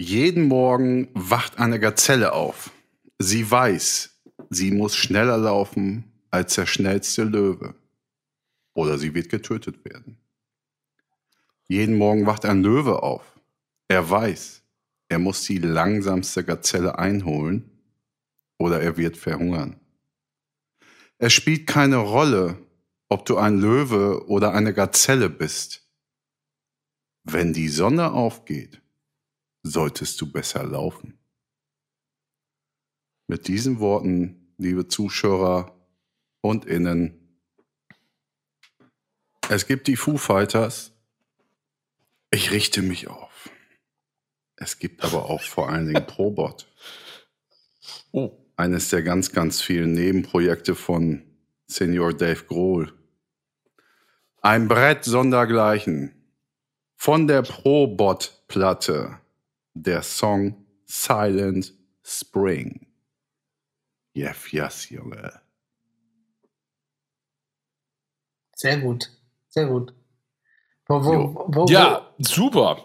Jeden Morgen wacht eine Gazelle auf. Sie weiß, sie muss schneller laufen als der schnellste Löwe. Oder sie wird getötet werden. Jeden Morgen wacht ein Löwe auf. Er weiß, er muss die langsamste Gazelle einholen oder er wird verhungern. Es spielt keine Rolle, ob du ein Löwe oder eine Gazelle bist. Wenn die Sonne aufgeht, solltest du besser laufen. Mit diesen Worten, liebe Zuschauer und Innen, es gibt die Foo Fighters. Ich richte mich auf. Es gibt aber auch vor allen Dingen Probot. Oh. Eines der ganz, ganz vielen Nebenprojekte von Senior Dave Grohl. Ein Brett sondergleichen. Von der Probot-Platte. Der Song Silent Spring. Jeff, yes, Junge. Sehr gut. Sehr gut. Wo, wo, wo, ja, super.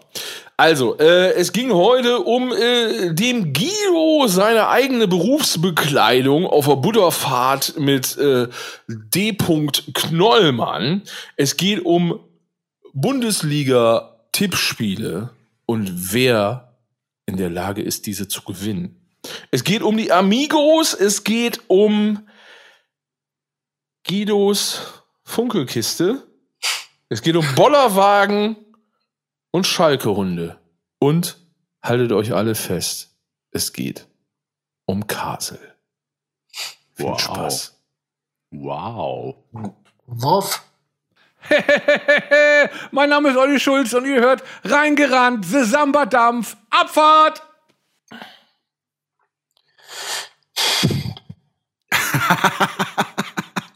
Also, äh, es ging heute um äh, den Guido, seine eigene Berufsbekleidung auf der Butterfahrt mit äh, D. Knollmann. Es geht um Bundesliga-Tippspiele und wer in der Lage ist, diese zu gewinnen. Es geht um die Amigos, es geht um Guidos Funkelkiste es geht um Bollerwagen und Schalke-Hunde. Und haltet euch alle fest, es geht um Kasel. Viel wow. Spaß. Wow. Wuff. mein Name ist Olli Schulz und ihr hört reingerannt, The Samba Dampf, Abfahrt.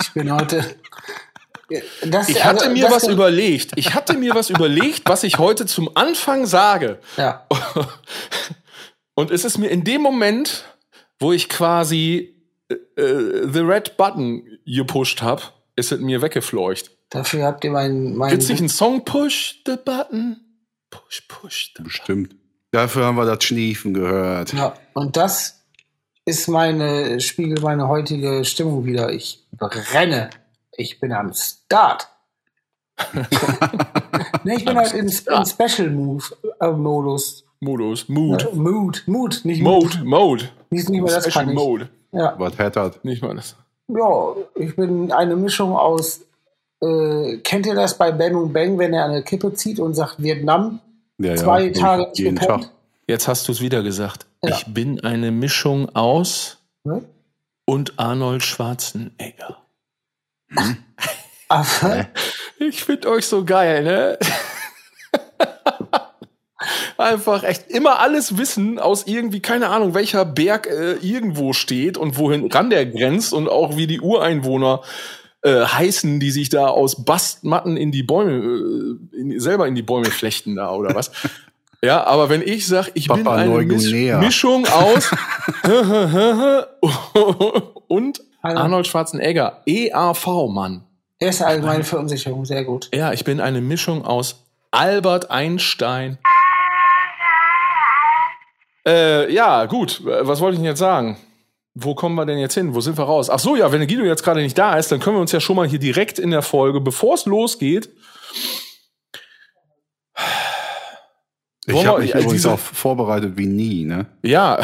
ich bin heute das, ich hatte also, mir was überlegt. Ich hatte mir was überlegt, was ich heute zum Anfang sage. Ja. Und es ist mir in dem Moment, wo ich quasi äh, äh The Red Button gepusht habe, ist es mir weggefleucht. Dafür habt ihr meinen. Mein Gibt's nicht einen Song Push the Button? Push, push. The Bestimmt. Dafür haben wir das Schniefen gehört. Ja, und das ist meine, spiegelt meine heutige Stimmung wieder. Ich brenne ich bin am Start. nee, ich bin halt in, in Special Move äh, Modus. Modus, Mood. Ja, Mood, Mood, nicht Mode, Mood. Mode. Nicht, nicht mehr das Special kann ich. Mode. Ja. Was hat das? Nicht mal das. Ja, ich bin eine Mischung aus, äh, kennt ihr das bei Bang und Bang, wenn er eine Kippe zieht und sagt Vietnam? Ja, zwei ja, Tage jeden Tag. Jetzt hast du es wieder gesagt. Ja. Ich bin eine Mischung aus hm? und Arnold Schwarzenegger. Hm? Ich finde euch so geil, ne? Einfach echt immer alles wissen aus irgendwie, keine Ahnung, welcher Berg äh, irgendwo steht und wohin ran der grenzt und auch wie die Ureinwohner äh, heißen, die sich da aus Bastmatten in die Bäume, äh, in, selber in die Bäume flechten da oder was. Ja, aber wenn ich sag, ich Papa bin eine Misch Mischung aus und Arnold Schwarzenegger, EAV, Mann. Erste allgemeine Verunsicherung, sehr gut. Ja, ich bin eine Mischung aus Albert Einstein. Äh, ja, gut. Was wollte ich denn jetzt sagen? Wo kommen wir denn jetzt hin? Wo sind wir raus? Ach so, ja, wenn Guido jetzt gerade nicht da ist, dann können wir uns ja schon mal hier direkt in der Folge, bevor es losgeht. Ich habe mich übrigens auch vorbereitet wie nie, ne? Ja,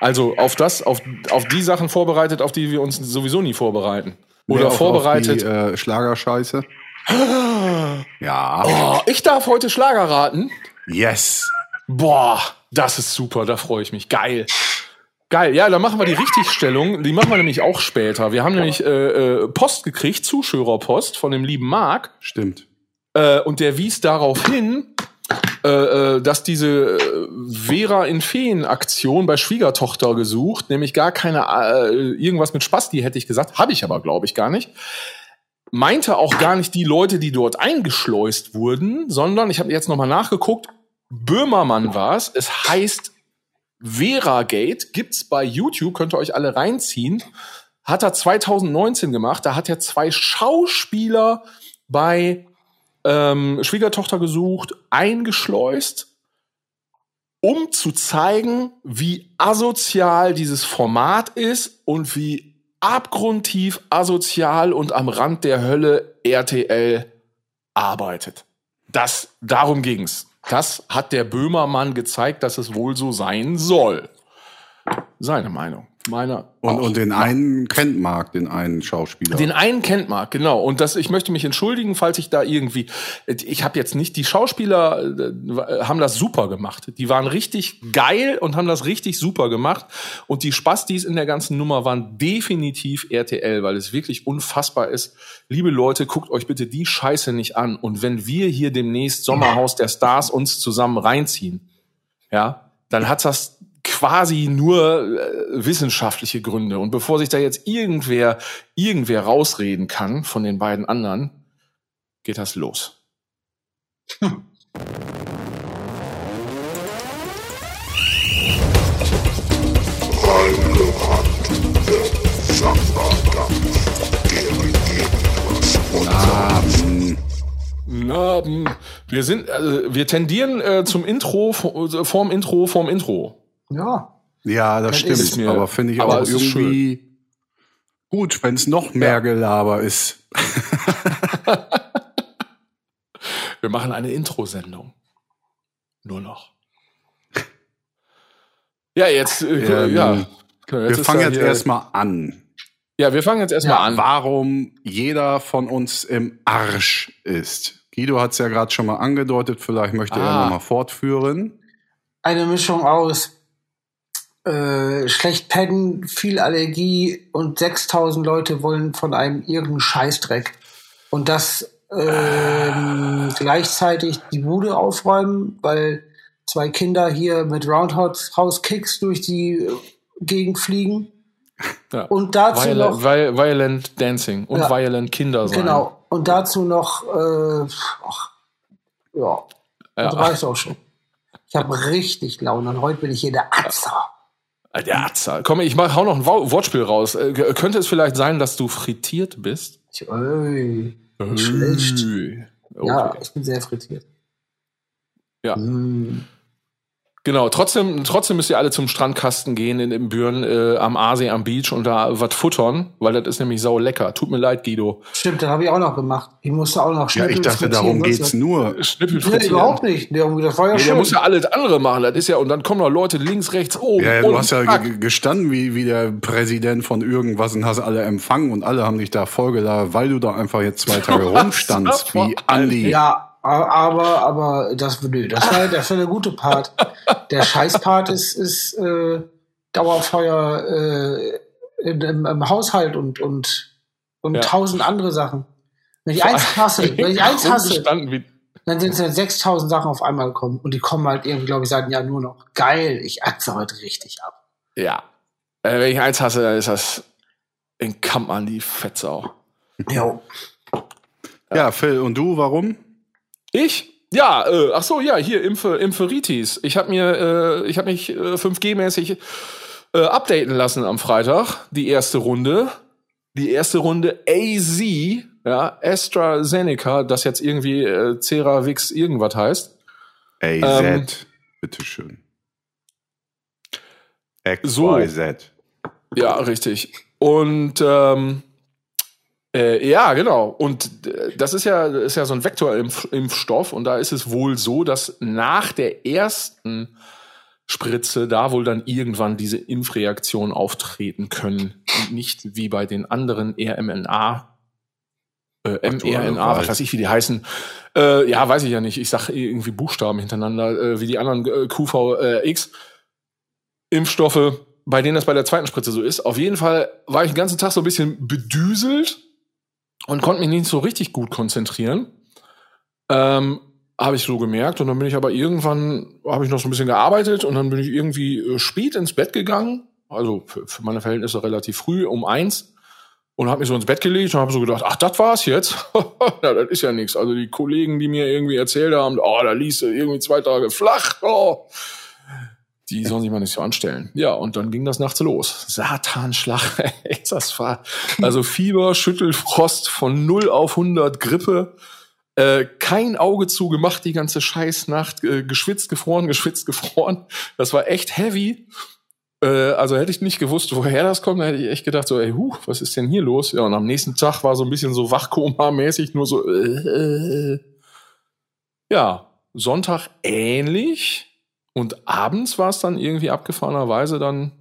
also auf das, auf, auf die Sachen vorbereitet, auf die wir uns sowieso nie vorbereiten. Oder nee, vorbereitet. Auf die, äh, Schlagerscheiße. ja. Oh, ich darf heute Schlager raten. Yes. Boah, das ist super, da freue ich mich. Geil. Geil, ja, dann machen wir die Richtigstellung. Die machen wir nämlich auch später. Wir haben nämlich äh, äh, Post gekriegt, Zuschauerpost von dem lieben Marc. Stimmt. Äh, und der wies darauf hin, äh, äh, dass diese äh, Vera in Feen-Aktion bei Schwiegertochter gesucht, nämlich gar keine äh, irgendwas mit Spasti, hätte ich gesagt, habe ich aber glaube ich gar nicht. Meinte auch gar nicht die Leute, die dort eingeschleust wurden, sondern ich habe jetzt nochmal nachgeguckt, Böhmermann war es. Es heißt Vera Gate, gibt's bei YouTube, könnt ihr euch alle reinziehen. Hat er 2019 gemacht. Da hat er zwei Schauspieler bei ähm, Schwiegertochter gesucht, eingeschleust. um zu zeigen, wie asozial dieses Format ist und wie abgrundtief asozial und am Rand der Hölle RTL arbeitet. Das, darum ging's. Das hat der Böhmermann gezeigt, dass es wohl so sein soll. Seine Meinung. Meine Und, und den einen kennt Marc, den einen Schauspieler. Den einen kennt Marc, genau. Und das, ich möchte mich entschuldigen, falls ich da irgendwie, ich habe jetzt nicht, die Schauspieler äh, haben das super gemacht. Die waren richtig geil und haben das richtig super gemacht. Und die Spastis in der ganzen Nummer waren definitiv RTL, weil es wirklich unfassbar ist. Liebe Leute, guckt euch bitte die Scheiße nicht an. Und wenn wir hier demnächst Sommerhaus der Stars uns zusammen reinziehen, ja, dann hat das quasi nur äh, wissenschaftliche Gründe. Und bevor sich da jetzt irgendwer, irgendwer rausreden kann von den beiden anderen, geht das los. Hm, wir sind, äh, wir tendieren äh, zum Intro, v- vorm Intro, vorm Intro. Ja. ja, das Das stimmt. ist mir- aber finde ich aber auch irgendwie gut, wenn es noch mehr Gelaber ist. Wir machen eine Intro-Sendung. Nur noch. Ja, jetzt, äh, Ähm, ja. Jetzt Wir fangen jetzt erstmal an. Ja, wir fangen jetzt erstmal Ja, an. Warum jeder von uns im Arsch ist. Guido hat es ja gerade schon mal angedeutet, vielleicht möchte er Ah. noch mal fortführen. Eine Mischung aus äh, schlecht pennen, viel Allergie und 6000 Leute wollen von einem irgendeinen Scheißdreck. Und das ähm, gleichzeitig die Bude aufräumen, weil zwei Kinder hier mit Roundhouse Kicks durch die äh, Gegend fliegen. Ja. Und dazu Violent, noch Vi- Violent Dancing und Ja. Violent Kinder sein. Genau. Und dazu noch, äh, ach, ja, das Ja. reicht auch schon. Ich habe richtig Laune und heute bin ich hier der Atzer. Der Atzer. Komm, ich mach, hau noch ein Wo- Wortspiel raus. Äh, könnte es vielleicht sein, dass du frittiert bist? Nicht schlecht. Okay. Ja, ich bin sehr frittiert. Ja. Mm. Genau, trotzdem, trotzdem müsst ihr alle zum Strandkasten gehen in den Büren äh, am Aasee am Beach und da was futtern, weil das ist nämlich sau lecker. Tut mir leid, Guido. Stimmt, das habe ich auch noch gemacht. Ich musste auch noch Ja, Schnippel ich dachte, darum geht's du? nur. Schnippel Nee, überhaupt nicht. Nee, Das war ja Nee, der schön. muss ja alles andere machen. Das ist ja, und dann kommen noch Leute links, rechts, oben. Ja, du und hast ja zack. ge- gestanden wie, wie der Präsident von irgendwas und hast alle empfangen und alle haben dich da vollgeladen, weil du da einfach jetzt zwei Tage rumstandst, wie Andi. Ja, aber, aber das, nö, das war, das war der gute Part. Der Scheißpart ist, ist äh, Dauerfeuer äh, in, im, im Haushalt und, und, und Ja. tausend andere Sachen. Wenn ich eins hasse, wenn ich eins hasse, dann sind es ja 6000 Sachen auf einmal gekommen. Und die kommen halt irgendwie, glaube ich, seit einem Jahr nur noch. Geil, ich atze heute richtig ab. ja. Äh, wenn ich eins hasse, dann ist das in Kampmann die Fettsau. Jo. Ja, Phil, und du, warum? Ich? Ja, äh, ach so, ja, hier Impfe, Impferitis. Ich habe mir, äh, ich habe mich äh, 5G-mäßig äh, updaten lassen am Freitag. Die erste Runde, die erste Runde AZ, ja, AstraZeneca, das jetzt irgendwie äh, Ceravix irgendwas heißt. AZ, Ähm, bitteschön. X, So. Ja, richtig. Und ähm, äh, ja, genau. Und äh, das ist ja, ist ja so ein Vektorimpfstoff und da ist es wohl so, dass nach der ersten Spritze da wohl dann irgendwann diese Impfreaktionen auftreten können und nicht wie bei den anderen RMNA. Äh, mRNA, was weiß ich, wie die heißen. Äh, ja, weiß ich ja nicht. Ich sag irgendwie Buchstaben hintereinander, äh, wie die anderen äh, QVX. Impfstoffe, bei denen das bei der zweiten Spritze so ist. Auf jeden Fall war ich den ganzen Tag so ein bisschen bedüselt und konnte mich nicht so richtig gut konzentrieren. Ähm, habe ich so gemerkt und dann bin ich aber irgendwann, habe ich noch so ein bisschen gearbeitet und dann bin ich irgendwie äh, spät ins Bett gegangen, also für, für meine Verhältnisse relativ früh, um eins und habe mich so ins Bett gelegt und habe so gedacht, ach, das war's jetzt. ja, das ist ja nichts. Also die Kollegen, die mir irgendwie erzählt haben, oh, da liest du irgendwie zwei Tage flach, oh, die sollen sich mal nicht so anstellen. Ja, und dann ging das nachts los. Satanschlag, das war, also Fieber, Schüttelfrost von 0 auf 100 Grippe. Äh, kein Auge zugemacht die ganze Scheißnacht, äh, geschwitzt, gefroren, geschwitzt, gefroren. Das war echt heavy. Äh, also hätte ich nicht gewusst, woher das kommt, hätte ich echt gedacht, so, ey, huh, was ist denn hier los? Ja, und am nächsten Tag war so ein bisschen so Wachkoma-mäßig, nur so, äh, äh. ja, Sonntag ähnlich. Und abends war es dann irgendwie abgefahrenerweise dann,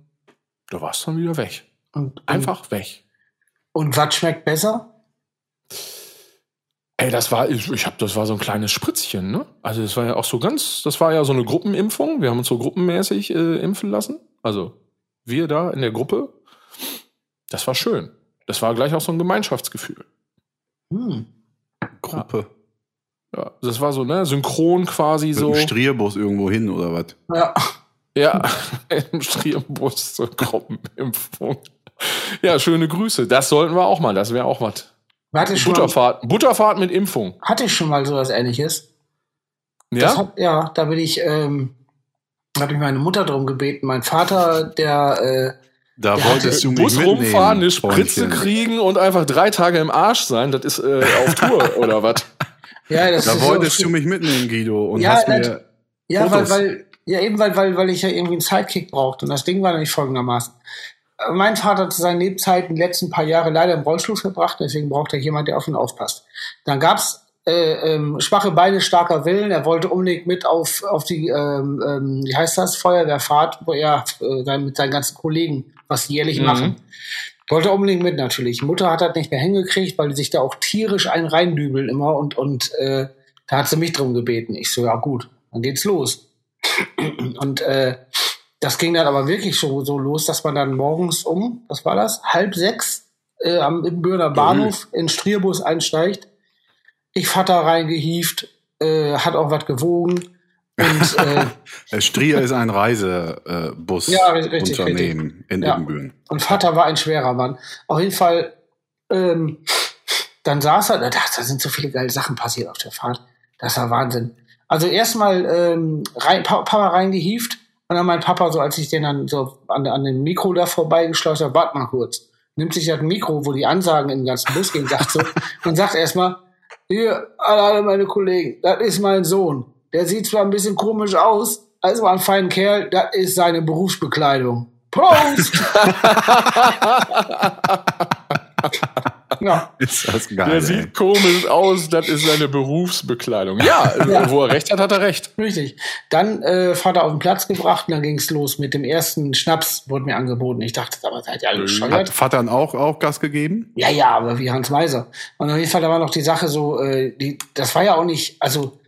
da war es dann wieder weg. Und, Einfach weg. Und was schmeckt besser? Ey, das war, ich, ich hab, das war so ein kleines Spritzchen, ne? Also das war ja auch so ganz, das war ja so eine Gruppenimpfung. Wir haben uns so gruppenmäßig äh, impfen lassen. Also wir da in der Gruppe. Das war schön. Das war gleich auch so ein Gemeinschaftsgefühl. Hm. Gruppe. Ja, das war so, ne, synchron quasi Mit so. dem Strierbus irgendwo hin oder was? Ja. Ja, im Strierbus zur Gruppenimpfung. Ja, schöne Grüße. Das sollten wir auch mal. Das wäre auch was. Ich, schon mal, Butterfahrt, Butterfahrt mit Impfung. hatte ich schon mal sowas ähnliches? Das Ja? hat, ja, da bin ich, ähm, da hat mich meine Mutter drum gebeten. Mein Vater, der, äh, Da Der wolltest du mich Bus mitnehmen, rumfahren, eine Spritze Freundchen. kriegen und einfach drei Tage im Arsch sein, das ist äh, auf Tour oder was? Ja, das Da ist wolltest so, du mich mitnehmen, Guido, und Ja, hast mir Ja, weil, Fotos. weil, ja, eben weil, weil, weil ich ja irgendwie einen Sidekick brauchte. Und das Ding war nämlich folgendermaßen. Äh, Mein Vater hat zu seinen Lebzeiten die letzten paar Jahre leider im Rollstuhl verbracht, deswegen braucht er jemand, der auf ihn aufpasst. Dann gab's äh, ähm, schwache Beine, starker Willen. Er wollte unbedingt mit auf, auf die, ähm, ähm, wie heißt das, Feuerwehrfahrt, wo er äh, dann mit seinen ganzen Kollegen was jährlich Mhm. machen. Wollte unbedingt mit natürlich. Mutter hat das nicht mehr hingekriegt, weil die sich da auch tierisch einen reindübeln immer und, und äh, da hat sie mich drum gebeten. Ich so, ja gut, dann geht's los. Und äh, das ging dann aber wirklich so, so los, dass man dann morgens um, was war das, halb sechs äh, am im Bürner Bahnhof in Strierbus einsteigt. Ich Vater reingehieft, äh, hat auch was gewogen. Und äh, Äh, Strier ist ein Reisebus Ja, richtig, in Ja. Ibbenbüren. Und Vater war ein schwerer Mann. Auf jeden Fall, ähm, dann saß er, da, da sind so viele geile Sachen passiert auf der Fahrt. Das war Wahnsinn. Also erstmal ähm, rein, Pa- Papa reingehieft und dann mein Papa, so als ich den dann so an, an dem Mikro da vorbeigeschleust habe, warte mal kurz. Nimmt sich das Mikro, wo die Ansagen in den ganzen Bus gehen, sagt so, und sagt erstmal, hier, alle, alle meine Kollegen, das ist mein Sohn. Der sieht zwar ein bisschen komisch aus, also ein feiner Kerl, das ist seine Berufsbekleidung. Prost! ja, Ist das geil. Der ey. sieht komisch aus, das ist seine Berufsbekleidung. Ja, Ja. wo er recht hat, hat er recht. richtig. Dann äh, Vater auf den Platz gebracht und dann ging's los mit dem ersten Schnaps, wurde mir angeboten. Ich dachte, aber seid ihr alle Hat bescheuert? Vater auch, auch Gas gegeben? Ja, ja, aber wie Hans Meiser. Und auf jeden Fall, da war noch die Sache so, äh, die, das war ja auch nicht, also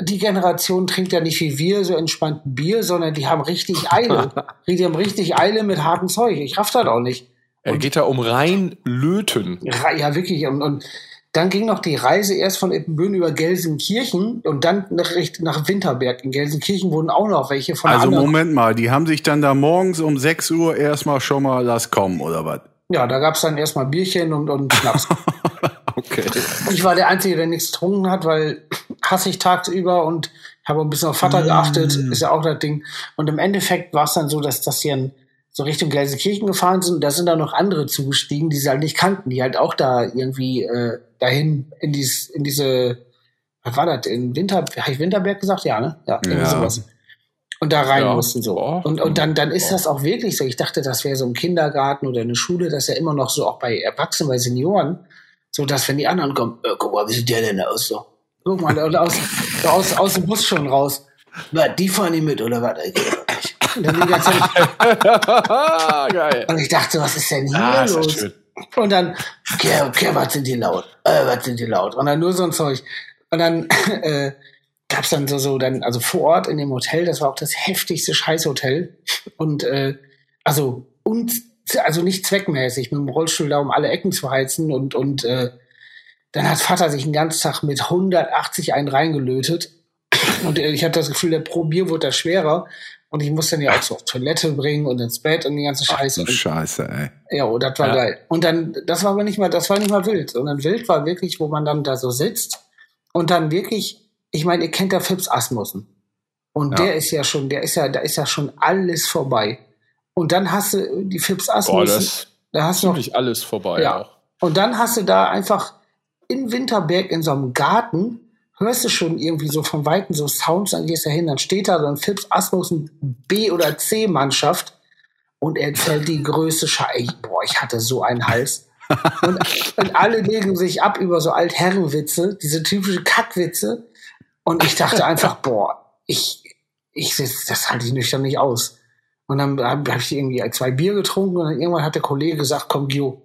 die Generation trinkt ja nicht wie wir so entspannt Bier, sondern die haben richtig Eile. die haben richtig Eile mit hartem Zeug. Ich raff das auch nicht. Er geht da um rein löten. Ja, wirklich. Und, und dann ging noch die Reise erst von Ippenbüren über Gelsenkirchen und dann nach, nach Winterberg. In Gelsenkirchen wurden auch noch welche von Also anderen. Moment mal, die haben sich dann da morgens um 6 Uhr erstmal schon mal lass kommen, oder was? Ja, da gab's dann erstmal Bierchen und, und Schnaps. Okay. ich war der Einzige, der nichts getrunken hat, weil hasse ich tagsüber und habe ein bisschen auf Vater geachtet, ist ja auch das Ding. Und im Endeffekt war es dann so, dass das hier so Richtung Gelsenkirchen gefahren sind. Da sind dann noch andere zugestiegen, die sie halt nicht kannten, die halt auch da irgendwie äh, dahin in, dies, in diese, was war das, in Winter, habe ich Winterberg gesagt? Ja, ne? Ja, irgendwie Ja. sowas. Und da rein Ja. mussten so. Und, und dann, dann ist das auch wirklich so. Ich dachte, das wäre so ein Kindergarten oder eine Schule, das ist ja immer noch so, auch bei Erwachsenen, bei Senioren, so dass wenn die anderen kommen, äh, guck mal, wie sieht der denn aus? So. Guck mal, aus, aus, aus dem Bus schon raus. Was, die fahren nicht mit, oder was? Und, dann die ganze Zeit, Geil. und ich dachte, was ist denn hier Ah, ist los? schön. Und dann, okay, okay, was sind die laut? Äh, was sind die laut? Und dann nur so ein Zeug. Und dann äh, gab's dann so, so dann, also vor Ort in dem Hotel, das war auch das heftigste Scheißhotel. Und äh, also und also nicht zweckmäßig, mit dem Rollstuhl da um alle Ecken zu heizen und, und äh, dann hat Vater sich den ganzen Tag mit 180 einen reingelötet. Und ich hatte das Gefühl, der pro Bier wurde da schwerer. Und ich musste dann ja auch so auf Toilette bringen und ins Bett und die ganze Scheiße. So Scheiße, ey. Ja, oh, das war Ja. geil. Und dann, das war aber nicht mal, das war nicht mal wild, sondern wild war wirklich, wo man dann da so sitzt und dann wirklich, ich meine, ihr kennt ja Phipps Asmussen. Und Ja. der ist ja schon, der ist ja, da ist ja schon alles vorbei. Und dann hast du die Phipps Boah, Asmussen, das ist da hast du noch, alles vorbei Ja. auch. und dann hast du da einfach in Winterberg in so einem Garten, hörst du schon irgendwie so von Weitem so Sounds, dann gehst du hin, dann steht da so ein Philips Asmussen B- oder C-Mannschaft und erzählt die größte Scheiße. Boah, ich hatte so einen Hals. Und, und alle legen sich ab über so Altherrenwitze, diese typische Kackwitze. Und ich dachte einfach, boah, ich, ich, das halte ich nüchtern nicht aus. Und dann habe hab ich irgendwie zwei Bier getrunken und dann irgendwann hat der Kollege gesagt, komm, Gio,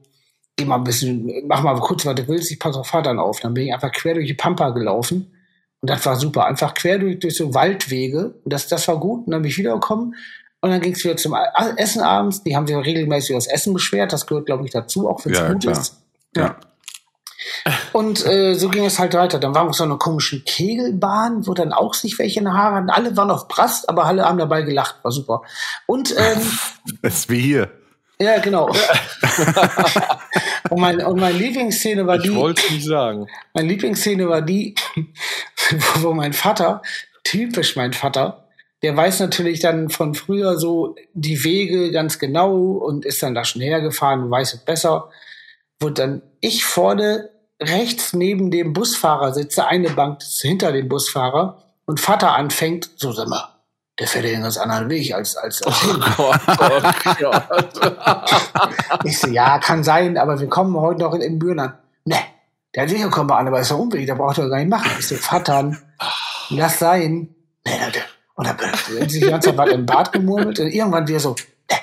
geh mal ein bisschen, mach mal kurz, was du willst, ich pass auf Vater auf. Dann bin ich einfach quer durch die Pampa gelaufen. Und das war super. Einfach quer durch, durch so Waldwege. Und das, das war gut. Und dann bin ich wiedergekommen. Und dann ging es wieder zum Essen abends. Die haben sich regelmäßig über das Essen beschwert. Das gehört, glaube ich, dazu, auch wenn es Ja, gut klar. ist. Ja. Und äh, so ging es halt weiter. Dann waren wir auf so einer komischen Kegelbahn, wo dann auch sich welche in den Haaren hatten. Alle waren auf Brast, aber alle haben dabei gelacht. War super. Und ähm, Das ist wie hier. ja, genau. und, mein, und meine Lieblingsszene war Ich die. wollte nicht sagen. Meine Lieblingsszene war die, wo mein Vater, typisch mein Vater, der weiß natürlich dann von früher so die Wege ganz genau und ist dann da schon hergefahren und weiß es besser. Wo dann ich vorne rechts neben dem Busfahrer sitze, eine Bank hinter dem Busfahrer und Vater anfängt, so sag mal, der fährt ja einen ganz anderen Weg als, als, als hin. Gott, oh Gott. Ich so, ja, kann sein, aber wir kommen heute noch in, in Büren Ne, der Weg kommen wir an, aber ist ja Umweg, da braucht er gar nicht machen. Ich so, Vater, lass sein. Ne, Leute. Und dann hat sich die ganze Zeit was im Bad gemurmelt und irgendwann wieder so, ne,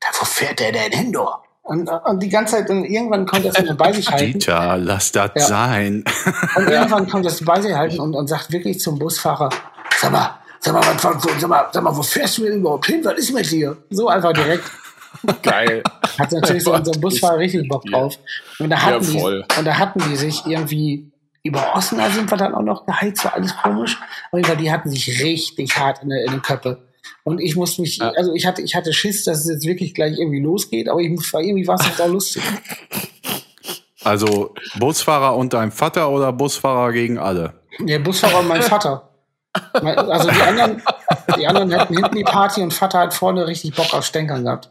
da, wo fährt der denn hin, du? Und, und die ganze Zeit, und irgendwann er es nicht bei sich halten. Dieter, lass das Ja. sein. Und irgendwann kommt das bei sich halten und, und sagt wirklich zum Busfahrer, sag mal, sag mal, was, was, sag mal, sag mal, wo fährst du denn überhaupt hin? Was ist mit dir? So einfach direkt. Geil. Hat natürlich so unser Busfahrer richtig Bock drauf. Und da hatten, Ja, die, und da hatten die sich irgendwie über Osnabrück sind wir dann auch noch geheizt, war alles komisch. Auf jeden Fall, die hatten sich richtig hart in, der- in den Köppe. Und ich musste mich, Ja. also ich hatte, ich hatte Schiss, dass es jetzt wirklich gleich irgendwie losgeht, aber ich muss, irgendwie war es jetzt auch lustig. Also Busfahrer und dein Vater oder Busfahrer gegen alle? Der Busfahrer und mein Vater. Also die anderen, die anderen hätten hinten die Party und Vater hat vorne richtig Bock auf Stänkern gehabt.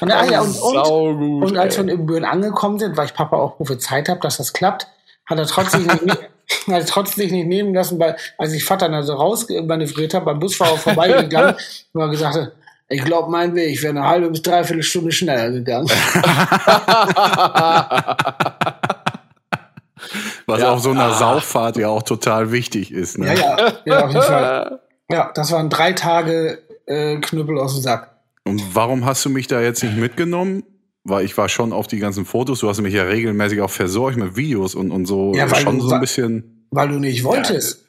Und, ah, ja, und, und, und als wir in Büren angekommen sind, weil ich Papa auch prophezeit habe, dass das klappt, hat er trotzdem nicht, hat er trotzdem nicht nehmen lassen, weil als ich Vater dann so rausmanövriert habe, beim Busfahrer vorbeigegangen, wo er gesagt hat, ich glaube, mein Weg wäre eine halbe bis dreiviertel Stunde schneller gegangen. Was Ja. auf so einer Ah. Sauffahrt ja auch total wichtig ist. Ne? Ja, ja, ja, auf jeden Fall. Ja, das waren drei Tage äh, Knüppel aus dem Sack. Und warum hast du mich da jetzt nicht mitgenommen? Weil ich war schon auf die ganzen Fotos, du hast mich ja regelmäßig auch versorgt mit Videos und, und so Ja, weil schon du so ein bisschen. Weil du nicht wolltest.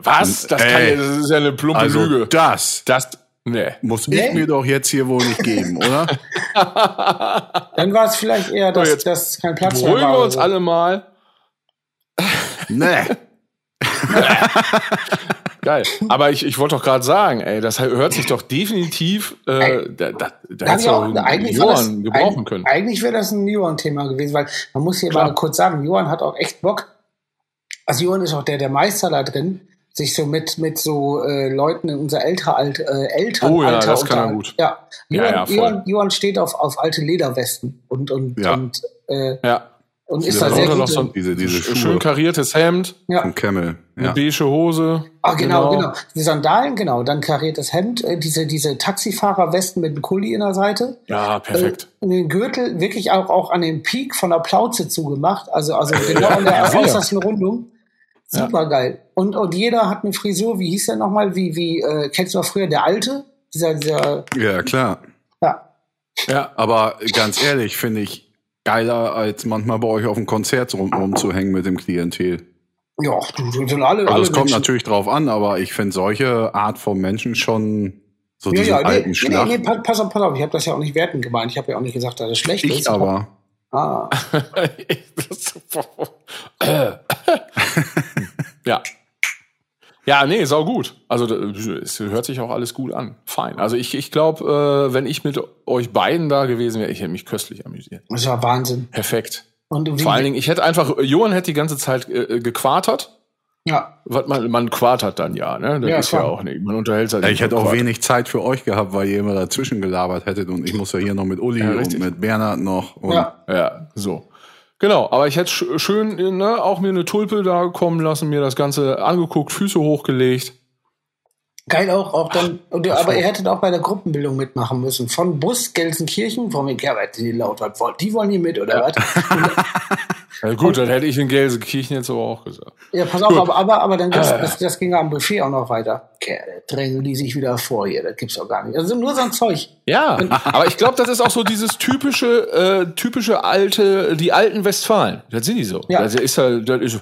Was? Das, kann, Ey. ja- das ist ja eine plumpe Also Lüge. das Das, nee. muss Nee. ich mir doch jetzt hier wohl nicht geben, oder? Dann war es vielleicht eher, dass, So, dass kein Platz mehr Beruhigen war. wir oder uns so. alle mal. Nee. Geil. Aber ich, ich wollte doch gerade sagen, ey, das hört sich doch definitiv, äh, da, da, da hättest du auch- Johann gebrauchen können. Eigentlich wäre das ein Johann-Thema gewesen, weil man muss hier Klar. mal kurz sagen, Johann hat auch echt Bock. Also Johann ist auch der, der Meister da drin, sich so mit, mit so äh, Leuten in unser älterer Alt, äh, Elternalter Oh ja, das kann er gut. Ja, Ja, Johann, ja, voll. Johann, Johann steht auf, auf alte Lederwesten und, und, Ja. und, äh, Ja. Und ist da sehr gut. noch so ein Diese, diese schön kariertes Hemd, ja. vom Camel. eine Ja. beige Hose. Ah, genau, genau, Die Sandalen, genau. Dann kariertes Hemd, äh, diese, diese Taxifahrerwesten mit einem Kuli in der Seite. Ja, perfekt. Äh, und den Gürtel wirklich auch, auch an den Peak von der Plauze zugemacht. Also, also genau an der äußersten Rundung. Super geil. Und, und jeder hat eine Frisur, wie hieß der nochmal? Wie, wie, äh, kennst du noch früher der Alte? Dieser, dieser, ja, klar. ja. Ja. Aber ganz ehrlich, finde ich geiler, als manchmal bei euch auf dem Konzert rum, rumzuhängen mit dem Klientel. Ja, sind alle, Also alle es kommt Menschen- natürlich drauf an, aber ich finde solche Art von Menschen schon so Ja, diesen ja, nee, alten nee, Schlag. nee, pass, pass auf, pass auf. Ich habe das ja auch nicht wertend gemeint. Ich habe ja auch nicht gesagt, dass das schlecht ist. ich aber. Ah. ja. Ja, nee, sau gut. Also es hört sich auch alles gut an. Fein. Also ich, ich glaube, äh, wenn ich mit euch beiden da gewesen wäre, ich hätte mich köstlich amüsiert. Das war Wahnsinn. Perfekt. Und Vor allen Dingen, ich hätte einfach, Johann hätte die ganze Zeit äh, gequartert. ja, Was man, man quatert dann ja, ne? Das Ja, ist ja klar. auch nicht. Man unterhält sich. Ich hätte auch Quatsch. wenig Zeit für euch gehabt, weil ihr immer dazwischen gelabert hättet und ich muss ja hier noch mit Uli Ja, und richtig. mit Bernhard noch. Und ja. Ja, so. Genau, aber ich hätte sch schön ne, auch mir eine Tulpe da kommen lassen, mir das Ganze angeguckt, Füße hochgelegt. Geil auch, auch dann, und, aber ihr hättet auch bei der Gruppenbildung mitmachen müssen. Von Bus Gelsenkirchen, von mir, ja, die laut was wollt, die wollen hier mit, oder was? Ja, gut, dann hätte ich in Gelsenkirchen jetzt aber auch gesagt. ja, pass auf, aber, aber, aber dann gibt's, das, das ging am Buffet auch noch weiter. Kerle, drängen die sich wieder vor hier, das gibt's doch gar nicht. Also nur so ein Zeug. Ja, aber ich glaube, das ist auch so dieses typische, äh, typische alte, die alten Westfalen. Das sind die so. Ja. Das ist halt, das ist,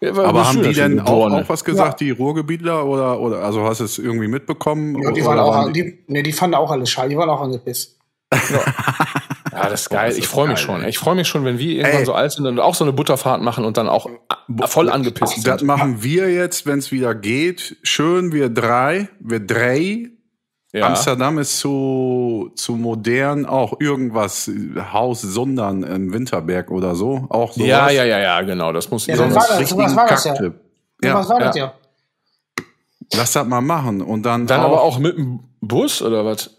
ja, Aber haben schön, die denn auch, auch was gesagt, die Ruhrgebietler oder, oder also hast du es irgendwie mitbekommen? Ja, die oder waren auch, waren die, nee, die fanden auch alles scheiße, die waren auch angepisst. Ja, das ist geil. das Ich ist freue mich geil, schon. Ich freue mich schon, wenn wir irgendwann Ey. so alt sind und auch so eine Butterfahrt machen und dann auch voll angepisst Das sind. machen wir jetzt, wenn es wieder geht. Schön, wir drei, wir drei. Ja. Amsterdam ist zu, zu modern, auch irgendwas, Haus Sundern im Winterberg oder so. Auch sowas. ja, ja, ja, ja, genau. Das muss Ja, so dann ein- war das- Richtigen war das ja. Ja, Ja, was war das ja. ja? lass das mal machen. Und dann, Dann auch, aber auch mit dem Bus oder was?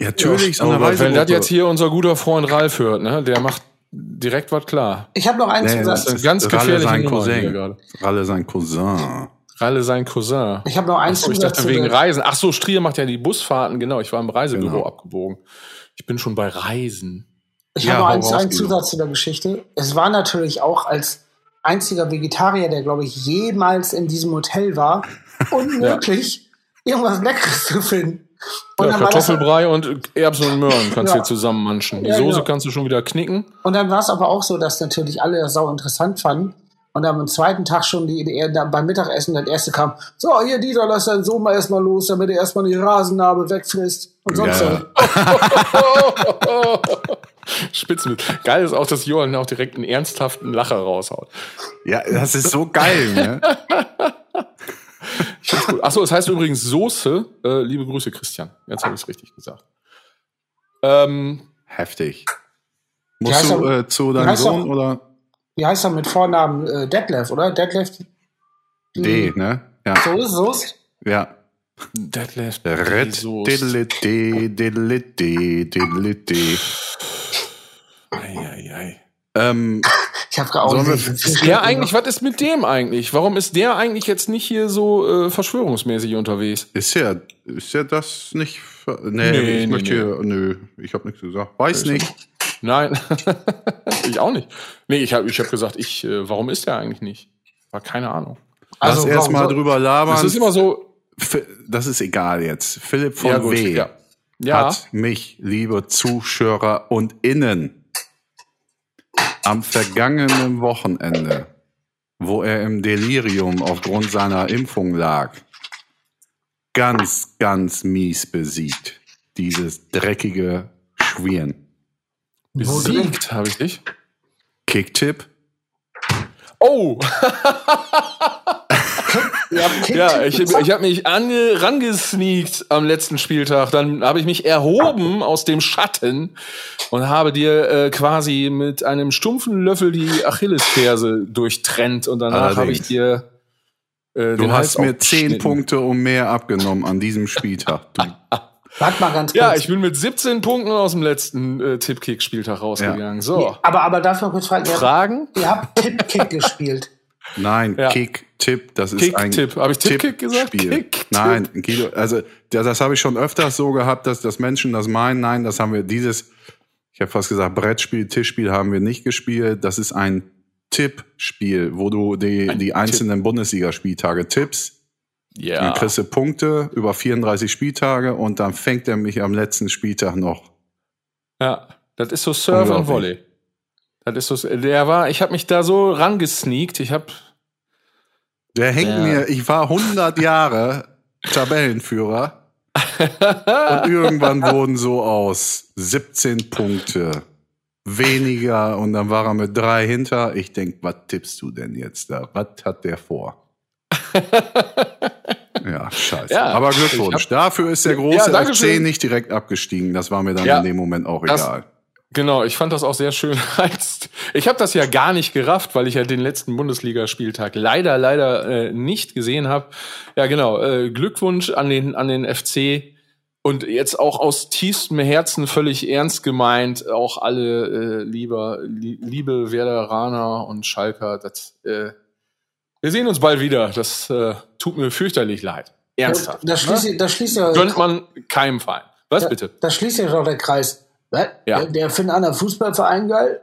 Ja, natürlich, so eine Aber wenn das jetzt hier unser guter Freund Ralf hört, ne, der macht direkt was klar. Ich habe noch einen Nee, Zusatz. das ist ganz Ralle gefährliche sein Cousin. Ralle sein Cousin. Ralle sein Cousin. Ich habe noch einen so, ich Zusatz. dachte zu wegen Reisen. Ach so, Strier macht ja die Busfahrten. Genau, ich war im Reisebüro Genau. abgebogen. Ich bin schon bei Reisen. Ich Ja, habe noch hau einen. Zusatz zu der Geschichte. Es war natürlich auch als einziger Vegetarier, der, glaube ich, jemals in diesem Hotel war, unmöglich, irgendwas Leckeres zu finden. Und, Ja, war das, Kartoffelbrei und Erbsen und Möhren kannst du Ja. hier zusammenmanschen. Die Ja, Soße genau. kannst du schon wieder knicken. und dann war es aber auch so, dass natürlich alle das sau interessant fanden. Und dann am zweiten Tag schon die, die, dann beim Mittagessen das erste kam, so, hier Dieter, lass deinen Sohn mal erstmal los, damit er erstmal die Rasennarbe wegfrisst. Und sonst Ja. so. Spitzen. Geil ist auch, dass Johann auch direkt einen ernsthaften Lacher raushaut. Ja, das ist so geil, ne? Achso, es heißt übrigens Soße. Äh, liebe Grüße, Christian. Jetzt habe ich es richtig gesagt. Ähm, Heftig. Wie Musst heißt du er- äh, zu deinem heißt er- Sohn oder Wie heißt er mit Vornamen? Äh, Detlef, oder? Detlef? D, ne? Ja. So ist es. Ja. Detlef Red, Bezos. diddle-dee, diddle-dee, diddle-dee. Eieiei. Ähm, Ich habe gerade auch Sollen wir- der eigentlich, was ist mit dem eigentlich? Warum ist der eigentlich jetzt nicht hier so äh, verschwörungsmäßig unterwegs? ist ja, ist ja das nicht. Nee, Nee, ich nee, möchte hier, nö, ich habe nichts gesagt. Weiß nicht. Nein, ich auch nicht. Nee, ich habe ich hab gesagt, ich, äh, warum ist der eigentlich nicht? War keine Ahnung. Lass Also, erst warum mal soll- drüber labern. Das ist immer so. Das ist egal jetzt. Philipp von Ja, gut, W. ja. Ja, hat mich, liebe Zuschauer und Innen, am vergangenen Wochenende, wo er im Delirium aufgrund seiner Impfung lag, ganz, ganz mies besiegt. Dieses dreckige Schwien. besiegt habe ich dich. Kicktipp? Oh, Ja, ja, ich, ich habe mich ange, rangesneakt am letzten Spieltag. Dann habe ich mich erhoben aus dem Schatten und habe dir äh, quasi mit einem stumpfen Löffel die Achillesferse durchtrennt und danach habe ich dir äh, Du hast Hals mir zehn. Punkte und mehr abgenommen an diesem Spieltag. Warte mal ganz kurz. Ja, ich bin mit 17 Punkten aus dem letzten äh, Tippkick-Spieltag rausgegangen. So, aber, aber darf ich mal kurz fragen? Ihr habt, Fragen? ihr habt Tipp-Kick gespielt. Nein, Ja. Kick-Tipp, das ist Kick, ein Tipp. Hab ich Tipp-Kick gesagt? Tippspiel. Kick-Tipp. Nein, Guido, also das, das habe ich schon öfters so gehabt, dass, dass Menschen das meinen. Nein, das haben wir dieses, ich habe fast gesagt, Brettspiel, Tischspiel haben wir nicht gespielt. Das ist ein Tippspiel, wo du die, Ein die Tipp. einzelnen Bundesligaspieltage tippst. Ja. Dann kriegst du Punkte über 34 Spieltage und dann fängt er mich am letzten Spieltag noch. Ja, das ist so Surf und. Volley. Das ist so, der war, ich habe mich da so rangesneakt. Ich habe, Der hängt Ja. mir, ich war 100 Jahre Tabellenführer und irgendwann wurden so aus 17 Punkte weniger und dann war er mit drei hinter. Ich denk, was tippst du denn jetzt da? Was hat der vor? ja, scheiße. Ja, Aber Glückwunsch. ich Dafür ist der Ja, große danke FC nicht direkt abgestiegen. Das war mir dann Ja, in dem Moment auch das- egal. Genau, ich fand das auch sehr schön. Ich habe das ja gar nicht gerafft, weil ich ja den letzten Bundesligaspieltag leider, leider äh, nicht gesehen habe. Ja, genau. Äh, Glückwunsch an den, an den FC. und jetzt auch aus tiefstem Herzen völlig ernst gemeint, auch alle äh, lieber, li liebe Werderaner und Schalker, das, äh, wir sehen uns bald wieder. Das äh, tut mir fürchterlich leid. Ernsthaft. Da schließt, ne? da schließt ja, Gönnt man keinem Verein. Was da, bitte? da schließt ja doch der Kreis. Was? Ja. Der, der findet anderen Fußballverein geil?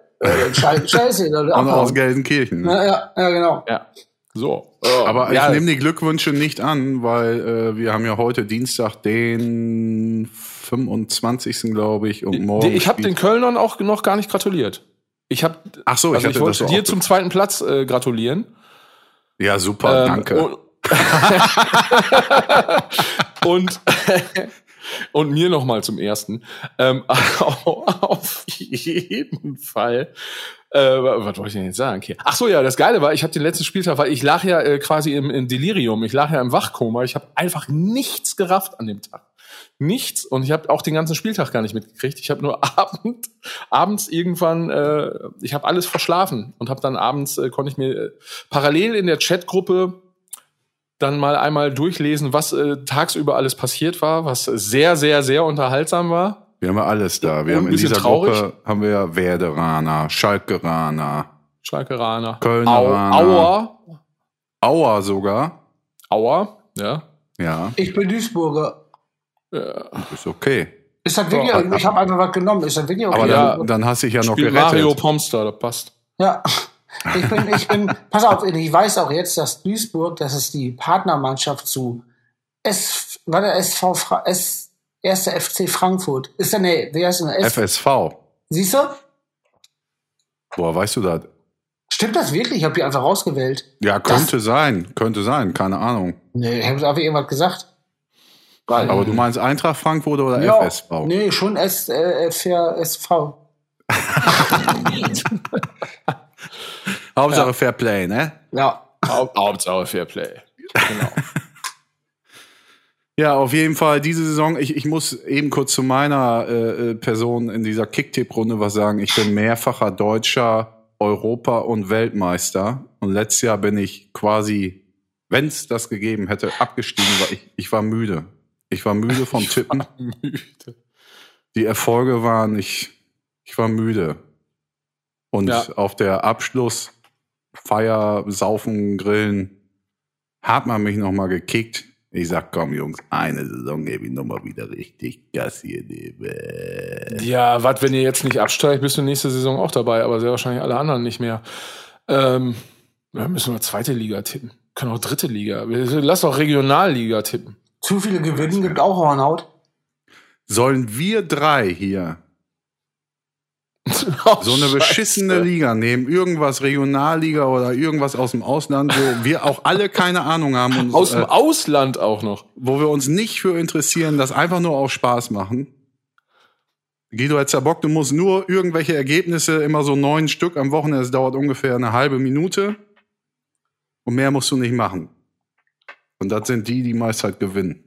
Scheiße, Und aus. Gelsenkirchen. Ja, ja, ja, genau. Ja. So. Aber ja, ich nehme die Glückwünsche nicht an, weil äh, wir haben ja heute Dienstag den 25. glaube ich und morgen. ich habe den Kölnern auch noch gar nicht gratuliert. Ich habe Ach so, ich also ich das wollte dir zum zweiten Platz äh, gratulieren. ja, super, Ähm, danke. Und, und, und mir noch mal zum ersten. Ähm, auf jeden Fall. Äh, was wollte ich denn jetzt sagen? Okay. Ach so, ja, das Geile war, ich habe den letzten Spieltag, weil ich lag ja äh, quasi im, im Delirium, ich lag ja im Wachkoma, ich habe einfach nichts gerafft an dem Tag. Nichts und ich habe auch den ganzen Spieltag gar nicht mitgekriegt. Ich habe nur Abend, abends irgendwann, äh, ich habe alles verschlafen und habe dann abends äh, konnte ich mir äh, parallel in der Chatgruppe dann mal einmal durchlesen, was äh, tagsüber alles passiert war, was sehr, sehr, sehr unterhaltsam war. wir haben ja alles da. Wir haben in dieser traurig. Gruppe haben wir ja Werderaner, Schalkeraner, Schalkeraner. Kölneraner. Au, Auer. Auer sogar. Auer, ja. Ja, Ich bin Duisburger. ist okay. Ist das wirklich, ich habe einfach was genommen. Ist das wirklich okay? Aber Ja. dann, dann hast du dich ja noch Spielt gerettet. Mario Pomster, das passt. Ja. Ich bin, ich bin, pass auf, ich weiß auch jetzt, dass Duisburg, das ist die Partnermannschaft zu S, war der SV, Fra, S, erster FC Frankfurt. Ist der, nee, wie heißt der? FSV. siehst du? Woher weißt du das? Stimmt das wirklich? Ich habe die einfach rausgewählt. Ja, könnte sein. Könnte sein. Keine Ahnung. Nee, ich habe einfach irgendwas gesagt. Aber du meinst Eintracht Frankfurt oder Ja, FSV? Nee, schon S, äh, SV. Hauptsache Fair Play, ne? Ja. Haupt, Hauptsache Fairplay. Genau. Ja, auf jeden Fall diese Saison. Ich, ich muss eben kurz zu meiner äh, äh, Person in dieser Kicktipp-Runde was sagen. Ich bin mehrfacher Deutscher, Europa- und Weltmeister. Und letztes Jahr bin ich quasi, wenn es das gegeben hätte, abgestiegen, weil ich, ich war müde. Ich war müde vom Tippen. Müde. Die Erfolge waren, ich, ich war müde. Und Ja. auf der Abschlussfeier, Saufen, Grillen, hat man mich nochmal gekickt. Ich sag, komm Jungs, eine Saison gebe ich nochmal wieder richtig Gas hier neben. Ja, was, wenn ihr jetzt nicht absteigt, bist du nächste Saison auch dabei, aber sehr wahrscheinlich alle anderen nicht mehr. Ähm, ja, müssen wir zweite Liga tippen. Können auch dritte Liga. Wir- Lass doch Regionalliga tippen. Zu viele Gewinnen gibt auch Hornhaut. Sollen wir drei hier Oh, so eine Scheiße. beschissene Liga nehmen, irgendwas Regionalliga oder irgendwas aus dem Ausland, wo wir auch alle keine Ahnung haben und Aus dem äh, Ausland auch noch. wo wir uns nicht für interessieren, das einfach nur auf Spaß machen. Guido hat ja Bock, du musst nur irgendwelche Ergebnisse, immer so neun Stück am Wochenende, das dauert ungefähr eine halbe Minute. Und mehr musst du nicht machen. Und das sind die, die meist halt gewinnen.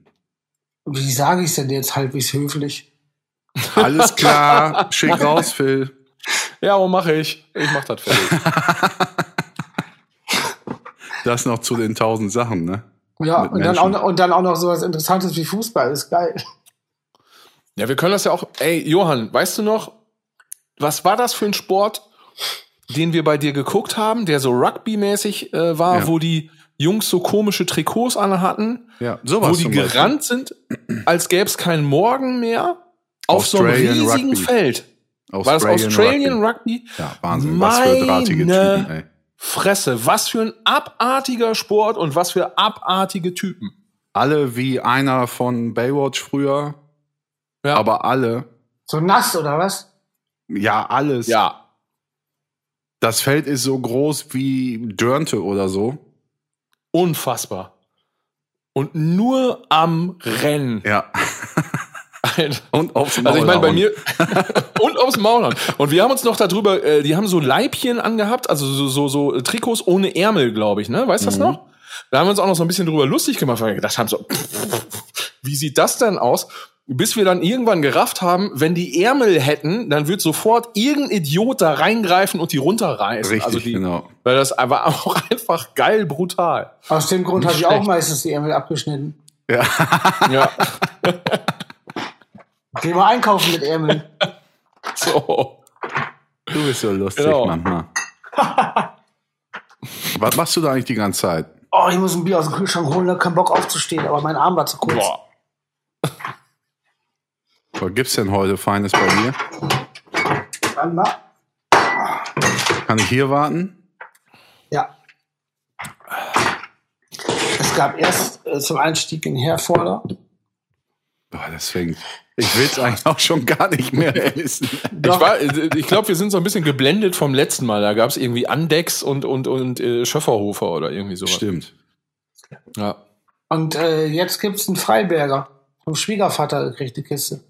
Wie sage ich denn jetzt halbwegs höflich? Alles klar, schick raus, Phil. Ja, wo mache ich? Ich mach das fertig. Das noch zu den tausend Sachen, ne? Ja, Mit und dann, auch, noch- und dann auch noch sowas Interessantes wie Fußball. Ist geil. ja, wir können das ja auch. Ey, Johann, weißt du noch, was war das für ein Sport, den wir bei dir geguckt haben, der so Rugby-mäßig äh, war, Ja. wo die Jungs so komische Trikots anhatten, Ja, wo sowas die zum Beispiel. gerannt sind, als gäbe es keinen Morgen mehr, auf so einem Australian riesigen Rugby. Feld. War das Australian Rugby? Ja, Wahnsinn, was für drahtige Meine Typen, ey. Fresse, was für ein abartiger Sport und was für abartige Typen. Alle wie einer von Baywatch früher, Ja. aber alle, So nass oder was? ja, alles. ja, Das Feld ist so groß wie Dörnte oder so. unfassbar. Und nur am Rennen. Ja. Alter. Und aufs Maul Also ich meine, bei mir und aufs Maul hauen. Und wir haben uns noch darüber, äh, die haben so Leibchen angehabt, also so, so, so Trikots ohne Ärmel, glaube ich, ne? Weißt du das noch? Da haben wir uns auch noch so ein bisschen drüber lustig gemacht, weil wir gedacht haben, so, wie sieht das denn aus? Bis wir dann irgendwann gerafft haben, wenn die Ärmel hätten, dann wird sofort irgendein Idiot da reingreifen und die runterreißen. Richtig, also die, genau. Weil das war auch einfach geil brutal. Aus dem Grund habe ich auch meistens die Ärmel abgeschnitten. Ja. Ja. Geh mal einkaufen mit Ärmeln. So. Du bist so lustig Genau. manchmal. Was machst du da eigentlich die ganze Zeit? Oh, ich muss ein Bier aus dem Kühlschrank holen, hab keinen Bock aufzustehen, aber mein Arm war zu kurz. Boah. Was gibt's denn heute Feines bei dir? Warte mal. Kann ich hier warten? Ja. Es gab erst äh, zum Einstieg in Herforder. Boah, deswegen. Ich will es eigentlich auch schon gar nicht mehr essen. Ich, war- ich glaube, wir sind so ein bisschen geblendet vom letzten Mal. Da gab es irgendwie Andex und, und, und äh, Schöfferhofer oder irgendwie sowas. Stimmt. Ja. Und äh, jetzt gibt's einen Freiberger. Vom Schwiegervater gekriegt die Kiste.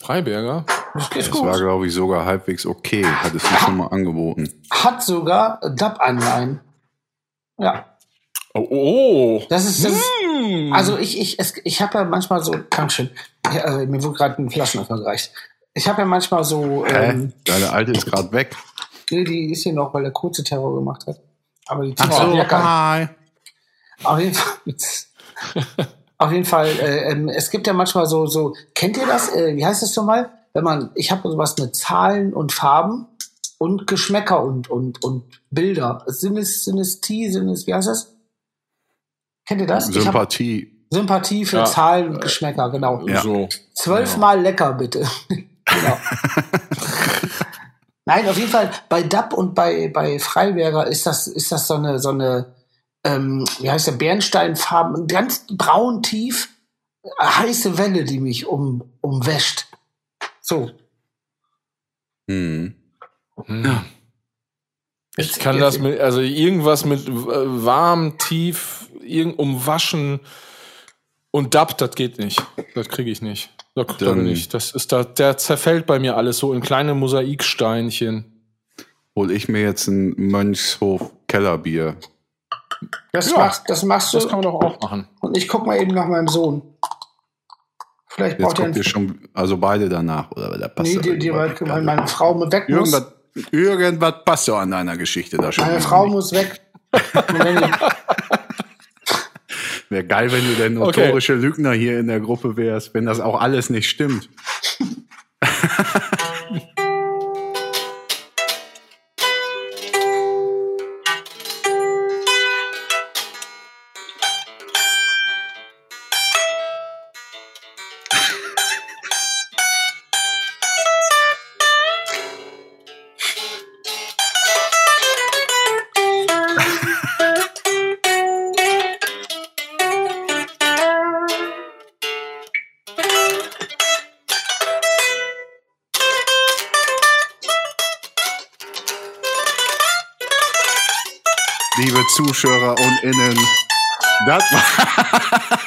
Freiberger. Das Das war, gut. glaube ich, sogar halbwegs okay. Hattest du schon mal angeboten. Hat sogar DAP-Anleihen. Ja. Oh, oh. Das ist, das Hm. also ich, ich, es, ich habe ja manchmal so, Dankeschön, äh, mir wurde gerade ein Flaschenöffner gereicht. Ich habe ja manchmal so, ähm, Hä? Deine Alte ist gerade weg. nee, die ist hier noch, weil der kurze Terror gemacht hat. Aber die Ach so, hi. Auf jeden Fall. Auf jeden Fall, äh, ähm, es gibt ja manchmal so, so, kennt ihr das? Äh, wie heißt das schon mal? Wenn man, ich habe sowas mit Zahlen und Farben und Geschmäcker und, und, und Bilder. Sinnes, Synestie, Sinnes, wie heißt das? Kennt ihr das? Ich hab Sympathie. Sympathie für Ja. Zahlen und Geschmäcker, genau. Ja. So. Zwölfmal lecker, bitte. genau. Nein, auf jeden Fall, bei DAP und bei, bei Freiberger ist das, ist das so eine, so eine, ähm, wie heißt der, Bernsteinfarben, ganz braun tief, heiße Welle, die mich um, umwäscht. So. Hm. Hm. Ich Jetzt- kann das mit, also irgendwas mit äh, warm, tief, irgend umwaschen und Dab, das geht nicht. Das kriege ich nicht. Da, da Dann- bin ich. Das ist da, der zerfällt bei mir alles so in kleine Mosaiksteinchen. Hol ich mir jetzt ein Mönchshof Kellerbier. Das, Ja. machst, das machst du. Das kann man doch auch machen. und ich guck mal eben nach meinem Sohn. Vielleicht Jetzt braucht er einen. schon, also beide danach, oder? Da passt Nee, die, die, weil, nicht. meine Frau mit weg muss. irgendwas, irgendwas passt doch an deiner Geschichte da schon. Meine Frau muss weg. Wäre geil, wenn du der Okay. notorische Lügner hier in der Gruppe wärst, wenn das auch alles nicht stimmt. Zuschauer und Innen, das war.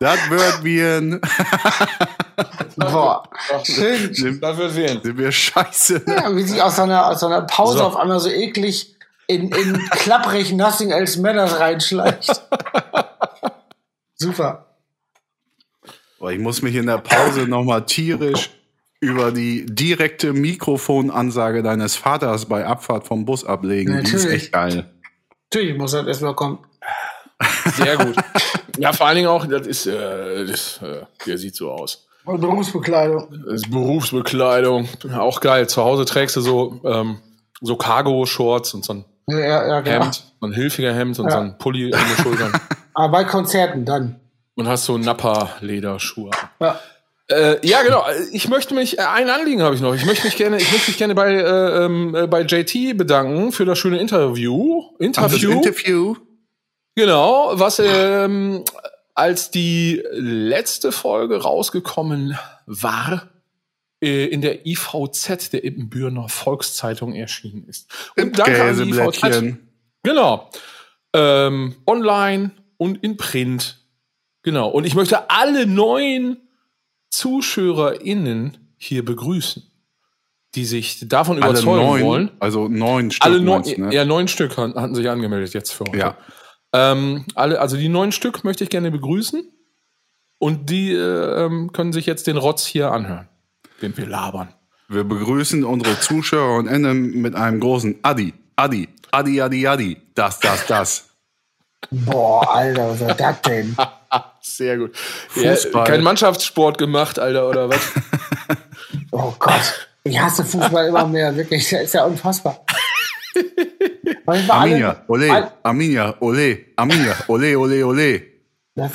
das wird wir ein. Boah, schön. Sind, Das wird sehen. sind wir scheiße. ne? Ja, wie sie aus so einer, aus einer Pause So. auf einmal so eklig in, in klapprig Nothing Else Matters reinschleicht. Super. Boah, Ich muss mich in der Pause nochmal tierisch über die direkte Mikrofonansage deines Vaters bei Abfahrt vom Bus ablegen. Die ist Natürlich. echt geil. Natürlich muss das erstmal kommen. Sehr gut. ja, vor allen Dingen auch, das ist, äh, das, äh, der sieht so aus. Und Berufsbekleidung. Das ist Berufsbekleidung. Auch geil. Zu Hause trägst du so, ähm, so Cargo-Shorts und so ein Ja, ja, ja, genau. Hemd, so ein hilfiger Hemd und Ja. so ein Pulli an den Schultern. Aber bei Konzerten dann. Und hast so Nappa-Lederschuhe. Ja. Äh, ja, genau. Ich möchte mich, äh, ein Anliegen habe ich noch. Ich möchte mich gerne, ich möchte mich gerne bei, äh, ähm, äh, bei JT bedanken für das schöne Interview. Das Interview. Interview. Genau, was ähm, als die letzte Folge rausgekommen war, äh, in der IVZ, der Ibbenbürener Volkszeitung, erschienen ist. Und danke an die IVZ. Genau. Ähm, online und in Print. Genau. Und ich möchte alle neuen ZuschauerInnen hier begrüßen, die sich davon Alle überzeugen neun, wollen. also neun Stück. Alle neun, meinst ne? ja, neun Stück hatten sich angemeldet jetzt für heute. ja. Ähm, alle, also die neun Stück möchte ich gerne begrüßen. Und die äh, ähm, können sich jetzt den Rotz hier anhören, den wir labern. Wir begrüßen unsere Zuschauer und enden mit einem großen Adi. Adi. Adi, Adi, Adi. Das, das, das. Boah, Alter, was war das denn? Sehr gut. Fußball. Ja, kein Mannschaftssport gemacht, Alter, oder was? Oh Gott, ich hasse Fußball immer mehr, wirklich, das ist ja unfassbar. Alle- Arminia, ole, Arminia, ole, Arminia, ole, ole, ole. Das,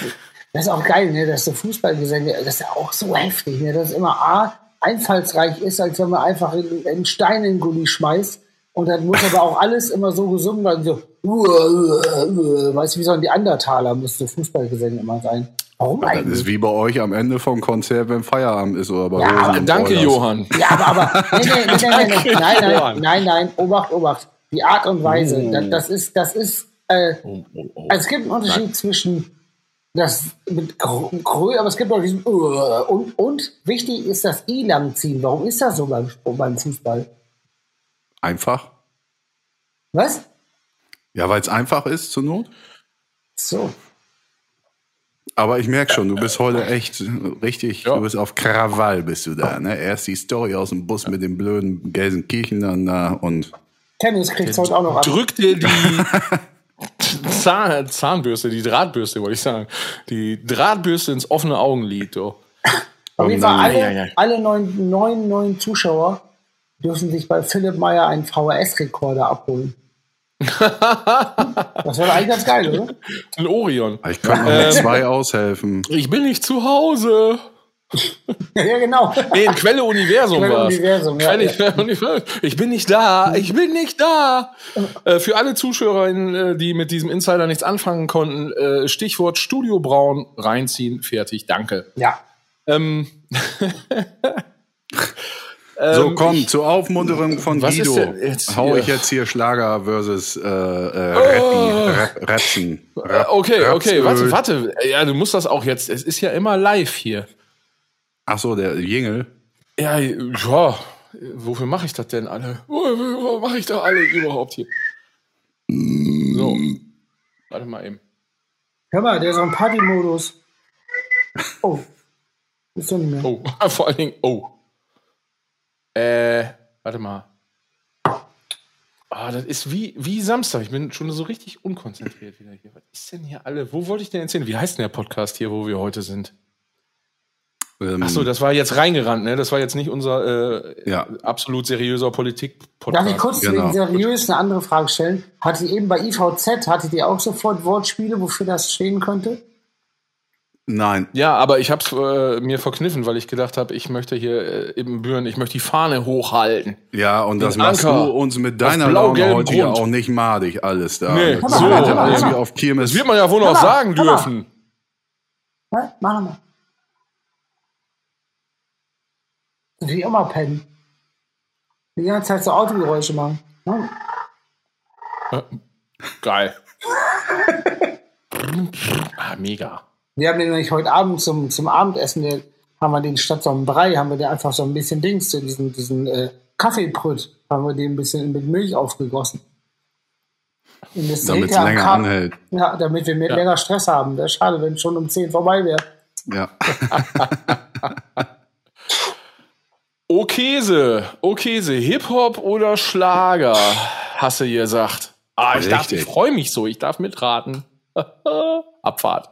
das ist auch geil, ne, dass so Fußballgesänge, das ist ja auch so heftig, ne, dass es immer A, einfallsreich ist, als wenn man einfach einen einen Stein in den Gully schmeißt. Und dann muss aber auch alles immer so gesungen werden, so, weißt du, wie so ein Neandertaler müsste Fußballgesänge immer sein. Warum Das eigentlich? ist wie bei euch am Ende vom Konzert, wenn Feierabend ist oder bei Ja, aber Danke, Boilers. Johann. Ja, aber, aber nee, nee, nee, nee, nee, nee. Nein, nein, nein, nein, Obacht, Obacht. Die Art und Weise, das, das ist, das ist, äh, Oh, oh, oh. also es gibt einen Unterschied zwischen das mit Grö, aber es gibt auch diesen uh, und, und wichtig ist das I lang ziehen. Warum ist das so beim, beim Fußball? Einfach? Was? Ja, weil es einfach ist zur Not. So. Aber ich merke schon, du bist heute echt richtig, Ja. du bist auf Krawall bist du da. Ne? Erst die Story aus dem Bus mit den blöden Gelsenkirchen dann da und Tennis kriegt heute auch noch ab. Drück dir die Zahn, Zahnbürste, die Drahtbürste, wollte ich sagen. Die Drahtbürste ins offene Augenlid. Oh. Auf jeden Fall alle, Ja, ja, ja. alle neun, neun neuen Zuschauer dürfen sich bei Philipp Meyer einen VHS-Rekorder abholen. das wäre eigentlich ganz geil, oder? Ein Orion. ich könnte noch mit zwei aushelfen. Ich bin nicht zu Hause. ja, genau. Nee, in Quelle Universum Quelle war Universum, ja, Quelle Universum. Ich bin nicht da. Ich bin nicht da. Äh, für alle Zuschauerinnen, äh, die mit diesem Insider nichts anfangen konnten, äh, Stichwort Studio Braun reinziehen. Fertig. Danke. Ja. Ähm, So, komm, zur Aufmunterung von Guido. jetzt Hau ich jetzt hier Schlager versus äh, äh, Rap, okay, okay, warte, warte. Ja, du musst das auch jetzt. Es ist ja immer live hier. Ach so, der Jingle. Ja, ja. Wofür mache ich das denn alle? Wofür mache ich da alle überhaupt hier? So. Warte mal eben. Hör mal, der ist im Party-Modus. Oh. Ist doch nicht mehr. Oh, vor allen Dingen, oh. Äh, warte mal. Ah, das ist wie, wie Samstag. Ich bin schon so richtig unkonzentriert wieder hier. Was ist denn hier alle? Wo wollte ich denn erzählen? Wie heißt denn der Podcast hier, wo wir heute sind? Ähm, Ach so, das war jetzt reingerannt, ne? Das war jetzt nicht unser äh, Ja. absolut seriöser Politik-Podcast. Darf ich kurz Genau. wegen seriös eine andere Frage stellen? Hatte eben bei IVZ, hattet ihr auch sofort Wortspiele, wofür das stehen könnte? Nein, Ja, aber ich habe es äh, mir verkniffen, weil ich gedacht habe, ich möchte hier äh, eben Büren, ich möchte die Fahne hochhalten. ja, und das machst Anker du uns mit deiner Laune heute ja Grund. auch nicht madig alles da. Nee, das so, ja alles wie auf Kirmes. Das wird man ja wohl noch sagen Hammer. dürfen. Ja, mach nochmal. Wie immer pennen. Die ganze Zeit so Autogeräusche machen. Ja. Geil. ah, mega. Wir haben den nämlich heute Abend zum, zum Abendessen, der, haben wir den statt so einem Brei, haben wir den einfach so ein bisschen Dings, so diesen, diesen äh, Kaffeebrüt, haben wir den ein bisschen mit Milch aufgegossen. Und das Damit es ja länger Kar- anhält. Ja, damit wir mehr, länger Stress haben. Das ist schade, wenn es schon um 10 vorbei wäre. Ja. O Käse, O Käse, Hip-Hop oder Schlager, hast du gesagt. Ah, ich, darf, ich freue mich so, ich darf mitraten. Abfahrt.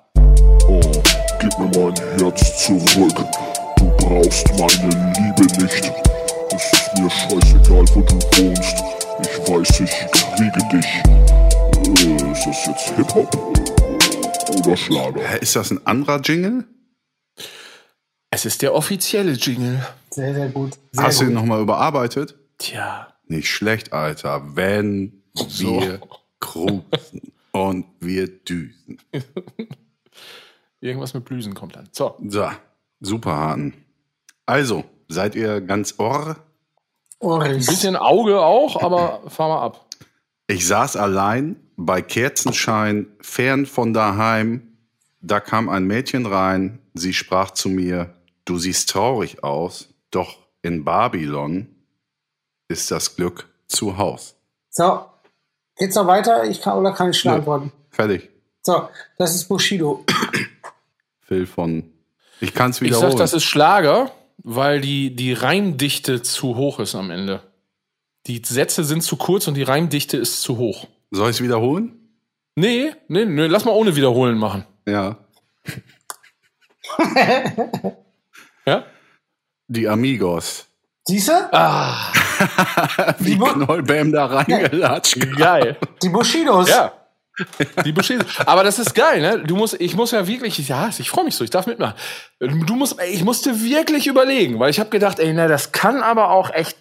Oh, gib mir mein Herz zurück. Du brauchst meine Liebe nicht. Es ist mir scheißegal, wo du wohnst. Ich weiß, ich kriege dich. Äh, ist das jetzt Hip-Hop oder Schlager? Hä, Ist das ein anderer Jingle? Es ist der offizielle Jingle. Sehr, sehr gut. Sehr Hast du gut. ihn nochmal überarbeitet? Tja. Nicht schlecht, Alter. Wenn wir cruisen und wir düsen. Irgendwas mit Blüsen kommt dann. So. So, super Haken. Also, seid ihr ganz orr? Oris. Bisschen Auge auch, aber fahr mal ab. Ich saß allein bei Kerzenschein, fern von daheim. Da kam ein Mädchen rein. Sie sprach zu mir: Du siehst traurig aus, doch in Babylon ist das Glück zu Haus. So, geht's noch weiter? Ich kann oder kann ich schnell Nö. antworten? Fertig. So, das ist Bushido. Phil von. Ich kann es Ich wiederholen. sag, das ist Schlager, weil die, die Reimdichte zu hoch ist am Ende. Die Sätze sind zu kurz und die Reimdichte ist zu hoch. Soll ich es wiederholen? Nee, nee, nee, lass mal ohne wiederholen machen. Ja. Ja? Die Amigos. Siehst du? Ah, Wie Knollbam da reingelatscht. geil. Die Bushidos. Ja. Die Bushido. Aber das ist geil, ne? Du musst, ich muss ja wirklich, ja, ich freue mich so, ich darf mitmachen. Du musst, ich musste wirklich überlegen, weil ich habe gedacht, ey, na, das kann aber auch echt.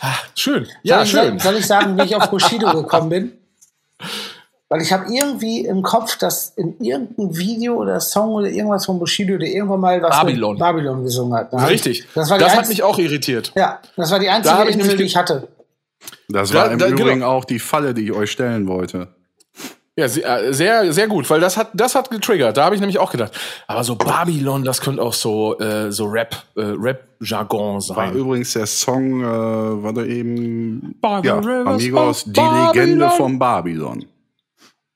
Ah, schön. Ja, soll, schön. Ich, soll ich sagen, wie ich auf Bushido gekommen bin? Weil ich habe irgendwie im Kopf, dass in irgendeinem Video oder Song oder irgendwas von Bushido, der irgendwann mal was Babylon. mit Babylon gesungen hat. Da hab Richtig. Ich, das das hat mich auch irritiert. Ja, das war die einzige Da nämlich die ich hatte. Das Da- war im da- genau. Übrigen auch die Falle, die ich euch stellen wollte. Ja, sehr, äh, sehr, sehr gut, weil das hat, das hat getriggert. Da habe ich nämlich auch gedacht. Aber so Babylon, das könnte auch so, äh, so Rap, äh, Rap-Jargon War sein. übrigens der Song, äh, war da eben ja, Amigos, die Legende Babylon. von Babylon.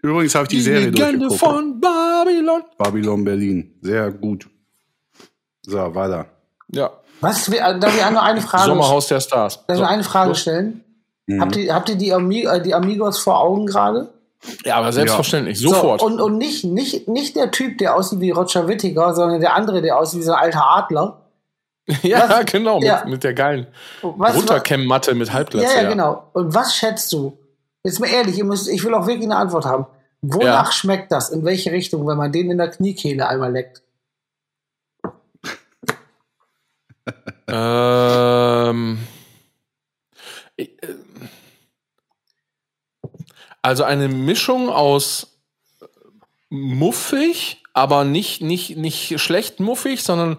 Übrigens habe ich die, Die Serie Legende durchgeguckt. von Babylon. Babylon Berlin. Sehr gut. So, weiter. Ja. Was? Wir- äh, Darf ich nur eine Frage, Sommerhaus der Stars. darf ich So. nur eine Frage stellen? Mhm. Habt ihr, habt ihr die, Ami äh, die Amigos vor Augen gerade? Ja, aber selbstverständlich, sofort. So, und und nicht, nicht, nicht der Typ, der aussieht wie Roger Whittaker, sondern der andere, der aussieht wie so ein alter Adler. ja, was- genau, mit, ja. mit der geilen Was, Runterkämmmatte mit Halbglatze. Ja, ja, genau. Und was schätzt du? Jetzt mal ehrlich, ihr müsst, ich will auch wirklich eine Antwort haben. Wonach Ja. schmeckt das? In welche Richtung, wenn man den in der Kniekehle einmal leckt? Ähm, äh, also eine Mischung aus muffig, aber nicht, nicht, nicht schlecht muffig, sondern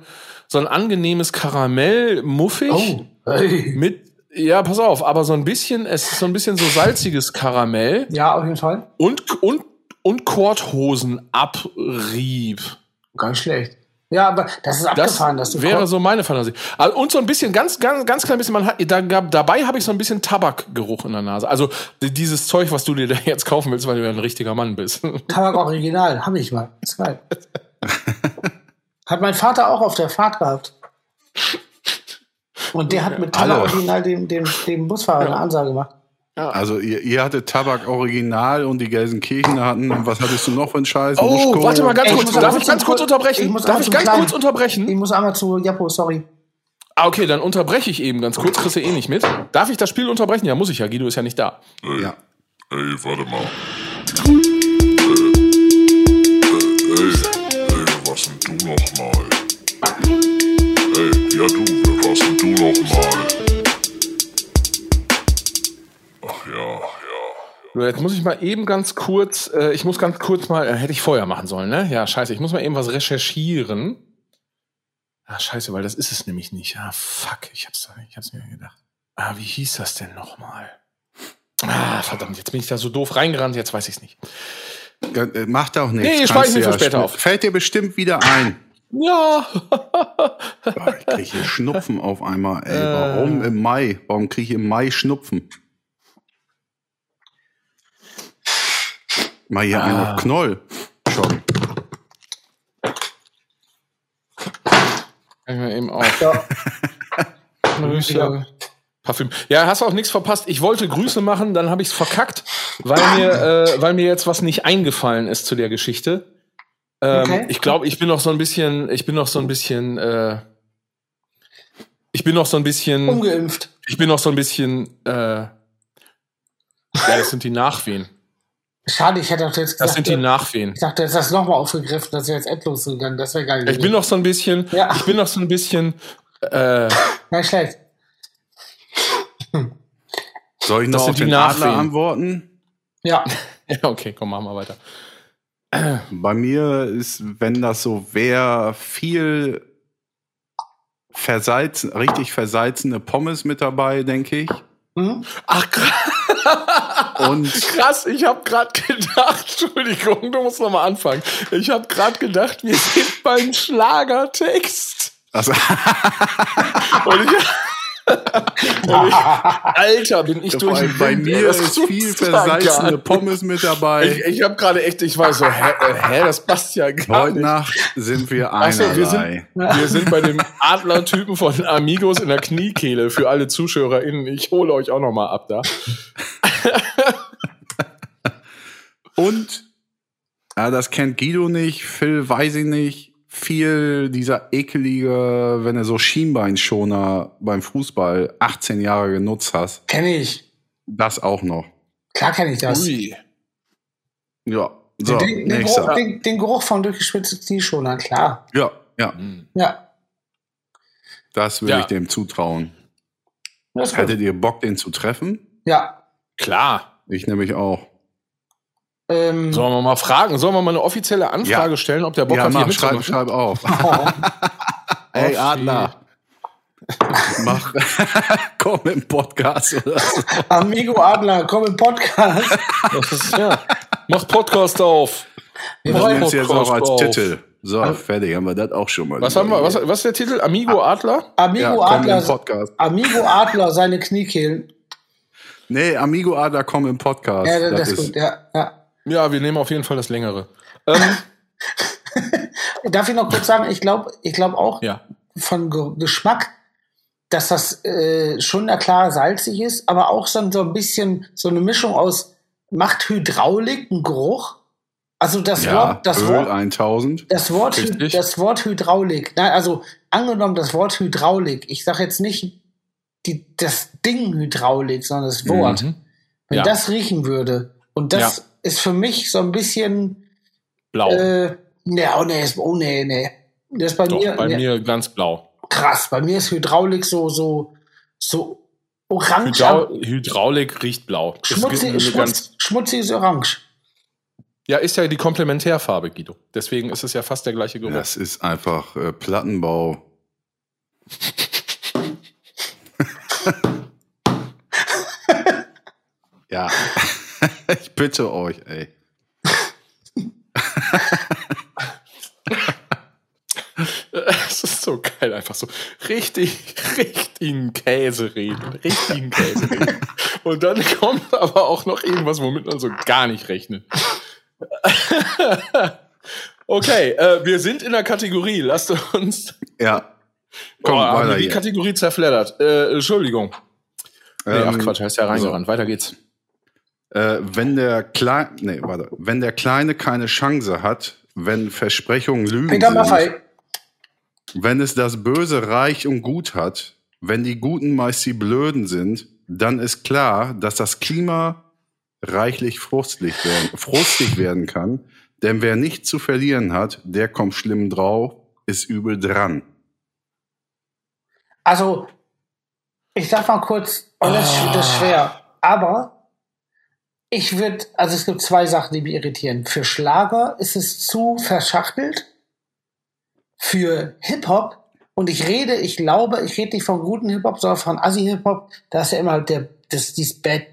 so ein angenehmes Karamell muffig Oh, hey. mit, ja, pass auf, aber so ein bisschen, es ist so ein bisschen so salziges Karamell Ja, auf jeden Fall. und, und, und Korthosenabrieb. Ganz schlecht. Ja, aber das ist Das abgefahren, dass du wäre so meine Fantasie. Also, Und so ein bisschen, ganz, ganz, ganz klein bisschen, man hat, da, gab- dabei habe ich so ein bisschen Tabakgeruch in der Nase. Also die- dieses Zeug, was du dir da jetzt kaufen willst, weil du ja ein richtiger Mann bist. Tabak Original, habe ich mal. Zwei. hat mein Vater auch auf der Fahrt gehabt. Und der hat mit Tabak. Original dem, dem, dem Busfahrer eine Ansage gemacht. Also ihr, ihr hattet Tabak Original und die Gelsenkirchener hatten, und was hattest du noch für einen Scheiß? Oh, Muschko. warte mal ganz Ey, ich kurz. Darf ich ganz kurz Kur- unterbrechen? ich muss Darf ich ganz Kleinen. kurz unterbrechen? Ich muss einmal zu Japo, sorry. Ah, okay, dann unterbreche ich eben ganz kurz. Kriegst du eh nicht mit. Darf ich das Spiel unterbrechen? Ja, muss ich ja. Guido ist ja nicht da. Ja. Ey, warte mal. Ey, ey, wer warst denn du nochmal? Ey, ja du, warst denn du nochmal? So, jetzt muss ich mal eben ganz kurz, äh, ich muss ganz kurz mal, äh, hätte ich vorher machen sollen, ne? Ja, scheiße, ich muss mal eben was recherchieren. Ah, scheiße, weil das ist es nämlich nicht. Ah, fuck, ich hab's, ich hab's mir gedacht. Ah, wie hieß das denn nochmal? Ah, verdammt, jetzt bin ich da so doof reingerannt, jetzt weiß ich's nicht. Äh, Macht auch nichts. Nee, Kannst speichern du wir für später auf. Fällt dir bestimmt wieder ein. Ja. Ich kriege hier Schnupfen auf einmal. Ey, Äh. warum im Mai? Warum kriege ich im Mai Schnupfen? Mal hier Ah. einen auf Knoll. Schon. Kann ich mal eben auf. Ja. Grüße. Parfüm. Ja, hast auch nichts verpasst. Ich wollte Grüße machen, dann habe ich es verkackt, weil mir, äh, weil mir jetzt was nicht eingefallen ist zu der Geschichte. Ähm, Okay. Ich glaube, ich bin noch so ein bisschen, ich bin noch so ein bisschen, äh, ich bin noch so ein bisschen, Ungeimpft. ich bin noch so ein bisschen, äh, ja, das sind die Nachwehen. Schade, ich hätte auch jetzt Das gesagt, sind die äh, Nachwehen. ich dachte, jetzt hast du nochmal aufgegriffen, das wäre jetzt endlos gegangen. Das wäre geil. Ich bin noch so ein bisschen, Ja. ich bin noch so ein bisschen, äh, Nicht schlecht. Soll ich noch Das auf sind die den Adler Nachwehen. antworten? Ja. ja, okay, komm, machen wir weiter. Bei mir ist, wenn das so wäre, viel versalzen, richtig versalzene Pommes mit dabei, denke ich. Hm? Ach, krass. Und Krass, ich habe gerade gedacht, Entschuldigung, du musst noch mal anfangen. Ich habe gerade gedacht, wir sind beim Schlagertext. also, Und ich, und ich, Alter, bin ich durch bei, Wind, mir ist viel versalzene. Pommes mit dabei. Ich, ich habe gerade echt, ich war so, hä, äh, hä, das passt ja gar Heute nicht. Nacht sind wir Ach so, wir sind, wir sind bei dem Adlertypen von Amigos in der Kniekehle für alle ZuschauerInnen. Ich hole euch auch noch mal ab da. Und, ja, das kennt Guido nicht, Phil weiß ich nicht. Viel dieser ekelige, wenn du so Schienbeinschoner beim Fußball 18 Jahre genutzt hast, Kenne ich. das auch noch. Klar kenne ich das. Ui. Ja, so, den, den. Geruch, den, den Geruch von durchgeschwitzten Knieschoner, klar. Ja, ja, Ja. das will Ja. ich dem zutrauen. Das. Hättet ihr Bock, den zu treffen? Ja. Klar. Ich nämlich auch. Ähm, Sollen wir mal fragen? Sollen wir mal eine offizielle Anfrage Ja. stellen, ob der Bock ja, hat, hier mach, schreib, mitzumachen? schreib auf. oh, Ey. Adler. Mach, komm im Podcast oder so. Amigo Adler, komm im Podcast. Das ist, ja. Mach Podcast auf. Wir wollen, es jetzt auch als auf. Titel. So, fertig, haben wir das auch schon mal. Was haben wir? Was, was ist der Titel? Amigo Adler? Amigo Ja, komm im Adler, Podcast. Amigo Adler, seine Kniekehlen. Nee, Amigo Adler, komm im Podcast. Ja, das, ist gut, ja, ja. Ja, wir nehmen auf jeden Fall das längere. Ähm, Darf ich noch kurz sagen, ich glaube ich glaub auch ja. von Ge Geschmack, dass das äh, schon na klar salzig ist, aber auch so, ein- so ein bisschen so eine Mischung aus macht Hydraulik einen Geruch. Also das Ja, Wort, das Öl Wort, 1000. das Wort, Richtig. das Wort Hydraulik. Nein, also angenommen das Wort Hydraulik. Ich sage jetzt nicht die, das Ding Hydraulik, sondern das Wort. Mhm. Wenn Ja. das riechen würde und das Ja. Ist für mich so ein bisschen Blau. äh, nee, oh nee, ist- oh nee, nee. Das ist bei Doch, mir, bei nee, mir ganz blau. krass. Bei mir ist Hydraulik so, so, so orange. Hydra Hydraulik riecht blau. Schmutzig, eine schmutz, ganz, schmutziges Orange. ja, ist ja die Komplementärfarbe, Guido. Deswegen ist es ja fast der gleiche Geruch. Das ist einfach äh, Plattenbau. ja, ich bitte euch, ey. Es ist so geil, einfach so richtig, richtigen Käse reden. Richtigen Käse reden. Und dann kommt aber auch noch irgendwas, womit man so gar nicht rechnet. okay, äh, wir sind in der Kategorie. Lasst uns. Ja. Komm, Oh, haben wir die hier. Kategorie zerfleddert. Äh, Entschuldigung. Nee, ach Ähm, Quatsch, heißt ja reingerannt. Weiter geht's. Äh, wenn der Kleine, nee, warte, wenn der Kleine keine Chance hat, wenn Versprechungen Lügen Peter sind, Maffei. wenn es das Böse reich und gut hat, wenn die Guten meist die Blöden sind, dann ist klar, dass das Klima reichlich frustig werden, frustig werden kann. Denn wer nichts zu verlieren hat, der kommt schlimm drauf, ist übel dran. Also, ich sag mal kurz, und das, ist- das ist schwer, aber ich würde, also es gibt zwei Sachen, die mich irritieren. Für Schlager ist es zu verschachtelt. Für Hip-Hop, und ich rede, ich glaube, ich rede nicht von guten Hip-Hop, sondern von Assi-Hip-Hop, da ist ja immer der, das, dieses Bad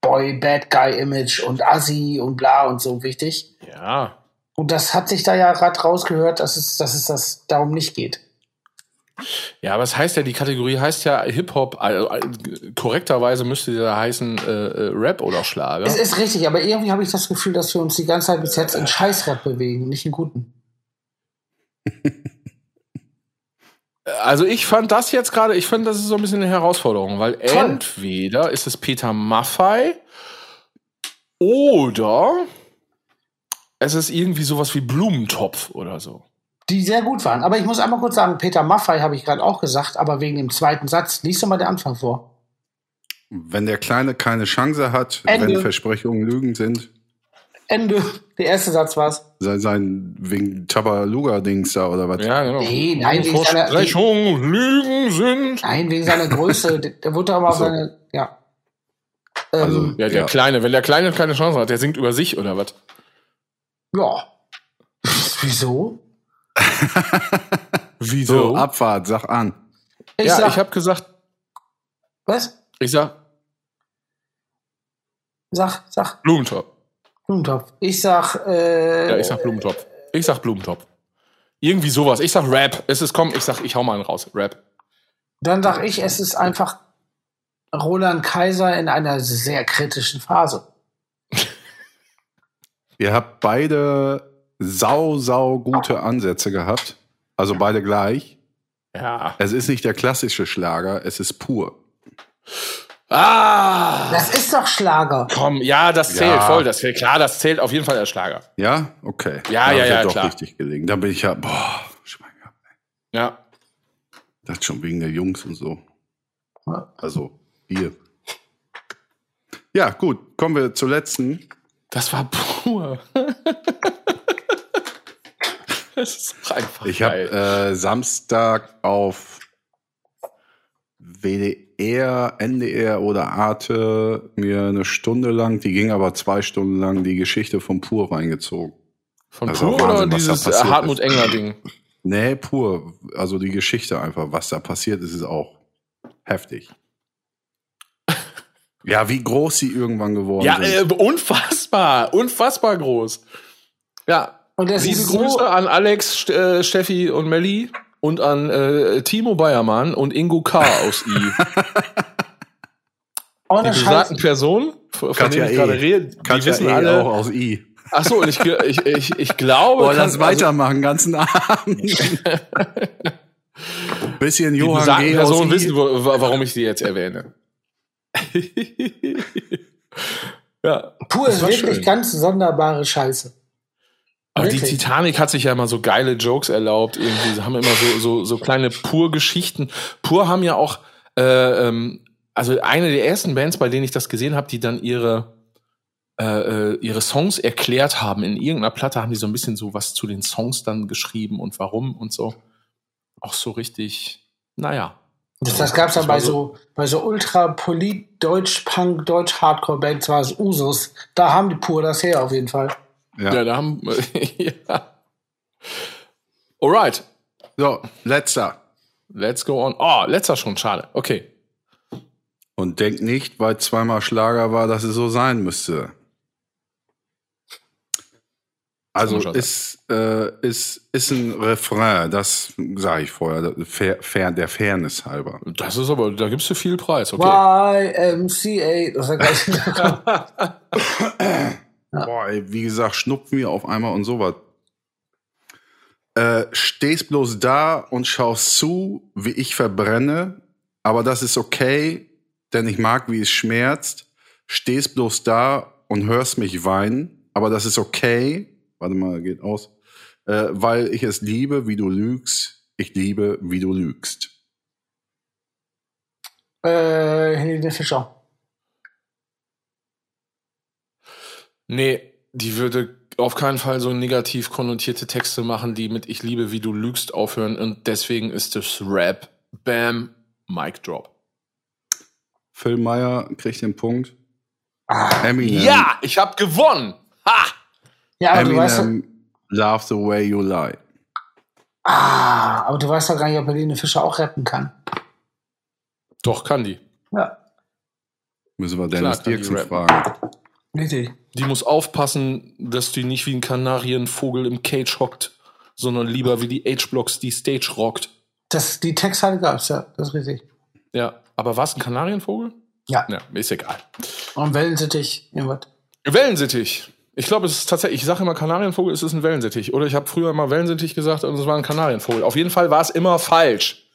Boy, Bad Guy-Image und Assi und bla und so wichtig. Ja. Und das hat sich da ja gerade rausgehört, dass es, dass es das darum nicht geht. Ja, aber es heißt ja, die Kategorie heißt ja Hip-Hop. Also, äh, korrekterweise müsste der heißen äh, äh, Rap oder Schlager. Es ist richtig, aber irgendwie habe ich das Gefühl, dass wir uns die ganze Zeit bis jetzt in Scheißrap bewegen, nicht in guten. Also ich fand das jetzt gerade, ich finde, das ist so ein bisschen eine Herausforderung, weil entweder ist es Peter Maffei oder es ist irgendwie sowas wie Blumentopf oder so. Die sehr gut waren. Aber ich muss einmal kurz sagen, Peter Maffei habe ich gerade auch gesagt, aber wegen dem zweiten Satz, lies doch mal den Anfang vor. Wenn der Kleine keine Chance hat, Ende. wenn Versprechungen Lügen sind, Ende. Der erste Satz war's. sein, sein wegen Tabaluga-Dings da oder was? Ja, genau. Nee, nein, wegen seiner, wegen, Versprechungen Lügen sind. nein, wegen seiner Größe. Der wurde aber auf So. seine, ja. Ähm, Also, Ja, der Ja. Kleine, wenn der Kleine keine Chance hat, der singt über sich oder was? ja. Wieso? So, Abfahrt, sag an. Ich ja, sag, ich habe gesagt, was? ich sag Sag, sag, Blumentopf. Blumentopf. Ich sag, äh, Ja, ich sag Blumentopf. Ich sag Blumentopf. Irgendwie sowas. Ich sag Rap. Es ist komm, ich sag, ich hau mal einen raus. Rap. dann sag ich, es ist einfach Roland Kaiser in einer sehr kritischen Phase. Ihr habt beide sau, sau gute Ansätze gehabt. Also beide gleich. Ja. Es ist nicht der klassische Schlager, es ist pur. Ah! Das ist doch Schlager. Komm, ja, das zählt Ja. voll. Das zählt, klar, das zählt auf jeden Fall als Schlager. Ja, okay. Ja, Da ja, ich ja, doch klar. richtig gelegen. Da bin ich ja, boah. Schwein gehabt. Ja. Das schon wegen der Jungs und so. Ja. Also, hier. Ja, gut. Kommen wir zur letzten. Das war pur. das ist einfach Ich habe äh, Samstag auf WDR, NDR oder Arte mir eine Stunde lang, die ging aber zwei Stunden lang, die Geschichte von Pur reingezogen. Von auch pur oder Wahnsinn, da dieses Hartmut. Engler Ding? Nee, Pur. Also die Geschichte einfach, was da passiert ist, ist auch heftig. Ja, wie groß sie irgendwann geworden Ja, sind. äh, unfassbar, unfassbar groß. Ja, Und das liebe ist so, Grüße an Alex, äh, Steffi und Melli und an äh, Timo Bayermann und Ingo K. aus I. ohne Die besagten Personen, von Katja denen ich E. gerade rede, die Katja wissen eh alle. auch aus I. Ach so, und ich, ich, ich, ich glaube, Oh, kann- lass weitermachen, ganzen Abend. Bisschen die Johann besagten G. Personen I. wissen, wo, wa- warum ich sie jetzt erwähne. ja. Pur Das ist wirklich schön. ganz sonderbare Scheiße. Aber die Wirklich. Titanic hat sich ja immer so geile Jokes erlaubt. Irgendwie, sie haben immer so, so, so kleine Pur-Geschichten. Pur haben ja auch, äh, ähm, also eine der ersten Bands, bei denen ich das gesehen habe, die dann ihre, äh, äh, ihre Songs erklärt haben. In irgendeiner Platte haben die so ein bisschen so was zu den Songs dann geschrieben und warum und so. Auch so richtig, naja. Das, das gab's dann Das war bei so, bei so ultra polit Deutsch Punk, Deutsch Hardcore Bands war es Usus. Da haben die pur das her auf jeden Fall. Ja, Ja. da haben, ja. Alright, So, letzter. let's go on. Oh, letzter schon, schade. Okay. Und denk nicht, weil zweimal Schlager war, dass es so sein müsste. Also ist, äh, ist, ist ein Refrain, das sage ich vorher, fair, fair, der Fairness halber. Das ist aber, da gibst du viel Preis, okay. YMCA. Das ist ja gleich. Boah, ey, wie gesagt, schnupfen wir auf einmal und sowas. Äh, stehst bloß da und schaust zu, wie ich verbrenne, aber das ist okay, denn ich mag, wie es schmerzt. Stehst bloß da und hörst mich weinen, aber das ist okay. Warte mal, geht aus. Äh, weil ich es liebe, wie du lügst. Ich liebe, wie du lügst. äh, Helene Fischer. Nee, die würde auf keinen Fall so negativ konnotierte Texte machen, die mit Ich liebe, wie du lügst aufhören und deswegen ist es Rap. Bam, Mic Drop. Phil Meyer kriegt den Punkt. Ah, Eminem. Ja, ich hab gewonnen. Ha! ja, aber du weißt, doch- Eminem, Love the way you lie. ah, aber du weißt doch gar nicht, ob Helene Fischer auch rappen kann. Doch, kann die. Ja, Müssen wir Dennis Dirksen fragen. Richtig. Die muss aufpassen, dass die nicht wie ein Kanarienvogel im Cage hockt, sondern lieber wie die H-Blocks die Stage rockt. Das, die Textteile gab's, ja, das ist richtig. Ja, aber war es ein Kanarienvogel? Ja. Ja, ist egal. Und Wellensittich, irgendwas. Wellensittich. Ich glaube, es ist tatsächlich, ich sage immer Kanarienvogel, es ist ein Wellensittich. Oder ich habe früher mal Wellensittich gesagt und es war ein Kanarienvogel. Auf jeden Fall war es immer falsch.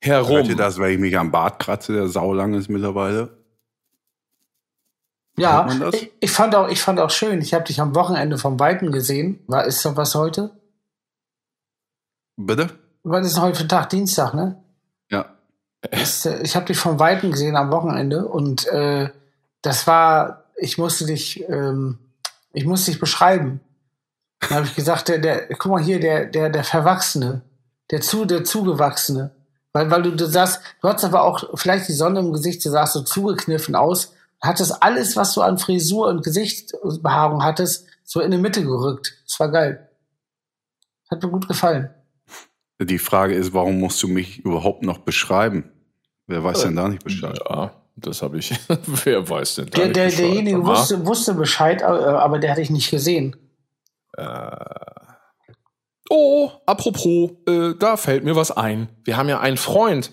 Herum. Hört ihr das, weil ich mich am Bart kratze, der saulang ist mittlerweile? Ja, ich, ich, fand auch, ich fand auch schön. Ich habe dich am Wochenende vom Weiten gesehen. War, ist doch was heute? Bitte? Was ist heute für Tag? Dienstag, ne? Ja. Ist, äh, ich habe dich vom Weiten gesehen am Wochenende und äh, das war, ich musste dich, ähm, ich musste dich beschreiben. Dann habe ich gesagt, der, der, guck mal hier, der, der, der Verwachsene, der zu, der Zugewachsene. Weil, weil du, du sahst, du hattest aber auch vielleicht die Sonne im Gesicht, du sahst so zugekniffen aus, hattest alles, was du an Frisur und Gesichtsbehaarung hattest, so in die Mitte gerückt. Das war geil. Hat mir gut gefallen. Die Frage ist, warum musst du mich überhaupt noch beschreiben? Wer weiß denn da nicht Bescheid? Ja, das habe ich. Wer weiß denn da Der, nicht der, Bescheid? derjenige wusste, wusste Bescheid, aber, aber der hatte ich nicht gesehen. Oh, apropos, äh, da fällt mir was ein. Wir haben ja einen Freund,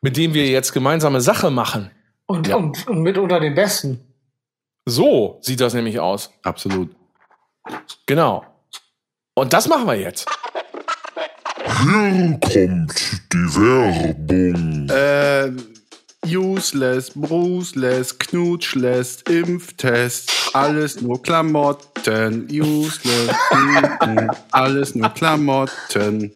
mit dem wir jetzt gemeinsame Sache machen. Und, Ja. und, und mit unter den Besten. So sieht das nämlich aus. Absolut. Genau. Und das machen wir jetzt. Hier kommt die Werbung. Äh, useless, bruceless, knutschless, Impftest, alles nur Klamotten. Useless, alles nur Klamotten.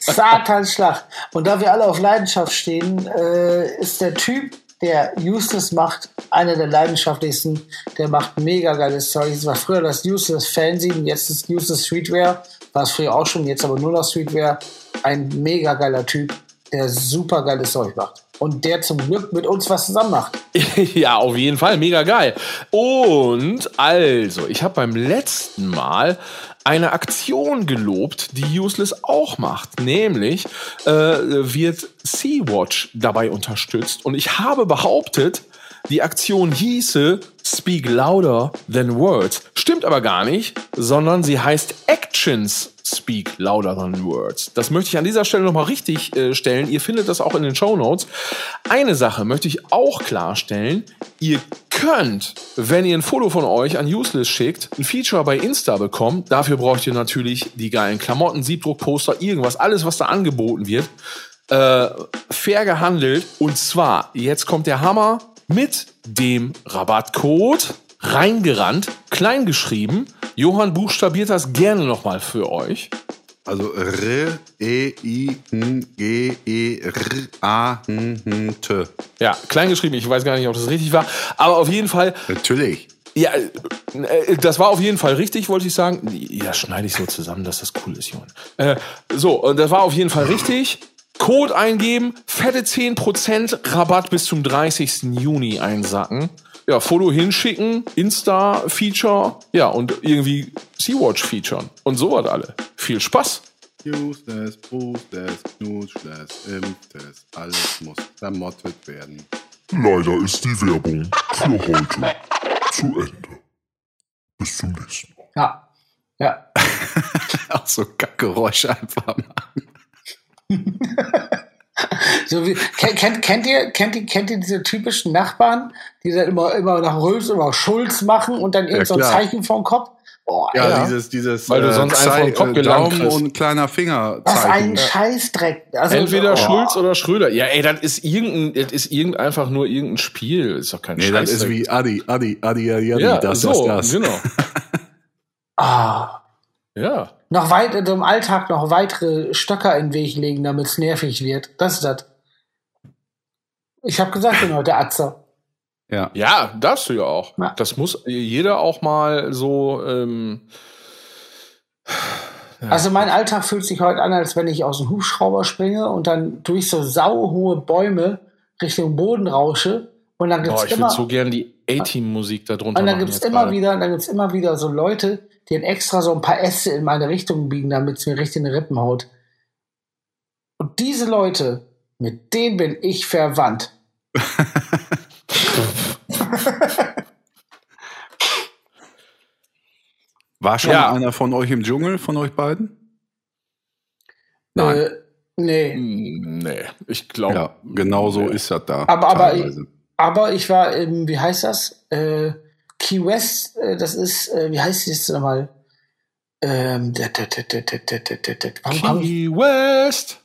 Satanschlag. Und da wir alle auf Leidenschaft stehen, äh, ist der Typ, der Useless macht, einer der leidenschaftlichsten. Der macht mega geiles Zeug. Es war früher das Useless Fanzine, jetzt ist Useless Streetwear. War es früher auch schon, jetzt aber nur noch Streetwear. Ein mega geiler Typ, der super geiles Zeug macht. Und der zum Glück mit uns was zusammen macht. ja, auf jeden Fall, mega geil. Und also, ich habe beim letzten Mal eine Aktion gelobt, die Useless auch macht. Nämlich äh, wird Sea-Watch dabei unterstützt. Und ich habe behauptet, die Aktion hieße Speak Louder Than Words. Stimmt aber gar nicht, sondern sie heißt Actions Speak Louder Than Words. Das möchte ich an dieser Stelle nochmal richtig äh, stellen. Ihr findet das auch in den Show Notes. Eine Sache möchte ich auch klarstellen. Ihr könnt, wenn ihr ein Foto von euch an Useless schickt, ein Feature bei Insta bekommen. Dafür braucht ihr natürlich die geilen Klamotten, Siebdruckposter, irgendwas, alles, was da angeboten wird. Äh, fair gehandelt. Und zwar, jetzt kommt der Hammer mit dem Rabattcode reingerannt, klein geschrieben. Johann buchstabiert das gerne nochmal für euch. Also R, E, I, N, G, E, R, A, N, N, T. Ja, klein geschrieben. Ich weiß gar nicht, ob das richtig war. Aber auf jeden Fall, Natürlich. ja, äh, das war auf jeden Fall richtig, wollte ich sagen. Ja, schneide ich so zusammen, dass das cool ist, Johann. Äh, so, und das war auf jeden Fall richtig. Code eingeben, fette 10% Rabatt bis zum 30. Juni einsacken. Ja, Foto hinschicken, Insta-Feature, ja, und irgendwie Sea-Watch featuren. Und so hat alle. Viel Spaß. Useless, boostless, knuschless, impftes. Alles muss vermottet werden. Leider ist die Werbung für heute zu Ende. Bis zum nächsten Mal. Ja. Ja. Auch so Kackgeräusche einfach machen. So wie, kennt, kennt, kennt, ihr, kennt, ihr, kennt ihr diese typischen Nachbarn, die dann immer, immer nach Rülps immer Schulz machen und dann irgend so ein. Zeichen vom Kopf? Boah, Ja, Alter. dieses, dieses Weil du sonst einfach den Kopf Daumen und kleiner Finger Was ein. Scheißdreck. Also, Entweder oh. Schulz oder Schröder. Ja, ey, das ist irgendein, das ist irgend einfach nur irgendein Spiel. Ist doch kein Nee, das ist Scheißdreck. wie Adi, Adi, Adi, Adi, Adi, ja, das, so, das, das. genau. Ah. Ja. Noch weit, also im Alltag noch weitere Stöcker in den Weg legen, damit es nervig wird. Das ist das. Ich habe gesagt, ich bin heute Atzer. Ja. Ja, darfst du ja auch. Ja. Das muss jeder auch mal so. Ähm, Also mein Alltag fühlt sich heute an, als wenn ich aus dem Hubschrauber springe und dann durch so sauhohe Bäume Richtung Boden rausche. Und dann boah, gibt's ich immer, würde so gern die A-Team-Musik da drunter und dann gibt's immer gerade. wieder, dann gibt's immer wieder so Leute, die dann extra so ein paar Äste in meine Richtung biegen, damit es mir richtig in die Rippen haut. Und diese Leute, mit denen bin ich verwandt. War schon ja. einer von euch im Dschungel, von euch beiden? Nein. Äh, nee. Nee, ich glaube. Ja, genau so nee. ist das da. Aber, aber ich, aber, ich war im, wie heißt das? Äh, Key West, das ist, äh, wie heißt das nochmal? Ähm, Key West!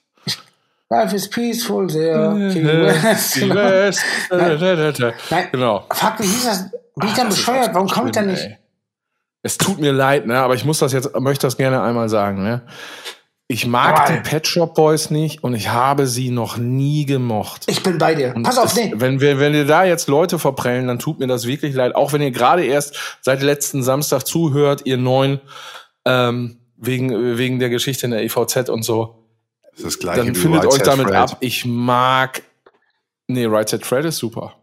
Life is peaceful there. Key West. Key genau. West. Da, da, da. Nein, Genau. fuck, wie hieß das? Bin ich dann bescheuert? Warum komme ich da nicht? ey. Es tut mir leid, ne, aber ich muss das jetzt, möchte das gerne einmal sagen, ne. Ich mag Aber- die Pet Shop Boys nicht und ich habe sie noch nie gemocht. Ich bin bei dir. Und Pass auf, nee. Wenn wir, wenn ihr da jetzt Leute verprellen, dann tut mir das wirklich leid. Auch wenn ihr gerade erst seit letzten Samstag zuhört, ihr neun, ähm, wegen, wegen der Geschichte in der EVZ und so. Das ist das gleiche Dann wie findet Right euch damit Fred. ab. Ich mag, nee, Right Set Fred ist super.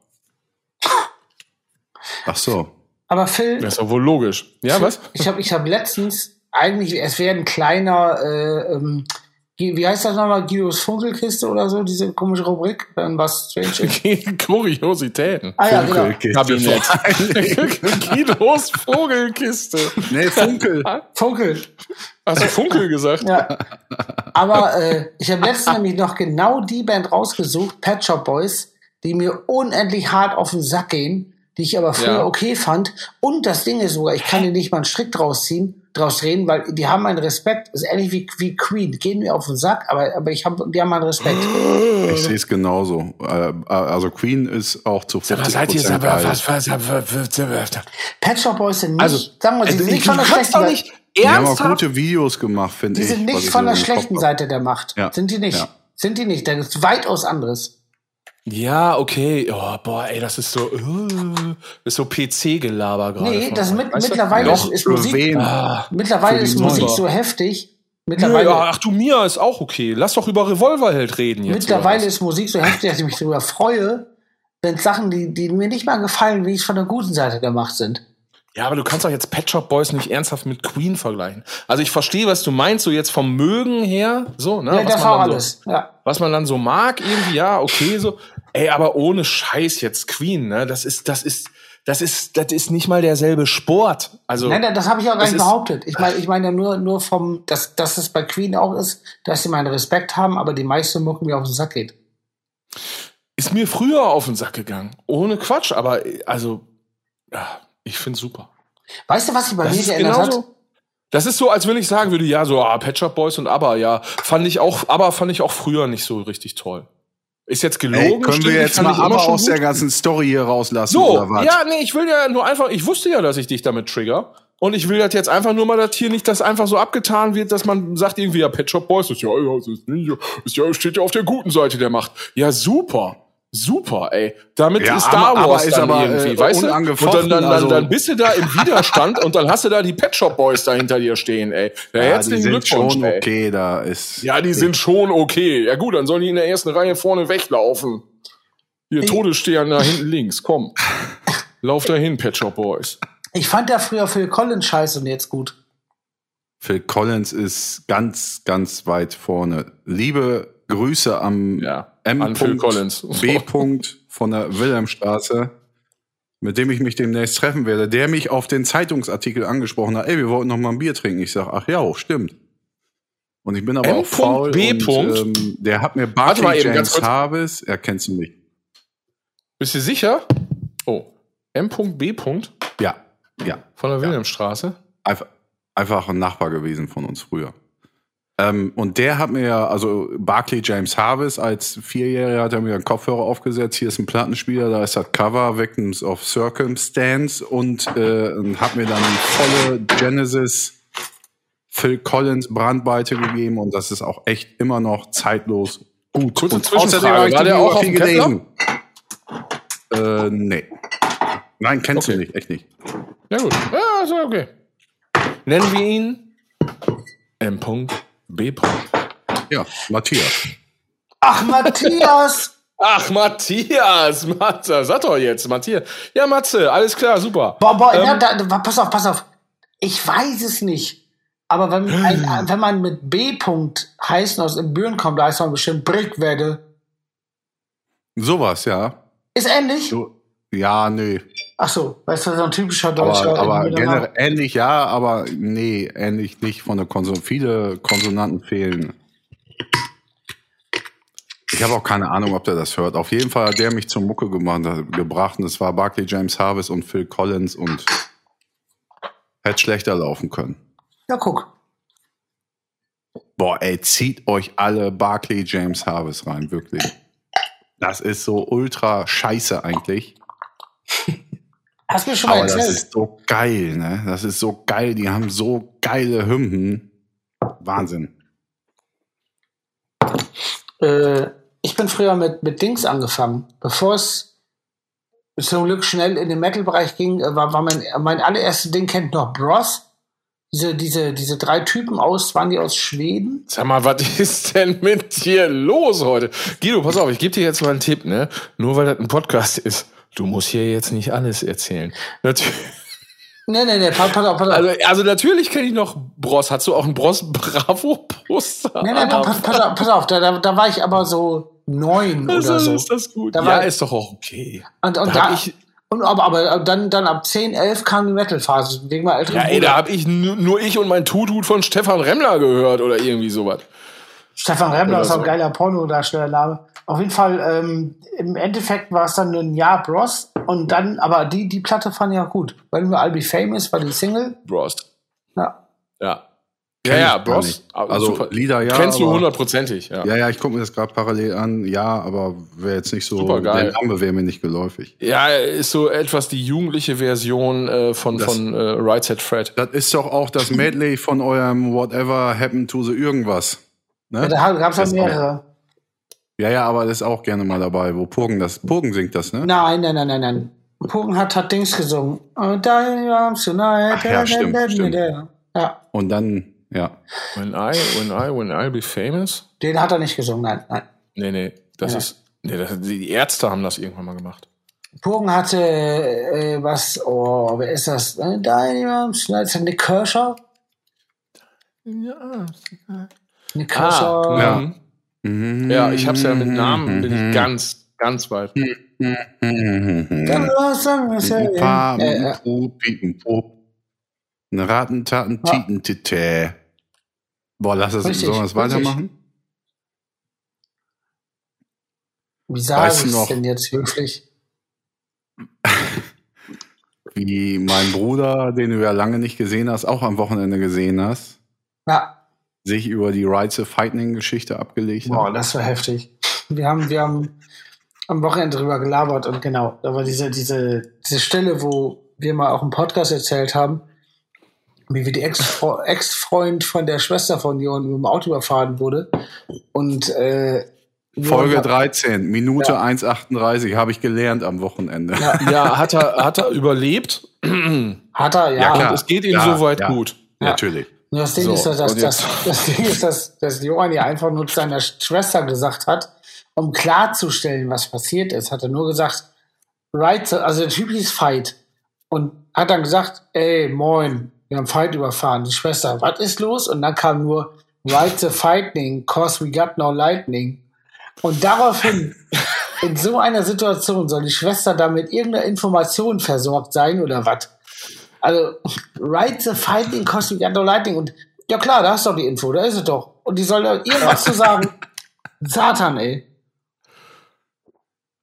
Ach so. Aber Phil, Das ist doch wohl logisch. Ja, was? ich habe ich hab letztens, eigentlich, es wäre ein kleiner, äh, ähm, wie heißt das nochmal, Guidos Funkelkiste oder so, diese komische Rubrik, dann was Strange. Kuriositäten. ah ja, genau. Funkelkiste Dingen. Guidos Vogelkiste. Nee, Funkel. Funkel. Hast du Funkel gesagt? Ja. Aber äh, ich habe letztens nämlich noch genau die Band rausgesucht, Pet Shop Boys, die mir unendlich hart auf den Sack gehen, die ich aber früher Ja. okay fand. Und das Ding ist sogar, ich kann dir nicht mal einen Strick draus ziehen, draus drehen, weil die haben meinen Respekt. Das ist ähnlich wie, wie Queen. Gehen mir auf den Sack, aber, aber ich hab, die haben meinen Respekt. Ich sehe es genauso. Äh, Also Queen ist auch zu 50 was, geil. was, was, was, was, was, Pet Shop Boys sind nicht, Also, sagen wir, sie äh, sind du nicht von der kannst schlechten doch Seite. Nicht, Die haben auch Ernsthaft? gute Videos gemacht, finde Die ich. sind was nicht ich von so der schlechten. Seite der Macht. Ja. Sind die nicht? Ja. Sind die nicht? Das ist weitaus anderes. Ja, okay. Oh, boah, ey, das ist so, uh, das ist so PC-Gelaber gerade. Nee, das mit, Weißt mittlerweile Doch, ist, ist für Musik. Ah, Mittlerweile die ist Musik so heftig. Mittlerweile, ja, ach du, Mia ist auch okay. Lass doch über Revolverheld reden jetzt. mittlerweile ist Musik so heftig, dass ich mich darüber freue, wenn Sachen, die, die mir nicht mal gefallen, wie es von der guten Seite der Macht sind. Ja, aber du kannst doch jetzt Pet Shop Boys nicht ernsthaft mit Queen vergleichen. Also ich verstehe, was du meinst, so jetzt vom Mögen her, so, ne? Ja, was das man war dann alles. Ja. So, was man dann so mag, irgendwie, ja, okay, so. Ey, aber ohne Scheiß jetzt Queen, ne? Das ist, das ist, das ist, das ist nicht mal derselbe Sport. Also. Nein, das habe ich auch gar nicht behauptet. Ich meine, ich meine ja nur, nur vom, dass, dass es bei Queen auch ist, dass sie meinen Respekt haben, aber die meiste Mucke mir auf den Sack geht. ist mir früher auf den Sack gegangen. Ohne Quatsch, aber also, ja, ich find's super. Weißt du, was sich bei Das mir geändert hat? genauso. Das ist so, als wenn ich sagen würde, ja, so ah, Pet Shop Boys und ABBA, ja, fand ich auch, aber fand ich auch früher nicht so richtig toll. Ist jetzt gelogen. Ey, können wir ich jetzt mal ich aber schon aus der ganzen Story hier rauslassen, So, oder was? ja, nee, ich will ja nur einfach, ich wusste ja, dass ich dich damit trigger. Und ich will das jetzt einfach nur mal, dass hier nicht das einfach so abgetan wird, dass man sagt irgendwie, ja, Pet Shop Boys, das ist ja, ja, das ist, nicht, ist ja, steht ja auf der guten Seite der Macht. Ja, super. Super, ey. Damit Ja, ist Star aber- Wars aber ist dann aber, irgendwie, äh, weißt du? Und dann, dann, dann, also- dann bist du da im Widerstand und dann hast du da die Pet Shop Boys da hinter dir stehen, ey. Ja, Ja, die herzlichen sind Glückwunsch, schon ey. okay, da ist. Ja, die sind schon okay. Ja gut, dann sollen die in der ersten Reihe vorne weglaufen. Hier, Todesstern da hinten links, komm. Lauf da hin, Pet Shop Boys. Ich fand ja früher Phil Collins scheiße und jetzt gut. Phil Collins ist ganz, ganz weit vorne. Liebe Grüße am Ja, M. an Phil Collins. B. von der Wilhelmstraße, mit dem ich mich demnächst treffen werde, der mich auf den Zeitungsartikel angesprochen hat. Ey, wir wollten noch mal ein Bier trinken. Ich sag, ach ja, oh, stimmt. Und ich bin aber M. auch faul. B. Und, ähm, der hat mir mal eben, ganz James. Harvis, er kennst du nicht. Bist du sicher? Oh. M.B. Ja, ja. von der Wilhelmstraße. Einfach, einfach ein Nachbar gewesen von uns früher. Ähm, und der hat mir ja, also Barclay James Harvis als Vierjähriger hat er mir einen Kopfhörer aufgesetzt. Hier ist ein Plattenspieler, da ist das Cover Victims of Circumstance und, äh, hat mir dann volle Genesis Phil Collins Brandweite gegeben und das ist auch echt immer noch zeitlos gut. Kurze und Zwischenfrage, hab ich war der auch auf viel dem Kessler? Äh, nee. Nein, kennst Okay. du nicht, echt nicht. Ja gut. Ja, ist okay. Nennen wir ihn M.B. Ja, Matthias. Ach, Matthias! Ach, Matthias, Matze, sag doch jetzt, Matthias. Ja, Matze, alles klar, super. Boah, boah, Ähm, ja, da, da, pass auf, pass auf. Ich weiß es nicht. Aber wenn, ein, wenn man mit B. -Punkt heißen aus dem Büren kommt, da heißt man bestimmt Brickwerde. Sowas, ja. Ist ähnlich? So, ja, nee. Ach so, weißt du, so ein typischer deutscher. Aber, aber generell ähnlich ja, aber nee, ähnlich nicht von der Konsonanten. Viele Konsonanten fehlen. Ich habe auch keine Ahnung, ob der das hört. Auf jeden Fall hat der mich zur Mucke gemacht, gebracht. Und es war Barclay James Harvis und Phil Collins und hätte schlechter laufen können. Ja, guck. Boah, ey, zieht euch alle Barclay James Harvis rein, wirklich. Das ist so ultra scheiße eigentlich. Hast du mir schon mal Aber das erzählt? ist so geil, ne? Das ist so geil. Die haben so geile Hymnen. Wahnsinn. Äh, ich bin früher mit, mit Dings angefangen. Bevor es zum Glück schnell in den Metal-Bereich ging, äh, war, war mein, mein allererstes Ding, kennt noch Bros. Diese, diese, diese drei Typen aus, waren die aus Schweden? Sag mal, was ist denn mit dir los heute? Guido, pass auf, ich gebe dir jetzt mal einen Tipp, ne? Nur weil das ein Podcast ist. Du musst hier jetzt nicht alles erzählen. Natürlich, Nee, nee, nee, pass, pass auf, pass auf. also, also natürlich kenne ich noch Bros. Hast du auch ein Bros Bravo Poster? nee, nee, pass, pass, auf, pass auf da, da, da war ich aber so neun Also oder so. ist das gut. Da ja, war- ist doch auch okay. Und, und, Da da, ich- und aber, aber dann, dann ab 10, 11 kam die Metal-Phase, wegen meinem älteren Ja, ey, Bruder. da hab ich nur, ich und mein Tutut von Stefan Remmler gehört oder irgendwie sowas. Stefan Remmler Oder ist auch ein geiler Pornodarstellername. Auf jeden Fall, ähm, im Endeffekt war es dann ein Jahr Bros. Und dann, aber die, die Platte fand ich auch gut. Weil nur I'll Be Famous war die Single. Bros. Ja. Ja. Ja, ja, Bros. aber Also super. Lieder ja. Kennst du hundertprozentig, ja. Ja, ja, ich gucke mir das gerade parallel an. Ja, aber wäre jetzt nicht so. Super geil. Der Name wäre mir nicht geläufig. Ja, ist so etwas die jugendliche Version äh, von, Das- von äh, Right Set Fred. Das ist doch auch das Medley von eurem Whatever Happened to the irgendwas. Ja, Ne? da gab es auch mehrere. Ja, ja, aber das ist auch gerne mal dabei, wo Purgen das. Purgen singt das, ne? Nein, nein, nein, nein, nein. Pogen hat, hat Dings gesungen. Oh, Arms tonight. Ach ja, stimmt, stimmt. Ja, Und dann, ja. When I, when I, when I'll be famous? den hat er nicht gesungen, nein, nein. Nee, nee, das Ja. ist, nee, das, die Ärzte haben das irgendwann mal gemacht. Pogen hatte äh, was, oh, wer ist das? Äh, tonight. Ist Nick Kershaw? Ja. Nick Kershaw. Ah, Ja. Ja. Mhm. ja, ich hab's ja mit Namen, bin ich ganz, ganz weit. Dann was sagen wir denn? Pa, Äh, äh, pu, piepen, pup. Eine Ratentaten, Ja. Titen, Tite. Boah, lass es, sollen wir es weitermachen? Wie sage ich du es denn jetzt höflich? Wie mein Bruder, den du ja lange nicht gesehen hast, auch am Wochenende gesehen hast, Ja, sich über die Rights of Lightning Geschichte abgelegt boah, hat. das war heftig. Wir haben, wir haben am Wochenende drüber gelabert und genau, da war diese, diese, diese Stelle, wo wir mal auch im Podcast erzählt haben, wie wir die Ex-Fre- Ex-Freund von der Schwester von Johann mit dem Auto überfahren wurde. Und äh, Folge hat- 13, Minute Ja. 1,38, habe ich gelernt am Wochenende. Ja, Ja, hat er, hat er überlebt? hat er, ja. Ja, klar. Und es geht ihm Ja, soweit ja. gut. Natürlich. Nur das Ding So, ist, dass, dass, jetzt- das Ding ist, dass, dass Johann ja einfach nur zu seiner Schwester gesagt hat, um klarzustellen, was passiert ist, hat er nur gesagt, right, also der Typ hieß Fight und hat dann gesagt, ey, moin, wir haben Fight überfahren. Die Schwester, was ist los? Und dann kam nur, right the fighting, cause we got no lightning. Und daraufhin, in so einer Situation, soll die Schwester da mit irgendeiner Information versorgt sein oder was? Also, right the fighting, got no lightning. Und ja klar, da hast du doch die Info, da ist es doch. Und die soll da irgendwas zu sagen. Satan, ey.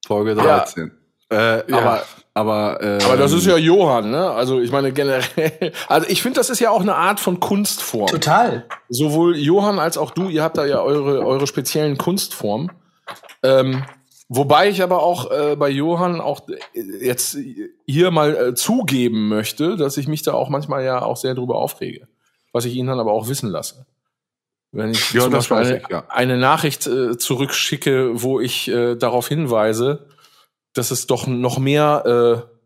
Folge Ja. 13. Äh, Ja. Aber, aber, äh, Aber das ist ja Johann, ne? Also ich meine generell, also ich finde, das ist ja auch eine Art von Kunstform. Total. Sowohl Johann als auch du, ihr habt da ja eure, eure speziellen Kunstformen. Ähm, wobei ich aber auch äh, bei Johann auch äh, jetzt hier mal äh, zugeben möchte, dass ich mich da auch manchmal ja auch sehr drüber aufrege. Was ich ihn dann aber auch wissen lasse. Wenn ich Ja, zum Beispiel eine, ich, ja. eine Nachricht äh, zurückschicke, wo ich äh, darauf hinweise, dass es doch noch mehr äh,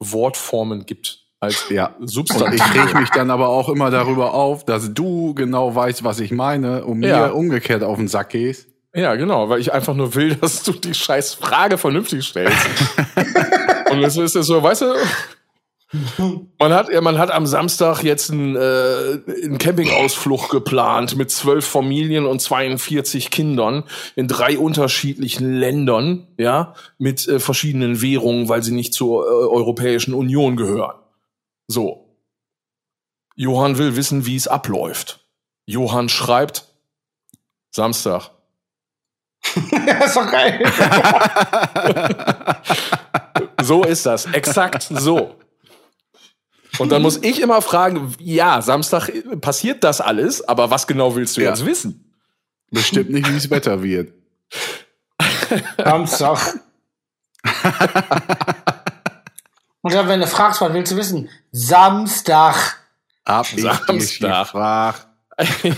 Wortformen gibt als Ja. Und Substantive. ich reg mich dann aber auch immer darüber auf, dass du genau weißt, was ich meine und Ja. mir umgekehrt auf den Sack gehst. Ja, genau, weil ich einfach nur will, dass du die scheiß Frage vernünftig stellst. Und es ist ja so, weißt du, man hat, man hat am Samstag jetzt einen, äh, einen Campingausflug geplant mit zwölf Familien und 42 Kindern in drei unterschiedlichen Ländern, ja, mit äh, verschiedenen Währungen, weil sie nicht zur äh, Europäischen Union gehören. So. Johann will wissen, wie es abläuft. Johann schreibt, Samstag, ist doch geil. So ist das. Exakt so. Und dann muss ich immer fragen, ja, Samstag passiert das alles, aber was genau willst du Ja. jetzt wissen? Bestimmt nicht, wie es Wetter wird. Samstag. Und dann, wenn du fragst, was willst du wissen? Samstag. Dich Samstag.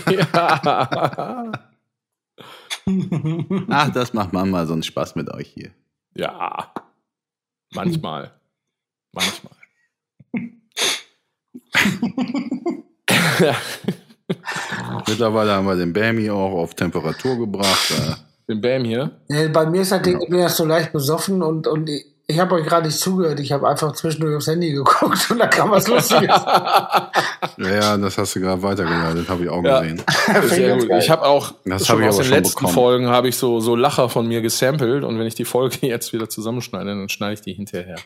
ja. Ach, das macht manchmal so einen Spaß mit euch hier. ja. Manchmal. Manchmal. Mittlerweile haben wir den Bammy auch auf Temperatur gebracht. Äh, Den Bam hier. Ja, bei mir ist das Ding, ich bin ja so leicht besoffen und, und ich, ich habe euch gerade nicht zugehört. Ich habe einfach zwischendurch aufs Handy geguckt und da kam was Lustiges. ja, das hast du gerade weitergeleitet, habe ich auch Ja. gesehen. Sehr gut. Ich habe auch Das schon hab ich aus den schon letzten bekommen. Folgen habe ich so so Lacher von mir gesampelt und wenn ich die Folge jetzt wieder zusammenschneide, dann schneide ich die hinterher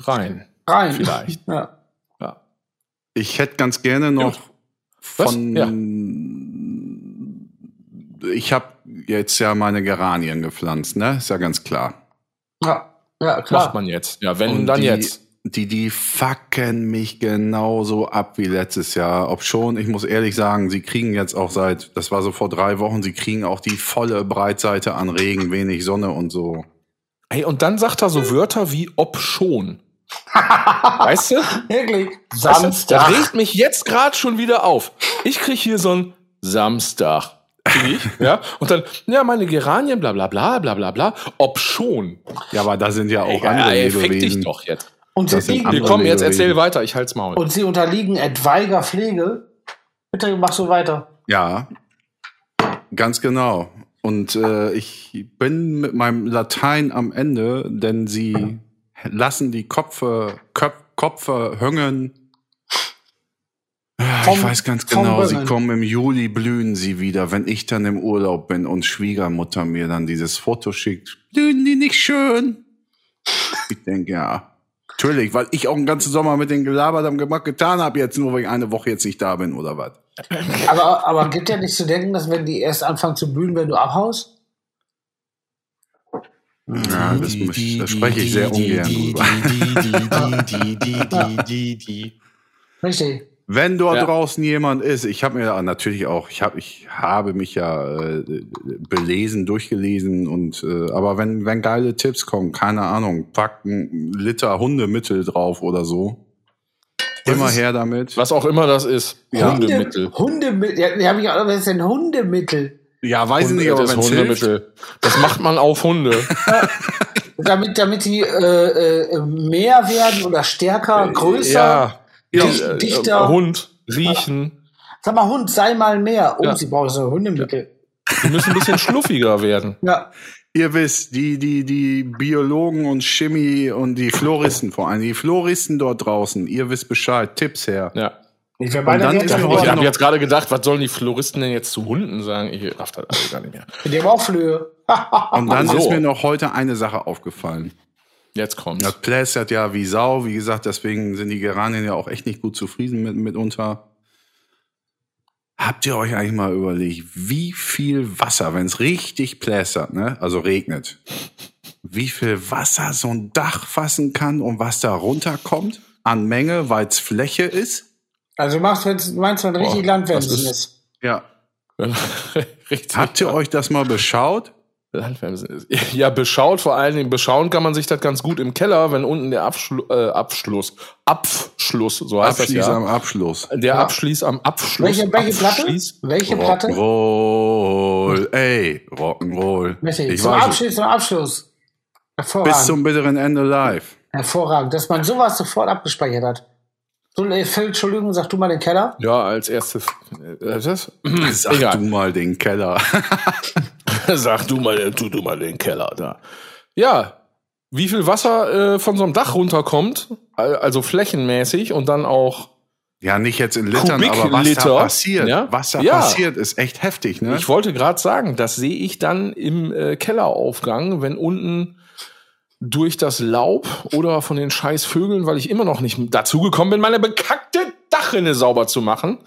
rein. Rein. Vielleicht. Ja. Ja. Ich hätte ganz gerne noch Was? von. Ja. Ich habe jetzt ja meine Geranien gepflanzt, ne? Ist ja ganz klar. Ja, ja, klar. Macht man jetzt. Ja, wenn Und dann die- jetzt. die, die fucken mich genauso ab wie letztes Jahr. Ob schon, ich muss ehrlich sagen, sie kriegen jetzt auch seit, das war so vor drei Wochen, sie kriegen auch die volle Breitseite an Regen, wenig Sonne und so. Ey, und dann sagt er so Wörter wie ob schon. weißt du? Wirklich. Du? Das Samstag. regt mich jetzt gerade schon wieder auf. Ich krieg hier so ein Samstag. Krieg ich, ja, und dann, ja, meine Geranien, bla bla bla bla bla bla, ob schon. Ja, aber da sind ja auch Ey, andere ey, fick dich Lebewesen. doch jetzt. Und sie, Das sind liegen, komm, jetzt Lebewesen. erzähl weiter, ich halt's Maul. und sie unterliegen etwaiger Pflege. Bitte mach so weiter. Ja, ganz genau. Und äh, ich bin mit meinem Latein am Ende, denn sie lassen die Kopfe, Köp, Kopfe hängen. Ich weiß ganz genau, sie kommen im Juli, blühen sie wieder. Wenn ich dann im Urlaub bin und Schwiegermutter mir dann dieses Foto schickt, blühen die nicht schön? Ich denke, ja. Natürlich, weil ich auch einen ganzen Sommer mit denen gelabert am gemacht getan habe, jetzt nur, weil ich eine Woche jetzt nicht da bin oder was. Aber, aber gibt ja nicht zu denken, dass wenn die erst anfangen zu blühen, wenn du abhaust? Ja, das, muss- da spreche ich sehr ungern drüber. Richtig. Wenn dort Ja. draußen jemand ist, ich habe mir ja natürlich auch, ich habe, ich habe mich ja äh, belesen, durchgelesen und, äh, aber wenn wenn geile Tipps kommen, keine Ahnung, pack einen Liter Hundemittel drauf oder so, immer ist- her damit. Was auch immer das ist. Hundemittel. Hundemittel. Ja, ich auch, was ist denn Hundemittel? Ja, weiß ich nicht, aber das Hundemittel. Das macht man auf Hunde. Damit, damit die äh, äh, mehr werden oder stärker, größer. Ja. Dicht- äh, dichter. äh, Hund, riechen. Sag mal, Hund, sei mal mehr. Oh, Ja. sie brauchen so Hundemittel. Die müssen ein bisschen schluffiger werden. Ja. ihr wisst, die die die Biologen und Chemie und die Floristen vor allem, die Floristen dort draußen, ihr wisst Bescheid, Tipps her. Ja. Ich habe jetzt gerade gedacht, was sollen die Floristen denn jetzt zu Hunden sagen? Ich raff das alles gar nicht mehr. Die haben auch Flöhe. Und dann So. ist mir noch heute eine Sache aufgefallen. Jetzt kommt's. Das plästert ja wie Sau. Wie gesagt, deswegen sind die Geranien ja auch echt nicht gut zufrieden mit, mitunter. Habt ihr euch eigentlich mal überlegt, wie viel Wasser, wenn es richtig plästert, ne, also regnet, wie viel Wasser so ein Dach fassen kann und was da runterkommt an Menge, weil es Fläche ist? Also machst wenn's, meinst du, wenn richtig Landwirtschaft das ist- ist. Ja. Richtig. Habt ihr euch das mal beschaut? Ja, beschaut, vor allen Dingen beschauen kann man sich das ganz gut im Keller, wenn unten der Abschlu äh, Abschluss, Abschluss, so heißt Abschließ das ja. am Abschluss. Der Abschließ am Abschluss. Welche, welche Platte? Abschließ- Welche Platte? Rock'n'Roll, ey, Rock'n'Roll. Ich Zum Abschluss, zum Abschluss. Hervorragend. bis zum bitteren Ende live. Hervorragend, dass man sowas sofort abgespeichert hat. So, äh, Phil, Entschuldigung, sag du mal den Keller. Ja, als erstes. Äh, das? Sag Egal. du mal den Keller. Sag du mal, tu du mal den Keller da. Ja, wie viel Wasser äh, von so einem Dach runterkommt, al- also flächenmäßig und dann auch. Ja, nicht jetzt in Litern, aber was da passiert, ja? was da Ja. passiert, ist echt heftig, ne? Ich wollte gerade sagen, das sehe ich dann im äh, Kelleraufgang, wenn unten durch das Laub oder von den scheiß Vögeln, weil ich immer noch nicht dazu gekommen bin, meine bekackte Dachrinne sauber zu machen.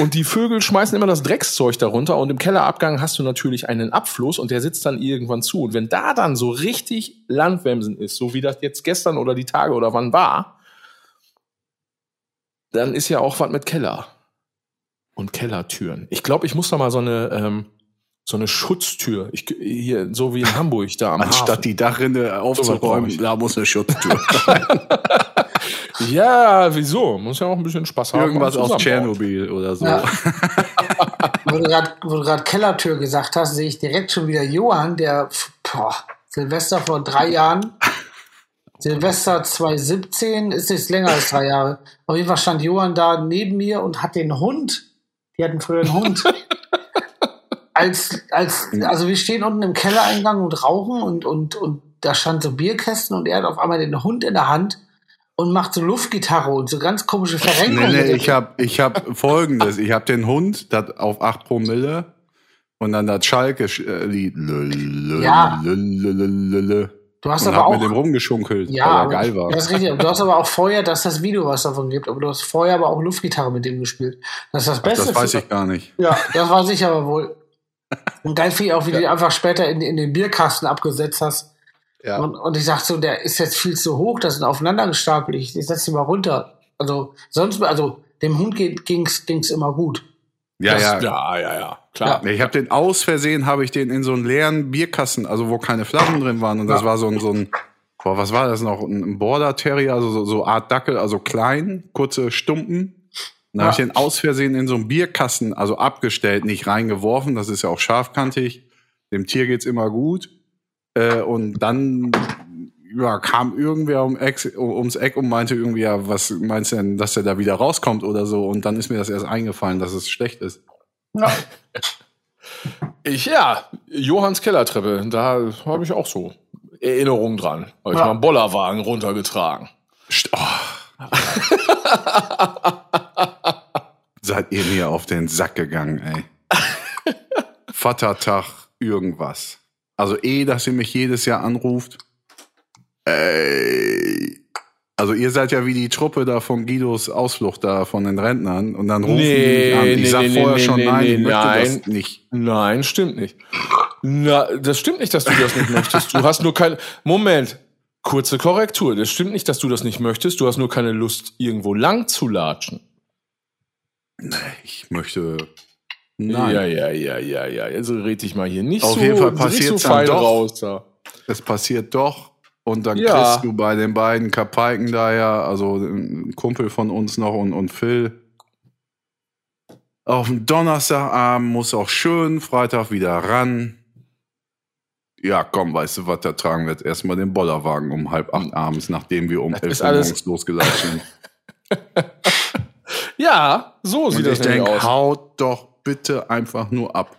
Und die Vögel schmeißen immer das Dreckszeug darunter und im Kellerabgang hast du natürlich einen Abfluss und der sitzt dann irgendwann zu. Und wenn da dann so richtig Landwämsen ist, so wie das jetzt gestern oder die Tage oder wann war, dann ist ja auch was mit Keller und Kellertüren. Ich glaube, ich muss da mal so eine ähm, so eine Schutztür, ich, hier so wie in Hamburg da am Hafen. Anstatt die Dachrinne aufzuräumen, ich. da muss eine Schutztür. Ja, wieso? Muss ja auch ein bisschen Spaß haben. Irgendwas aus. Tschernobyl oder so. Ja. wo du grad- wo du gerade Kellertür gesagt hast, sehe ich direkt schon wieder Johann, der boah, Silvester vor drei Jahren, Silvester 2017, ist jetzt länger als drei Jahre. Auf jeden Fall stand Johann da neben mir und hat den Hund, die hatten früher einen Hund, als, als, also wir stehen unten im Kellereingang und rauchen und, und, und da stand so Bierkästen und er hat auf einmal den Hund in der Hand und macht so Luftgitarre und so ganz komische Nee, Verrenkungen. nee, dem- ich hab, ich hab folgendes. Ich hab den Hund das auf 8 Promille und dann das Schalke-Lied. Ja. Und Du hast hab aber mit dem auch. rumgeschunkelt, Ja, weil er geil war. Das ist richtig. Du hast aber auch vorher, dass das Video was davon gibt, aber du hast vorher aber auch Luftgitarre mit dem gespielt. Das ist das Beste. Das weiß ich gar nicht. Ja, das weiß ich aber wohl. Und geil finde ich auch, wie du die einfach später in, in den Bierkasten abgesetzt hast. Ja. Und, und ich sagte so, der ist jetzt viel zu hoch, das sind aufeinander gestapelt. Ich, ich setze ihn mal runter. Also, sonst, also, dem Hund ging's, ging's immer gut. Ja, Das- ja. ja, ja, ja, klar. Ich habe den aus Versehen, habe ich den in so einen leeren Bierkasten, also wo keine Flaschen drin waren. Und das Ja. war so ein, so ein, boah, was war das noch? Ein Border Terrier, also so, so Art Dackel, also klein, kurze Stumpen. Dann habe ich Ja. den aus Versehen in so einen Bierkasten, also abgestellt, nicht reingeworfen. Das ist ja auch scharfkantig. Dem Tier geht's immer gut. Äh, und dann ja, kam irgendwer um Eck, ums Eck und meinte irgendwie, ja, was meinst du denn, dass er da wieder rauskommt oder so? Und dann ist mir das erst eingefallen, dass es schlecht ist. Ja. Ich, ja, Johanns Kellertreppe, da habe ich auch so Erinnerungen dran. Habe ich Ja. mal einen Bollerwagen runtergetragen. St- Oh. Seid ihr mir auf den Sack gegangen, ey. Vatertag, irgendwas. Also eh, dass ihr mich jedes Jahr anruft. Ey. Also ihr seid ja wie die Truppe da von Guidos Ausflucht da von den Rentnern und dann rufen Nee, die mich an. Ich nee, sag nee, vorher schon nein, ich möchte nein. das nicht. Nein, stimmt nicht. Na, das stimmt nicht, dass du das nicht möchtest. Du hast nur keine. Moment. Kurze Korrektur. Das stimmt nicht, dass du das nicht möchtest. Du hast nur keine Lust, irgendwo lang zu latschen. Ich möchte. Nein. Ja, ja, ja, ja, ja. Also red dich mal hier nicht Auf so, jeden Fall nicht so dann doch. raus da. Es passiert doch. Und dann Ja. kriegst du bei den beiden Kapaiken da ja, also ein Kumpel von uns noch und, und Phil. Auf dem Donnerstagabend muss auch schön, Freitag wieder ran. Ja, komm, weißt du was, da tragen wir jetzt erstmal den Bollerwagen um halb acht abends, nachdem wir um elf Uhr morgens losgelatscht sind. Ja, so Und sieht ich das nämlich denke, aus. haut doch bitte einfach nur ab.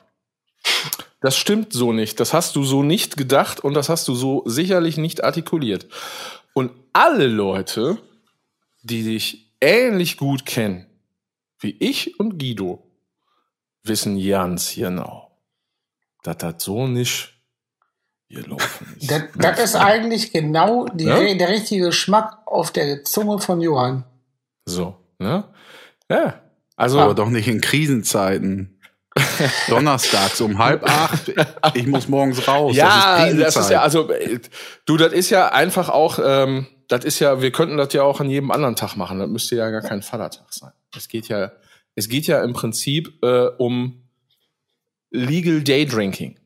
Das stimmt so nicht. Das hast du so nicht gedacht und das hast du so sicherlich nicht artikuliert. Und alle Leute, die dich ähnlich gut kennen wie ich und Guido, wissen ganz genau, dass das so nicht gelaufen ist. Das, das ist eigentlich genau die, Ja? der richtige Geschmack auf der Zunge von Johann. So, ne? Ja. Also, Aber doch nicht in Krisenzeiten. Donnerstags um halb acht. Ich muss morgens raus. ja, das ist, das ist ja, also, äh, du, das ist ja einfach auch, ähm, das ist ja, wir könnten das ja auch an jedem anderen Tag machen. Das müsste ja gar kein Vatertag sein. Es geht ja, es geht ja im Prinzip äh, um Legal Day Drinking.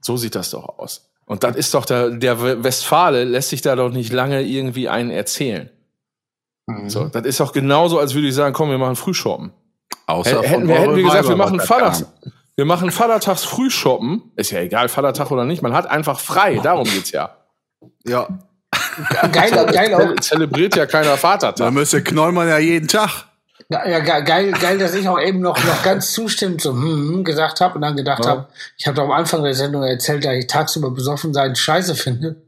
So sieht das doch aus. Und das ist doch der, der Westfale lässt sich da doch nicht lange irgendwie einen erzählen. So, das ist doch genauso, als würde ich sagen, komm, wir machen Frühshoppen. Außer Hätten von wir, hätten wir gesagt, wir machen da kam. wir machen Vatertags Frühshoppen. Ist ja egal, Vatertag oder nicht. Man hat einfach frei. Darum geht's ja. Ja, Geil, geil, auch, Ze- Zelebriert ja keiner da Vatertag. müsste Knollmann ja jeden Tag. ja, ja, ge- geil, geil, dass ich auch eben noch, noch ganz zustimmend so hm, hm, gesagt habe und dann gedacht Ja. habe, ich habe doch am Anfang der Sendung erzählt, dass ich tagsüber besoffen sein scheiße finde.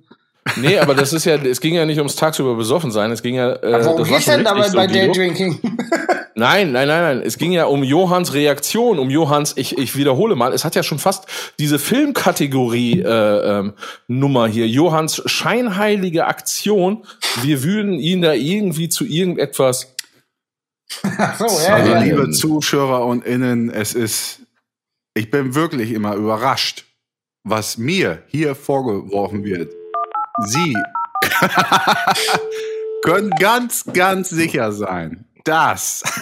Nee, aber das ist ja, es ging ja nicht ums tagsüber besoffen sein. Es ging ja, äh, Aber worum geht's denn dabei bei. Daydrinking? Nein, nein, nein, nein. Es ging ja um Johanns Reaktion, um Johanns, ich, ich wiederhole mal, es hat ja schon fast diese Filmkategorie äh, ähm, Nummer hier. Johanns scheinheilige Aktion. Wir würden ihn da irgendwie zu irgendetwas. Ach so, ja, Also ja. liebe Zuschauer und Innen, es ist, ich bin wirklich immer überrascht, was mir hier vorgeworfen wird. Sie können ganz, ganz sicher sein, dass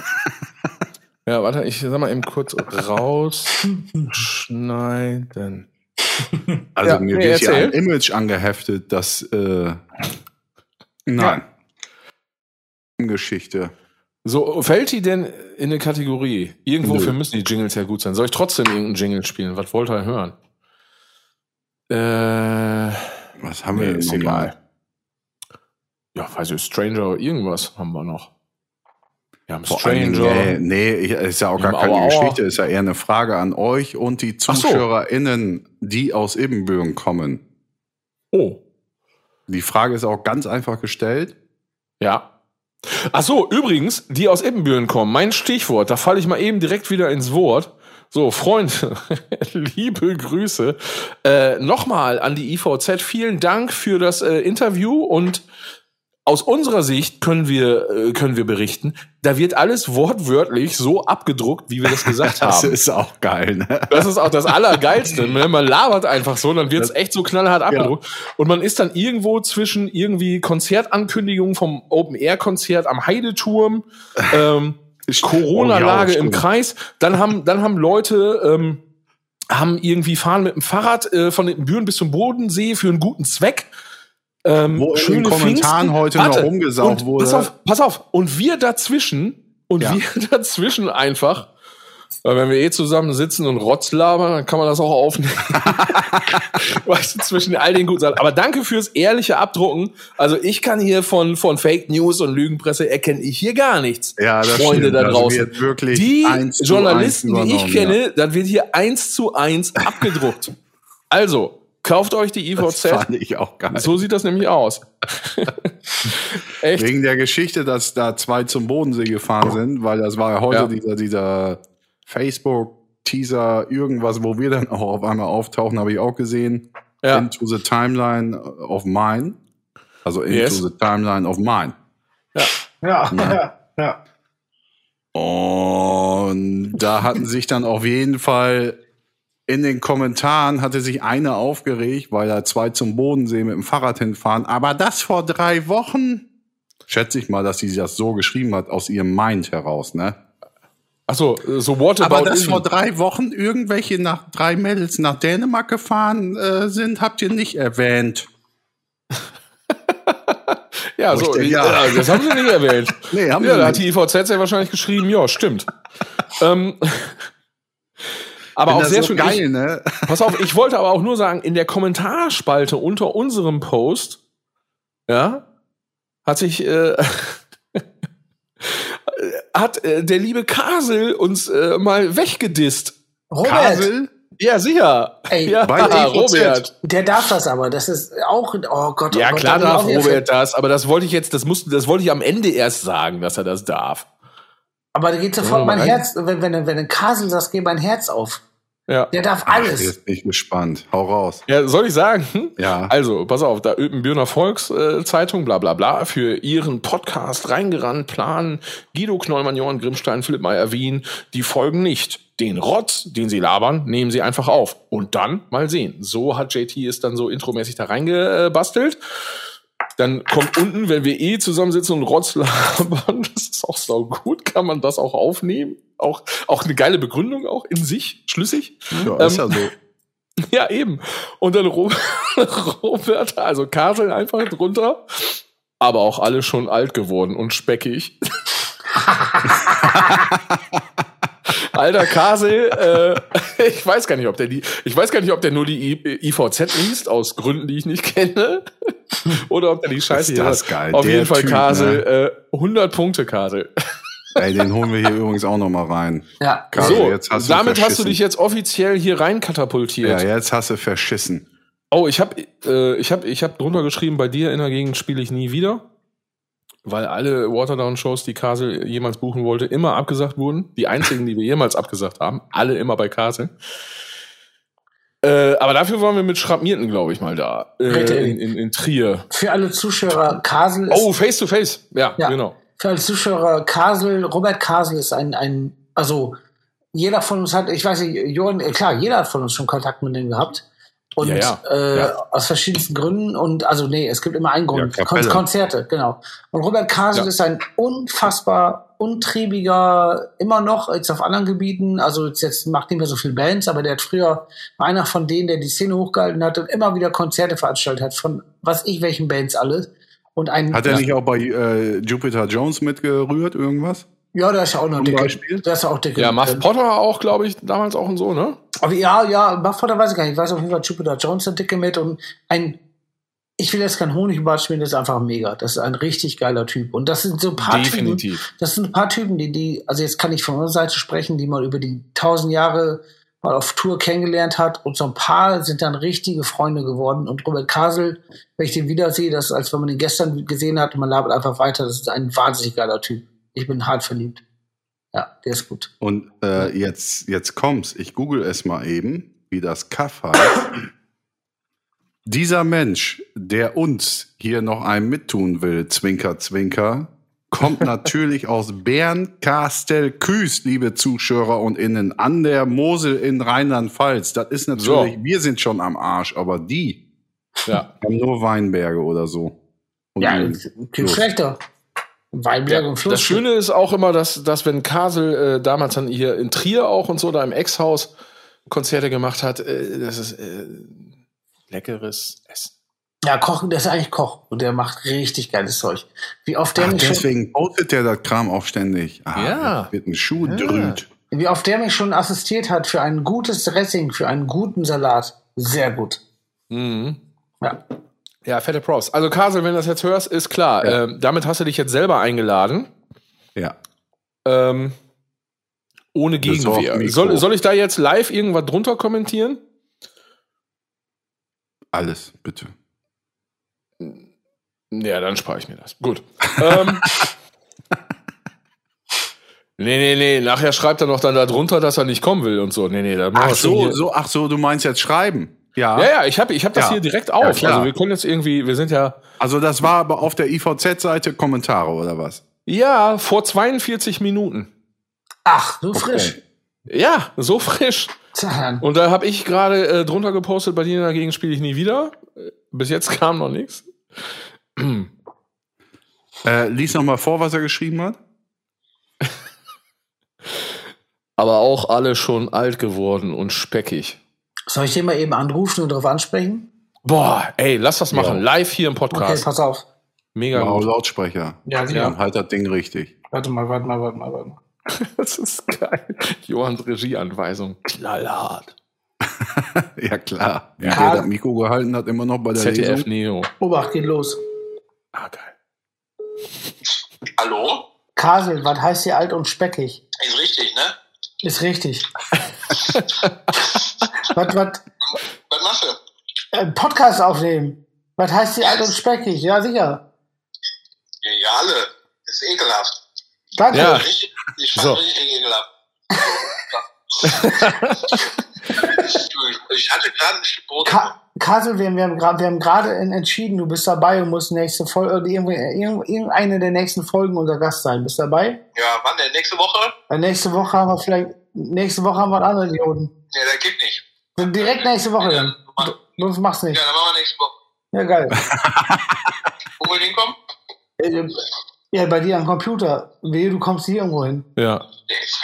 Ja, warte, ich sag mal eben kurz rausschneiden. Also Ja, mir wird hier ein Image angeheftet, das äh, nein. Geschichte. So, fällt die denn in eine Kategorie? Irgendwofür Nö. müssen die Jingles ja gut sein. Soll ich trotzdem irgendeinen Jingle spielen? Was wollt ihr hören? Äh, Was haben wir nee, denn ist egal. Ja, weiß ich, Stranger, irgendwas haben wir noch. Wir haben Vor Stranger. Dingen, nee, nee, ist ja auch gar keine Aua. Geschichte, ist ja eher eine Frage an euch und die Ach so. ZuschauerInnen, die aus Ibbenbüren kommen. Oh, Die Frage ist auch ganz einfach gestellt. ja. Ach so, übrigens, die aus Eppenbüren kommen, mein Stichwort, da falle ich mal eben direkt wieder ins Wort. So, Freunde, liebe Grüße. Äh, Nochmal an die IVZ, vielen Dank für das äh, Interview und aus unserer Sicht können wir, äh, können wir berichten, da wird alles wortwörtlich so abgedruckt, wie wir das gesagt Das haben. ist auch geil, ne? Das ist auch das Allergeilste. Man man labert einfach so, dann wird's echt so knallhart abgedruckt. Und man ist dann irgendwo zwischen irgendwie Konzertankündigungen vom Open-Air-Konzert am Heideturm, ähm, Corona-Lage Oh ja, im. Kreis. Dann haben, dann haben Leute, ähm, haben irgendwie fahren mit dem Fahrrad äh, von den Büren bis zum Bodensee für einen guten Zweck. Ähm, Wo in den schöne Kommentaren Pfingsten. heute noch Warte, rumgesaugt und wurde. Pass auf, pass auf. Und wir dazwischen, und Ja. wir dazwischen einfach, weil wenn wir eh zusammen sitzen und Rotz labern, dann kann man das auch aufnehmen. weißt du, zwischen all den guten Sachen. Aber danke fürs ehrliche Abdrucken. Also ich kann hier von, von Fake News und Lügenpresse erkenne ich hier gar nichts. Ja, das Freunde stimmt. da Das draußen. wirklich die Journalisten, die ich kenne, dann wird hier eins zu eins abgedruckt. Also, kauft euch die Das IVZ. fand ich auch geil. So sieht das nämlich aus. Echt? Wegen der Geschichte, dass da zwei zum Bodensee gefahren sind, weil das war ja heute Ja. dieser, dieser Facebook-Teaser, irgendwas, wo wir dann auch auf einmal auftauchen, habe ich auch gesehen. Ja. Into the Timeline of Mine. Also into Yes. the Timeline of Mine. Ja, ja, ja. Und da hatten sich dann auf jeden Fall in den Kommentaren hatte sich eine aufgeregt, weil da zwei zum Bodensee mit dem Fahrrad hinfahren. Aber das vor drei Wochen, schätze ich mal, dass sie das so geschrieben hat, aus ihrem Mind heraus, ne? Achso, so what Aber dass vor drei Wochen irgendwelche nach drei Mädels nach Dänemark gefahren äh, sind, habt ihr nicht erwähnt. Ja, so, Richtig, ja. ja. das haben sie nicht erwähnt. Nee, haben ja, da hat die IVZ ja wahrscheinlich geschrieben, ja, stimmt. ähm, aber auch das sehr so schön. geil, ich, ne? pass auf, ich wollte aber auch nur sagen, in der Kommentarspalte unter unserem Post, ja, hat sich, äh, hat äh, der liebe Kasel uns äh, mal weggedisst. Robert, Kasel? Ja, sicher. Ey, ja, bei der IVZ. Robert. der darf das aber. Das ist auch, oh Gott, oh Ja, Gott, klar darf Robert das, aber das wollte ich jetzt, das musste, das wollte ich am Ende erst sagen, dass er das darf. Aber da geht sofort Ja, mein rein. Herz, wenn, wenn, wenn ein Kasel sagt, geht mein Herz auf. Ja. Der darf alles. jetzt bin ich gespannt. Hau raus. Ja, soll ich sagen? Hm? Ja. Also, pass auf, da Öpenbürner Volkszeitung, äh, bla bla bla, für ihren Podcast reingerannt, planen Guido Knollmann, Johann Grimmstein, Philipp Meyer Wien, die folgen nicht. Den Rotz, den sie labern, nehmen sie einfach auf. Und dann mal sehen. So hat JT es dann so intromäßig da reingebastelt. Dann kommt unten, wenn wir eh zusammensitzen und Rotz labern, das ist auch so gut, kann man das auch aufnehmen. Auch, auch eine geile Begründung auch in sich, schlüssig. Ja, ist ja Ähm, so. Ja, eben. Und dann Ro- Robert, also Kasel einfach drunter. Aber auch alle schon alt geworden und speckig. Alter Kasel, äh, ich weiß gar nicht, ob der die, ich weiß gar nicht, ob der nur die I IVZ liest, aus Gründen, die ich nicht kenne. Oder ob der die Scheiße Ist das geil. Auf jeden Fall Typ, Kasel, äh, 100 Punkte Kasel. Ey, den holen wir hier übrigens auch noch mal rein. Ja. Kasel, so, jetzt hast du damit hast du dich jetzt offiziell hier rein katapultiert. Ja, jetzt hast du verschissen. Oh, ich habe äh, ich hab, ich hab drunter geschrieben, bei dir in der Gegend spiele ich nie wieder. Weil alle Waterdown-Shows, die Kasel jemals buchen wollte, immer abgesagt wurden. Die einzigen, die wir jemals abgesagt haben. Alle immer bei Kasel. Äh, aber dafür waren wir mit Schrapmierten, glaube ich, mal da. Äh, in, in, in Trier. Für alle Zuschauer, Kasel ist, Oh, face to face. Ja, Ja. genau. Für alle Zuschauer, Kasel, Robert Kasel ist ein, ein, also jeder von uns hat, ich weiß nicht, Johann, äh, klar, jeder hat von uns schon Kontakt mit dem gehabt. Und Ja, ja. Äh, Ja. aus verschiedensten Gründen und also nee, es gibt immer einen Grund. Kon. Konzerte, genau. Und Robert Kasel ist ein unfassbar untriebiger, immer noch jetzt auf anderen Gebieten, also jetzt, jetzt macht nicht mehr so viel Bands, aber der hat früher war einer von denen, der die Szene hochgehalten hat und immer wieder Konzerte veranstaltet hat, von was ich welchen Bands alles. Und ein Hat er nicht auch bei äh, Jupiter Jones mitgerührt, irgendwas? Ja, da ist ja auch noch dicke. Beispiel? Da ist ja auch dicke. Ja, Muff drin. Potter auch, glaube ich, damals auch und so, ne? Aber ja, ja, Muff Potter weiß ich gar nicht. Ich weiß auf jeden Fall Jupiter Jones der dicke mit und ein, ich will jetzt kein Honigbart spielen, das ist einfach mega. Das ist ein richtig geiler Typ. Und das sind so ein paar Typen, Definitiv. das sind ein paar Typen, die, die, also jetzt kann ich von unserer Seite sprechen, die man über die tausend Jahre mal auf Tour kennengelernt hat und so ein paar sind dann richtige Freunde geworden. Und Robert Kasel, wenn ich den wiedersehe, das ist, als wenn man ihn gestern gesehen hat und man labert einfach weiter, das ist ein wahnsinnig geiler Typ. Ich bin hart verliebt. Ja, der ist gut. Und äh, jetzt, jetzt kommt's. Ich google es mal eben, wie das Kaff heißt. Dieser Mensch, der uns hier noch einem mittun will, Zwinker, Zwinker, kommt natürlich aus Bernkastel-Küst, liebe Zuschauer und Innen, an der Mosel in Rheinland-Pfalz. Das ist natürlich, So. wir sind schon am Arsch, aber die Ja. haben nur Weinberge oder so. Und Ja, viel schlechter. Weinberg und Fluss. Das Schöne ist auch immer, dass, dass wenn Kasel äh, damals dann hier in Trier auch und so da im Ex-Haus Konzerte gemacht hat, äh, das ist äh, leckeres Essen. Ja, Koch, der ist eigentlich Koch und der macht richtig geiles Zeug. Wie oft der Ach, mich schon, deswegen postet der das Kram auch ständig. Ah, Ja. Wird ein Schuh drüht. wie oft der mich schon assistiert hat für ein gutes Dressing, für einen guten Salat. Sehr gut. Mhm. Ja. Ja, fette Props. Also Kasel, wenn du das jetzt hörst, ist klar. Ja. Ähm, damit hast du dich jetzt selber eingeladen. Ja. Ähm, ohne Gegenwehr. Soll, soll ich da jetzt live irgendwas drunter kommentieren? Alles, bitte. Ja, dann spare ich mir das. Gut. ähm, nee, nee, nee. Nachher schreibt er noch dann da drunter, dass er nicht kommen will und so. Nee, nee, da machen Ach so, so, ach so, du meinst jetzt schreiben. Ja. Ja, ja, ich habe ich hab das Ja. hier direkt Ja, auf. klar. also wir können jetzt irgendwie, wir sind ja, Also das war aber auf der IVZ-Seite Kommentare oder was? ja, vor 42 Minuten. Ach, so frisch. Ja, so frisch. Zahn. Und da habe ich gerade äh, drunter gepostet, bei dir dagegen spiele ich nie wieder. Bis jetzt kam noch nichts. Äh, lies noch mal vor, was er geschrieben hat. Aber auch alle schon alt geworden und speckig. Soll ich den mal eben anrufen und darauf ansprechen? Boah, ey, lass das machen. Ja. Live hier im Okay, Podcast. pass auf. Mega Wow, gut. Lautsprecher. Ja, genau. Dann halt das Ding richtig. Warte mal, warte mal, warte mal, warte mal. Das ist geil. Johans Regieanweisung. Knallhart. ja, klar. Ja. der das Mikro gehalten hat, immer noch bei der ZDF Lesung. Neo. Obacht, geht los. Ah, geil. Hallo? Kasel, was heißt hier alt und speckig? Ist richtig, ne? Ist richtig. was, was, Was machst du? äh, Podcast aufnehmen. Was heißt hier alt und speckig? Ja, sicher. Ja, ja alle. Das ist ekelhaft. Danke. Ja. Richtig, ich fand So. richtig ekelhaft. ich hatte gerade ein Stück Brot. Ka Kasel, wir, wir haben gerade en- entschieden, du bist dabei und musst nächste Folge, oder irgendwie- irgend- irgendeine der nächsten Folgen unser Gast sein. Bist dabei? ja, wann denn? Nächste Woche? Weil nächste Woche haben wir vielleicht, nächste Woche haben wir einen anderen Idioten. Ne, das geht nicht. Dann Direkt nächste Woche dann. Ja, Sonst machst du nicht. dann machen wir nächste Woche. Ja, geil. Wo will ich hinkommen? Äh, Ja, bei dir am Computer. Wehe, du kommst hier irgendwo hin. Ja. Nee, ich ich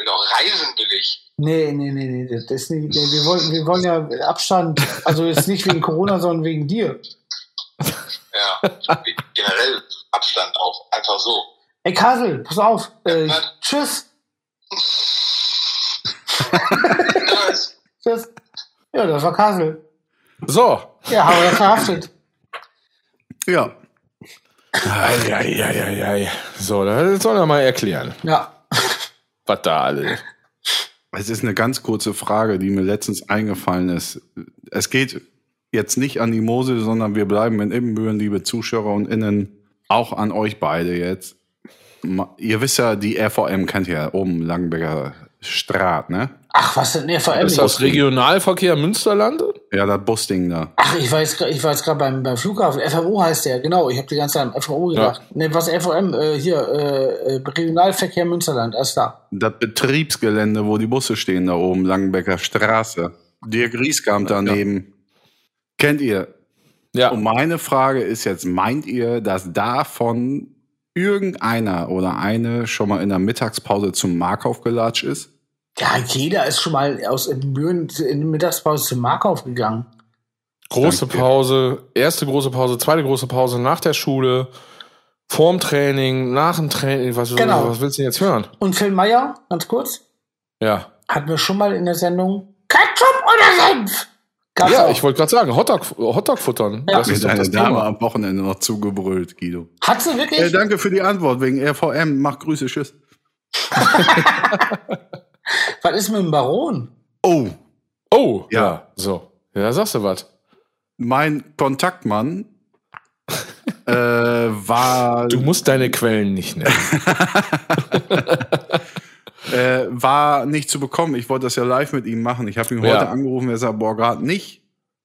will doch reisen, will ich. Nee, nee, nee, nee. Das ist nicht, nee wir, wollen, wir wollen ja Abstand. Also jetzt nicht wegen Corona, sondern wegen dir. Ja, generell Abstand auch. Einfach so. Ey, Kasel, pass auf. Äh, Ja. tschüss. Tschüss. Tschüss. Ja, das war Kasel. So. Ja, haben wir verhaftet. Ja. Eieieiei. So, das soll er mal erklären, Ja. Was da alles. Es ist eine ganz kurze Frage, die mir letztens eingefallen ist. Es geht jetzt nicht an die Mosel, sondern wir bleiben in Ibbenbüren, liebe Zuschauer und Innen, auch an euch beide jetzt. Ihr wisst ja, die RVM kennt ihr ja oben Langenberger Straat, ne? Ach, was denn? Allem Ist das Regionalverkehr Münsterland? Ja, das Busding da. Ach, ich war jetzt, ich war jetzt gerade beim, beim Flughafen. FMO heißt der, genau. Ich habe die ganze Zeit an FMO gedacht. Nee, was FOM? Äh, hier, äh, äh, Regionalverkehr Münsterland, alles klar. Das Betriebsgelände, wo die Busse stehen, da oben, Langenbecker Straße. Dirk Rieskamp daneben. Kennt ihr? Ja. Und meine Frage ist jetzt, meint ihr, dass davon irgendeiner oder eine schon mal in der Mittagspause zum Markauf gelatscht ist? Ja, jeder ist schon mal aus Ibbenbüren in der Mittagspause zum Markauf gegangen. Große Danke. Pause, erste große Pause, zweite große Pause nach der Schule, vorm Training, nach dem Training. Was, Genau. was willst du denn jetzt hören? Und Phil Meyer, ganz kurz, Ja. hatten wir schon mal in der Sendung Ketchup oder Senf? Gab's Ja, auch. ich wollte gerade sagen, Hotdog, Hotdog futtern. Ja. Das ist deine das Dame Thema. am Wochenende noch zugebrüllt, Guido. Hat sie wirklich? Äh, danke für die Antwort wegen RVM. Mach Grüße, tschüss. was ist mit dem Baron? Oh, Oh, ja. Ja. So. Ja, sagst du was? mein Kontaktmann äh, war, Du musst deine Quellen nicht nennen. äh, war nicht zu bekommen. Ich wollte das ja live mit ihm machen. Ich habe ihn Ja. heute angerufen. Er sagt, boah, gerade nicht.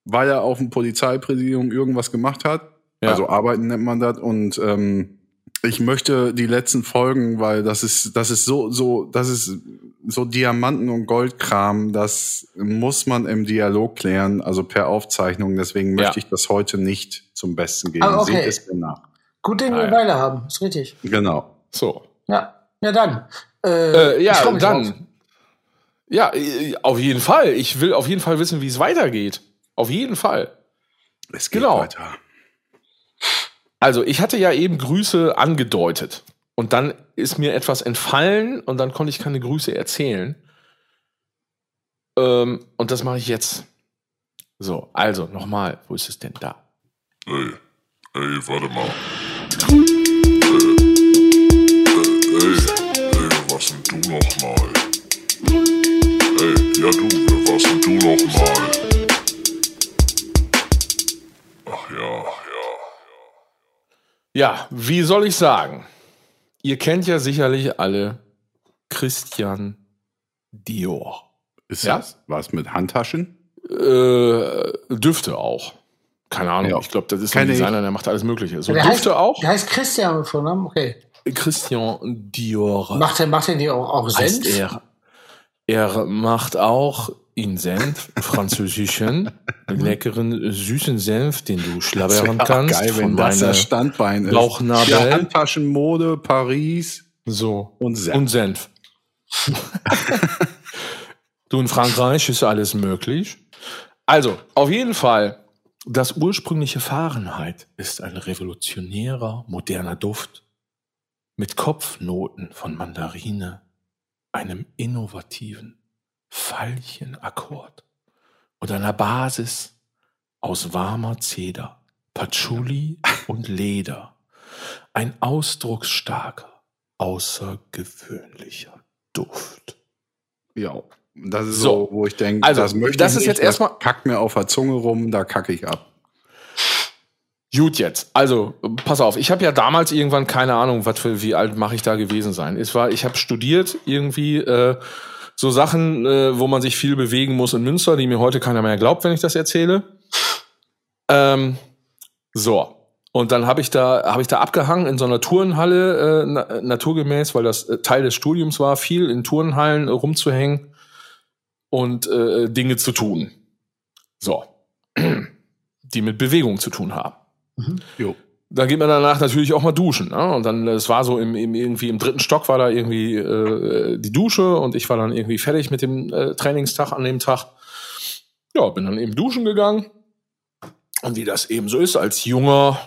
weil er auf dem Polizeipräsidium irgendwas gemacht hat. Ja. Also arbeiten nennt man das. Und ähm, ich möchte die letzten Folgen, weil das ist, das ist so, so, das ist so Diamanten- und Goldkram, das muss man im Dialog klären, also per Aufzeichnung. Deswegen Ja. möchte ich das heute nicht zum Besten geben. Ah, okay. Seht es mir nach. Gut, den Ah, wir ja. Weile haben. Ist richtig. Genau. So. Ja. Ja, dann. Äh, Äh, ja, dann. drauf. Ja, äh, auf jeden Fall. Ich will auf jeden Fall wissen, wie es weitergeht. Auf jeden Fall. Es geht Genau. weiter. Also, ich hatte ja eben Grüße angedeutet. Und dann ist mir etwas entfallen und dann konnte ich keine Grüße erzählen. Ähm, und das mache ich jetzt. So, also nochmal, wo ist es denn da? Ey, ey, warte mal. Äh, ey, ey, was denn du nochmal? Ey, ja du, warst denn du nochmal? Ach ja, ja. Ja, wie soll ich sagen? Ihr kennt ja sicherlich alle Christian Dior. Ist Ja. das was mit Handtaschen? Äh, Düfte auch. Keine Ahnung, Ja. ich glaube, das ist ein. Designer, der macht alles Mögliche. So der Düfte heißt, auch. Der heißt Christian mit Vornamen. Okay. Christian Dior. Macht er, macht er die auch, auch Senf? er. Er macht auch in Senf, französischen, leckeren, süßen Senf, den du schlabbern kannst. geil, wenn von das das Standbein ist. Bauchnabel. Ja, Handtaschenmode, Paris. So. Und Senf. Und Senf. du, in Frankreich ist alles möglich. Also, auf jeden Fall, das ursprüngliche Fahrenheit ist ein revolutionärer, moderner Duft mit Kopfnoten von Mandarine, einem innovativen Veilchenakkord und einer Basis aus warmer Zeder, Patchouli und Leder. Ein ausdrucksstarker, außergewöhnlicher Duft. Ja, das ist So. so, wo ich denke, Also, das möchte das ich ist nicht, jetzt erstmal- Kackt mir auf der Zunge rum, da kacke ich ab. Gut jetzt. Also, pass auf, ich habe ja damals irgendwann keine Ahnung, was für wie alt mache ich da gewesen sein. Es war, ich habe studiert irgendwie äh, so Sachen, äh, wo man sich viel bewegen muss in Münster, die mir heute keiner mehr glaubt, wenn ich das erzähle. Ähm, so. Und dann habe ich da habe ich da abgehangen in so einer Turnhalle äh, na, naturgemäß, weil das äh, Teil des Studiums war, viel in Turnhallen äh, rumzuhängen und äh, Dinge zu tun. So. Die mit Bewegung zu tun haben. Jo. Da geht man danach natürlich auch mal duschen. Ne? Und dann, es war so im, im irgendwie im dritten Stock war da irgendwie äh, die Dusche und ich war dann irgendwie fertig mit dem äh, Trainingstag an dem Tag. Ja, bin dann eben duschen gegangen. Und wie das eben so ist, als junger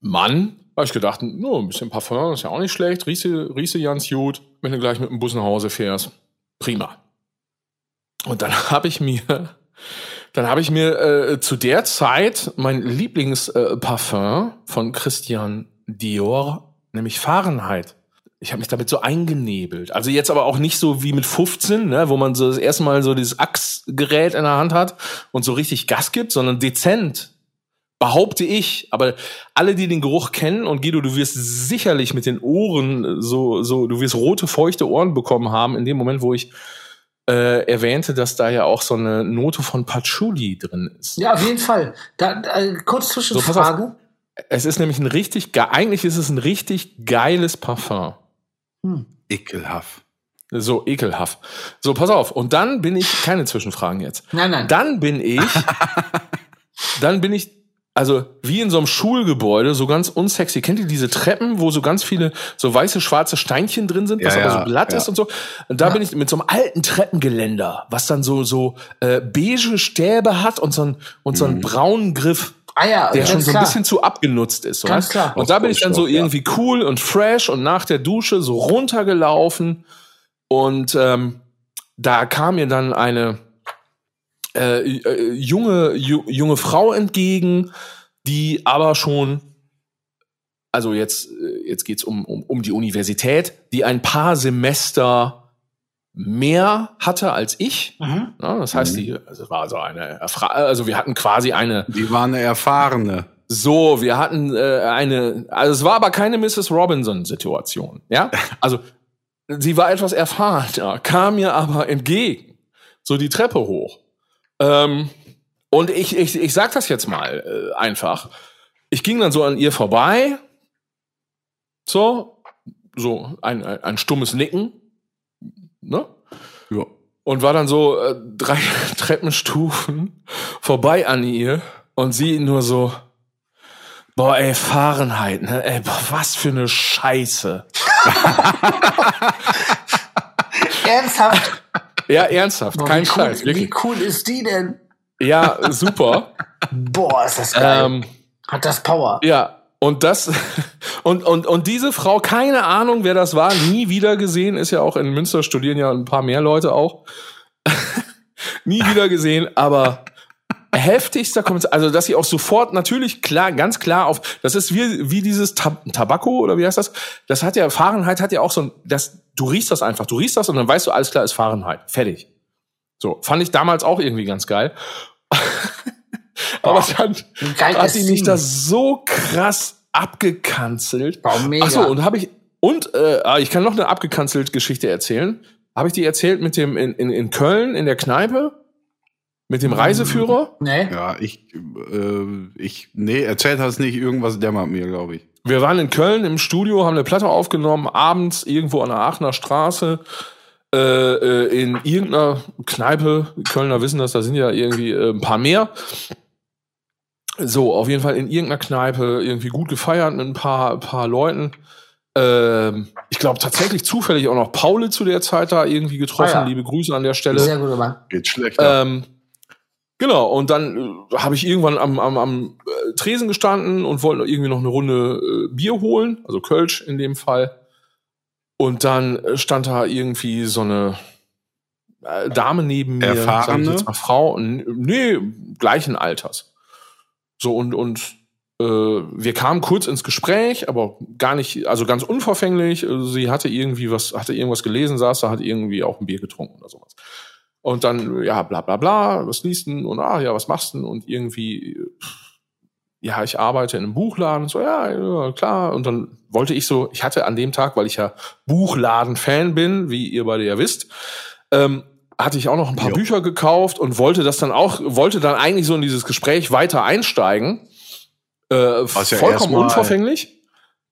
Mann, habe ich gedacht, no, ein bisschen Parfum ist ja auch nicht schlecht. Riese, riese ganz gut, wenn du gleich mit dem Bus nach Hause fährst. Prima. Und dann habe ich mir, dann habe ich mir äh, zu der Zeit mein Lieblingsparfum äh, von Christian Dior, nämlich Fahrenheit. Ich habe mich damit so eingenebelt. Also jetzt aber auch nicht so wie mit 15, ne, wo man so das erste Mal so dieses Achsgerät in der Hand hat und so richtig Gas gibt, sondern dezent. Behaupte ich, aber alle, die den Geruch kennen, und Guido, du wirst sicherlich mit den Ohren so, so, du wirst rote, feuchte Ohren bekommen haben, in dem Moment, wo ich äh, erwähnte, dass da ja auch so eine Note von Patchouli drin ist. Ja, auf jeden Fall. Da, äh, kurz Zwischenfrage. Es ist nämlich ein richtig, ge- eigentlich ist es ein richtig geiles Parfum. Ekelhaft. So ekelhaft. So, pass auf. Und dann bin ich, keine Zwischenfragen jetzt. nein, nein. Dann bin ich, dann bin ich, also wie in so einem Schulgebäude, so ganz unsexy. Kennt ihr diese Treppen, wo so ganz viele so weiße, schwarze Steinchen drin sind, was Ja, aber ja, so glatt ja. ist und so? Und da bin ich mit so einem alten Treppengeländer, was dann so, so äh, beige Stäbe hat und so, ein, und Mhm. so einen braunen Griff ah ja, der ganz schon so ein klar. bisschen zu abgenutzt ist. Ganz weißt? klar. Und da bin ich dann so ja. irgendwie cool und fresh und nach der Dusche so runtergelaufen und ähm, da kam mir dann eine äh, äh, junge ju, junge Frau entgegen, die aber schon also jetzt äh, jetzt geht's um, um um die Universität, die ein paar Semester mehr hatte als ich. Mhm. Ja, das heißt, die also war so eine also wir hatten quasi eine Die war eine erfahrene. so, wir hatten äh, eine, also es war aber keine Mrs. Robinson-Situation, ja? Also sie war etwas erfahrener, kam mir aber entgegen, so die Treppe hoch. Ähm, Und ich, ich, ich sag das jetzt mal äh, einfach. Ich ging dann so an ihr vorbei. So, so ein, ein, ein stummes Nicken. Ne? Ja. Und war dann so äh, drei Treppenstufen vorbei an ihr und sie nur so, boah, ey, Fahrenheit, ne? Ey, boah, was für eine Scheiße. Ernsthaft? Ja, ernsthaft, Boah, kein wie cool, Scheiß, wirklich. Wie cool ist die denn? Ja, super. Boah, ist das geil. ähm, Hat das Power. Ja, und das und, und, und diese Frau, keine Ahnung, wer das war, nie wieder gesehen, ist ja auch in Münster studieren ja ein paar mehr Leute auch. nie wieder gesehen, aber heftigster Kommentar, also dass sie auch sofort natürlich klar, ganz klar auf, das ist wie, wie dieses Tab Tabakko oder wie heißt das? Das hat ja, Fahrenheit hat ja auch so ein, das, du riechst das einfach, du riechst das und dann weißt du, alles klar ist Fahrenheit, fertig. So, fand ich damals auch irgendwie ganz geil. aber dann Wie geil hat ist die mich sie? da so krass abgekanzelt. Boah, mega. Ach so, und habe ich und äh, ah, ich kann noch eine abgekanzelt Geschichte erzählen. Habe ich die erzählt mit dem in, in, in Köln in der Kneipe mit dem Reiseführer? Nee? Ja, ich, äh, ich, nee, erzählt hast nicht, irgendwas dämmert mir, glaube ich. Wir waren in Köln im Studio, haben eine Platte aufgenommen, abends irgendwo an der Aachener Straße, äh, äh, in irgendeiner Kneipe. Kölner wissen das, da sind ja irgendwie äh, ein paar mehr. So, auf jeden Fall in irgendeiner Kneipe irgendwie gut gefeiert mit ein paar, paar Leuten. Ähm, ich glaube tatsächlich zufällig auch noch Paule zu der Zeit da irgendwie getroffen. Ah, ja. Liebe Grüße an der Stelle. Sehr guter Mann. Geht schlechter. Ähm, genau, und dann äh, habe ich irgendwann am, am, am äh, Tresen gestanden und wollte irgendwie noch eine Runde äh, Bier holen, also Kölsch in dem Fall. Und dann äh, stand da irgendwie so eine äh, Dame neben mir, Erfahrene? jetzt mal Frau, nee, gleichen Alters. So und und äh, wir kamen kurz ins Gespräch, aber gar nicht, also ganz unverfänglich. Also Sie hatte irgendwie was, hatte irgendwas gelesen, saß da, hat irgendwie auch ein Bier getrunken oder sowas. Und dann, ja, bla bla bla, was liest denn? Und ah, ja, was machst denn? Und irgendwie, pff, ja, ich arbeite in einem Buchladen. So, ja, ja, klar. Und dann wollte ich so, ich hatte an dem Tag, weil ich ja Buchladen-Fan bin, wie ihr beide ja wisst, ähm, hatte ich auch noch ein paar Jo. Bücher gekauft und wollte das dann auch, wollte dann eigentlich so in dieses Gespräch weiter einsteigen. Äh, ja vollkommen erstmal- unverfänglich.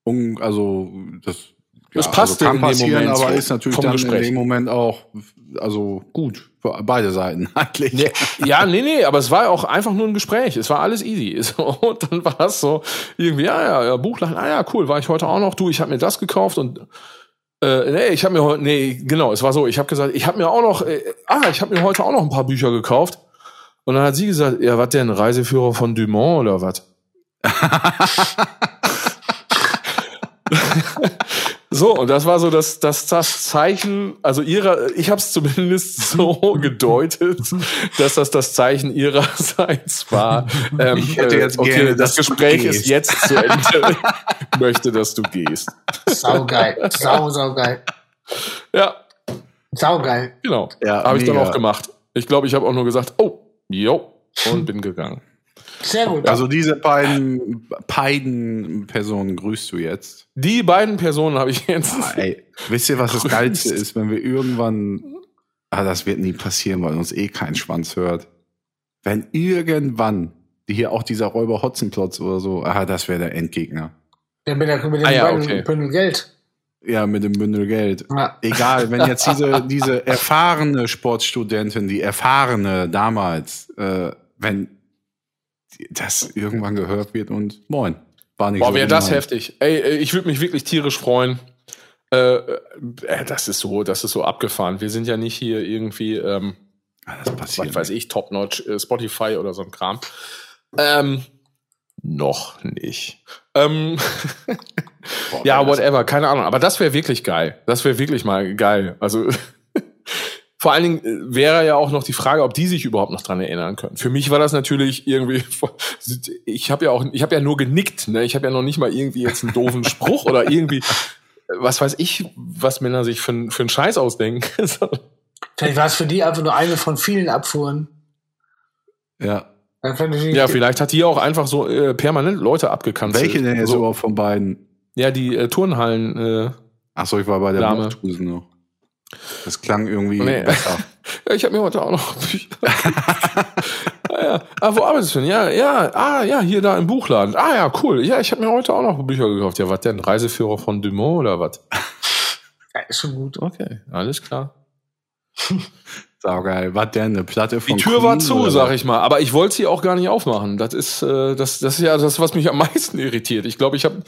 Un, also, das, Das ja, passte also in dem Moment aber ist natürlich vom dann Gespräch. in dem Moment auch, also gut, beide Seiten eigentlich. Nee, ja, nee, nee, aber es war auch einfach nur ein Gespräch. Es war alles easy. So, und dann war es so irgendwie, ja, ja, ja, Buchladen, ah ja, cool, war ich heute auch noch. Du, ich habe mir das gekauft und äh, nee, ich habe mir heute, nee, genau, es war so, ich habe gesagt, ich habe mir auch noch, äh, ah, ich habe mir heute auch noch ein paar Bücher gekauft. Und dann hat sie gesagt, ja, was denn, Reiseführer von Dumont oder was? So, und das war so das, das, das Zeichen, also ihrer, ich habe es zumindest so gedeutet, dass das das Zeichen ihrerseits war. Ähm, Ich hätte jetzt okay, gerne, das Gespräch ist jetzt zu Ende. Ich möchte, dass du gehst. Saugeil. Sau, saugeil. Ja, Saugeil. genau. Ja, habe ich dann auch gemacht. Ich glaube, ich habe auch nur gesagt, oh, jo, und bin gegangen. Sehr gut. Also diese beiden, beiden Personen grüßt du jetzt. Die beiden Personen habe ich jetzt. Ah, ey, wisst ihr, was das Grüßt. Geilste ist, wenn wir irgendwann, ah, das wird nie passieren, weil uns eh kein Schwanz hört. Wenn irgendwann, die hier auch dieser Räuber Hotzenplotz oder so, ah, das wäre der Endgegner. Der mit, der, mit dem Ah ja, Bündel- okay. Bündel Geld. Ja, mit dem Bündel Geld. Ja. Egal, wenn jetzt diese, diese erfahrene Sportstudentin, die erfahrene damals, äh, wenn das irgendwann gehört wird und moin, war nicht Boah, so wäre das heftig. Ey, ich würde mich wirklich tierisch freuen. Äh, äh, das ist so, das ist so abgefahren. Wir sind ja nicht hier irgendwie, ähm, Ah, Das passiert. was weiß ich, Top-Notch, äh, Spotify oder so ein Kram. Ähm, noch nicht. Ähm, Boah, ja, whatever, keine Ahnung. Aber das wäre wirklich geil. Das wäre wirklich mal geil. Also vor allen Dingen äh, wäre ja auch noch die Frage, ob die sich überhaupt noch dran erinnern können. Für mich war das natürlich irgendwie, ich habe ja auch, ich habe ja nur genickt. Ne? Ich habe ja noch nicht mal irgendwie jetzt einen doofen Spruch oder irgendwie, äh, was weiß ich, was Männer sich für, für einen Scheiß ausdenken. Vielleicht war es für die einfach nur eine von vielen Abfuhren. Ja. Ja, vielleicht hat die auch einfach so äh, permanent Leute abgekanzelt. Welche denn jetzt so, überhaupt von beiden? Ja, die äh, Turnhallen. Äh, Achso, ich war bei der Dame. Noch. Das klang irgendwie Nee. besser. Ja, ich habe mir heute auch noch Bücher. naja, Ah, wo arbeitest du denn? Ja, ja, ah, ja, hier da im Buchladen. Ah, ja, cool. Ja, ich habe mir heute auch noch Bücher gekauft. Ja, was denn? Reiseführer von Dumont oder was? Ja, ist schon gut. Okay, alles klar. Saugeil. Was denn? Eine Platte Die von Tür war Queen zu, oder sag ich mal. Aber ich wollte sie auch gar nicht aufmachen. Das ist, äh, das, das ist ja das, was mich am meisten irritiert. Ich glaube, ich habe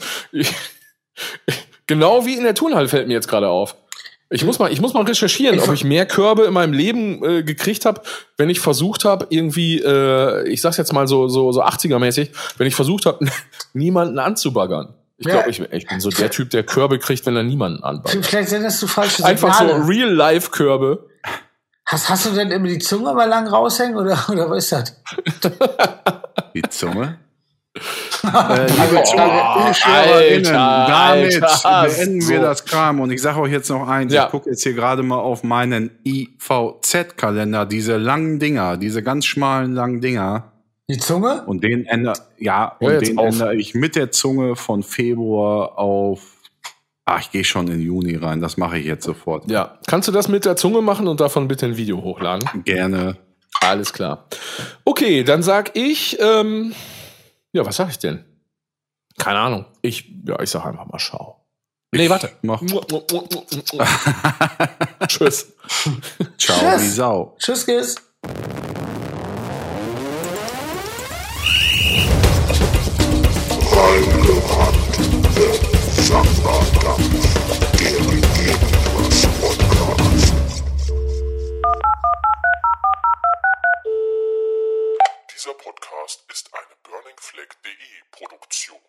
genau wie in der Turnhalle fällt mir jetzt gerade auf. Ich muss mal, ich muss mal recherchieren, ob ich mehr Körbe in meinem Leben äh, gekriegt habe, wenn ich versucht habe, irgendwie, äh, ich sag's jetzt mal so so so 80er-mäßig, wenn ich versucht habe, niemanden anzubaggern. Ich Ja. glaube, ich, ich bin so der Typ, der Körbe kriegt, wenn er niemanden anbaggert. Vielleicht sendest du falsche Einfach so Signale. Real-Life-Körbe. Hast, hast du denn immer die Zunge mal lang raushängen oder, oder was ist das? Die Zunge. Äh, liebe Oh, damit Alter, beenden wir das Kram. Und ich sage euch jetzt noch eins. Ja. Ich gucke jetzt hier gerade mal auf meinen IVZ-Kalender. Diese langen Dinger, diese ganz schmalen langen Dinger. Die Zunge? Und den ändere, ja, Hör und den auf. ändere ich mit der Zunge von Februar auf, ah, ich gehe schon in Juni rein. Das mache ich jetzt sofort. Ja, kannst du das mit der Zunge machen und davon bitte ein Video hochladen? Gerne. Alles klar. Okay, dann sag ich, ähm, ja, was sag ich denn? Keine Ahnung. Ich, ja, ich sag einfach mal schau. Nee, warte. Mach. Tschüss. Ciao, Tschüss. wie Sau. Tschüss, Kiss. Reingerannt, der Samba-Dampf. Konflikt.de Produktion.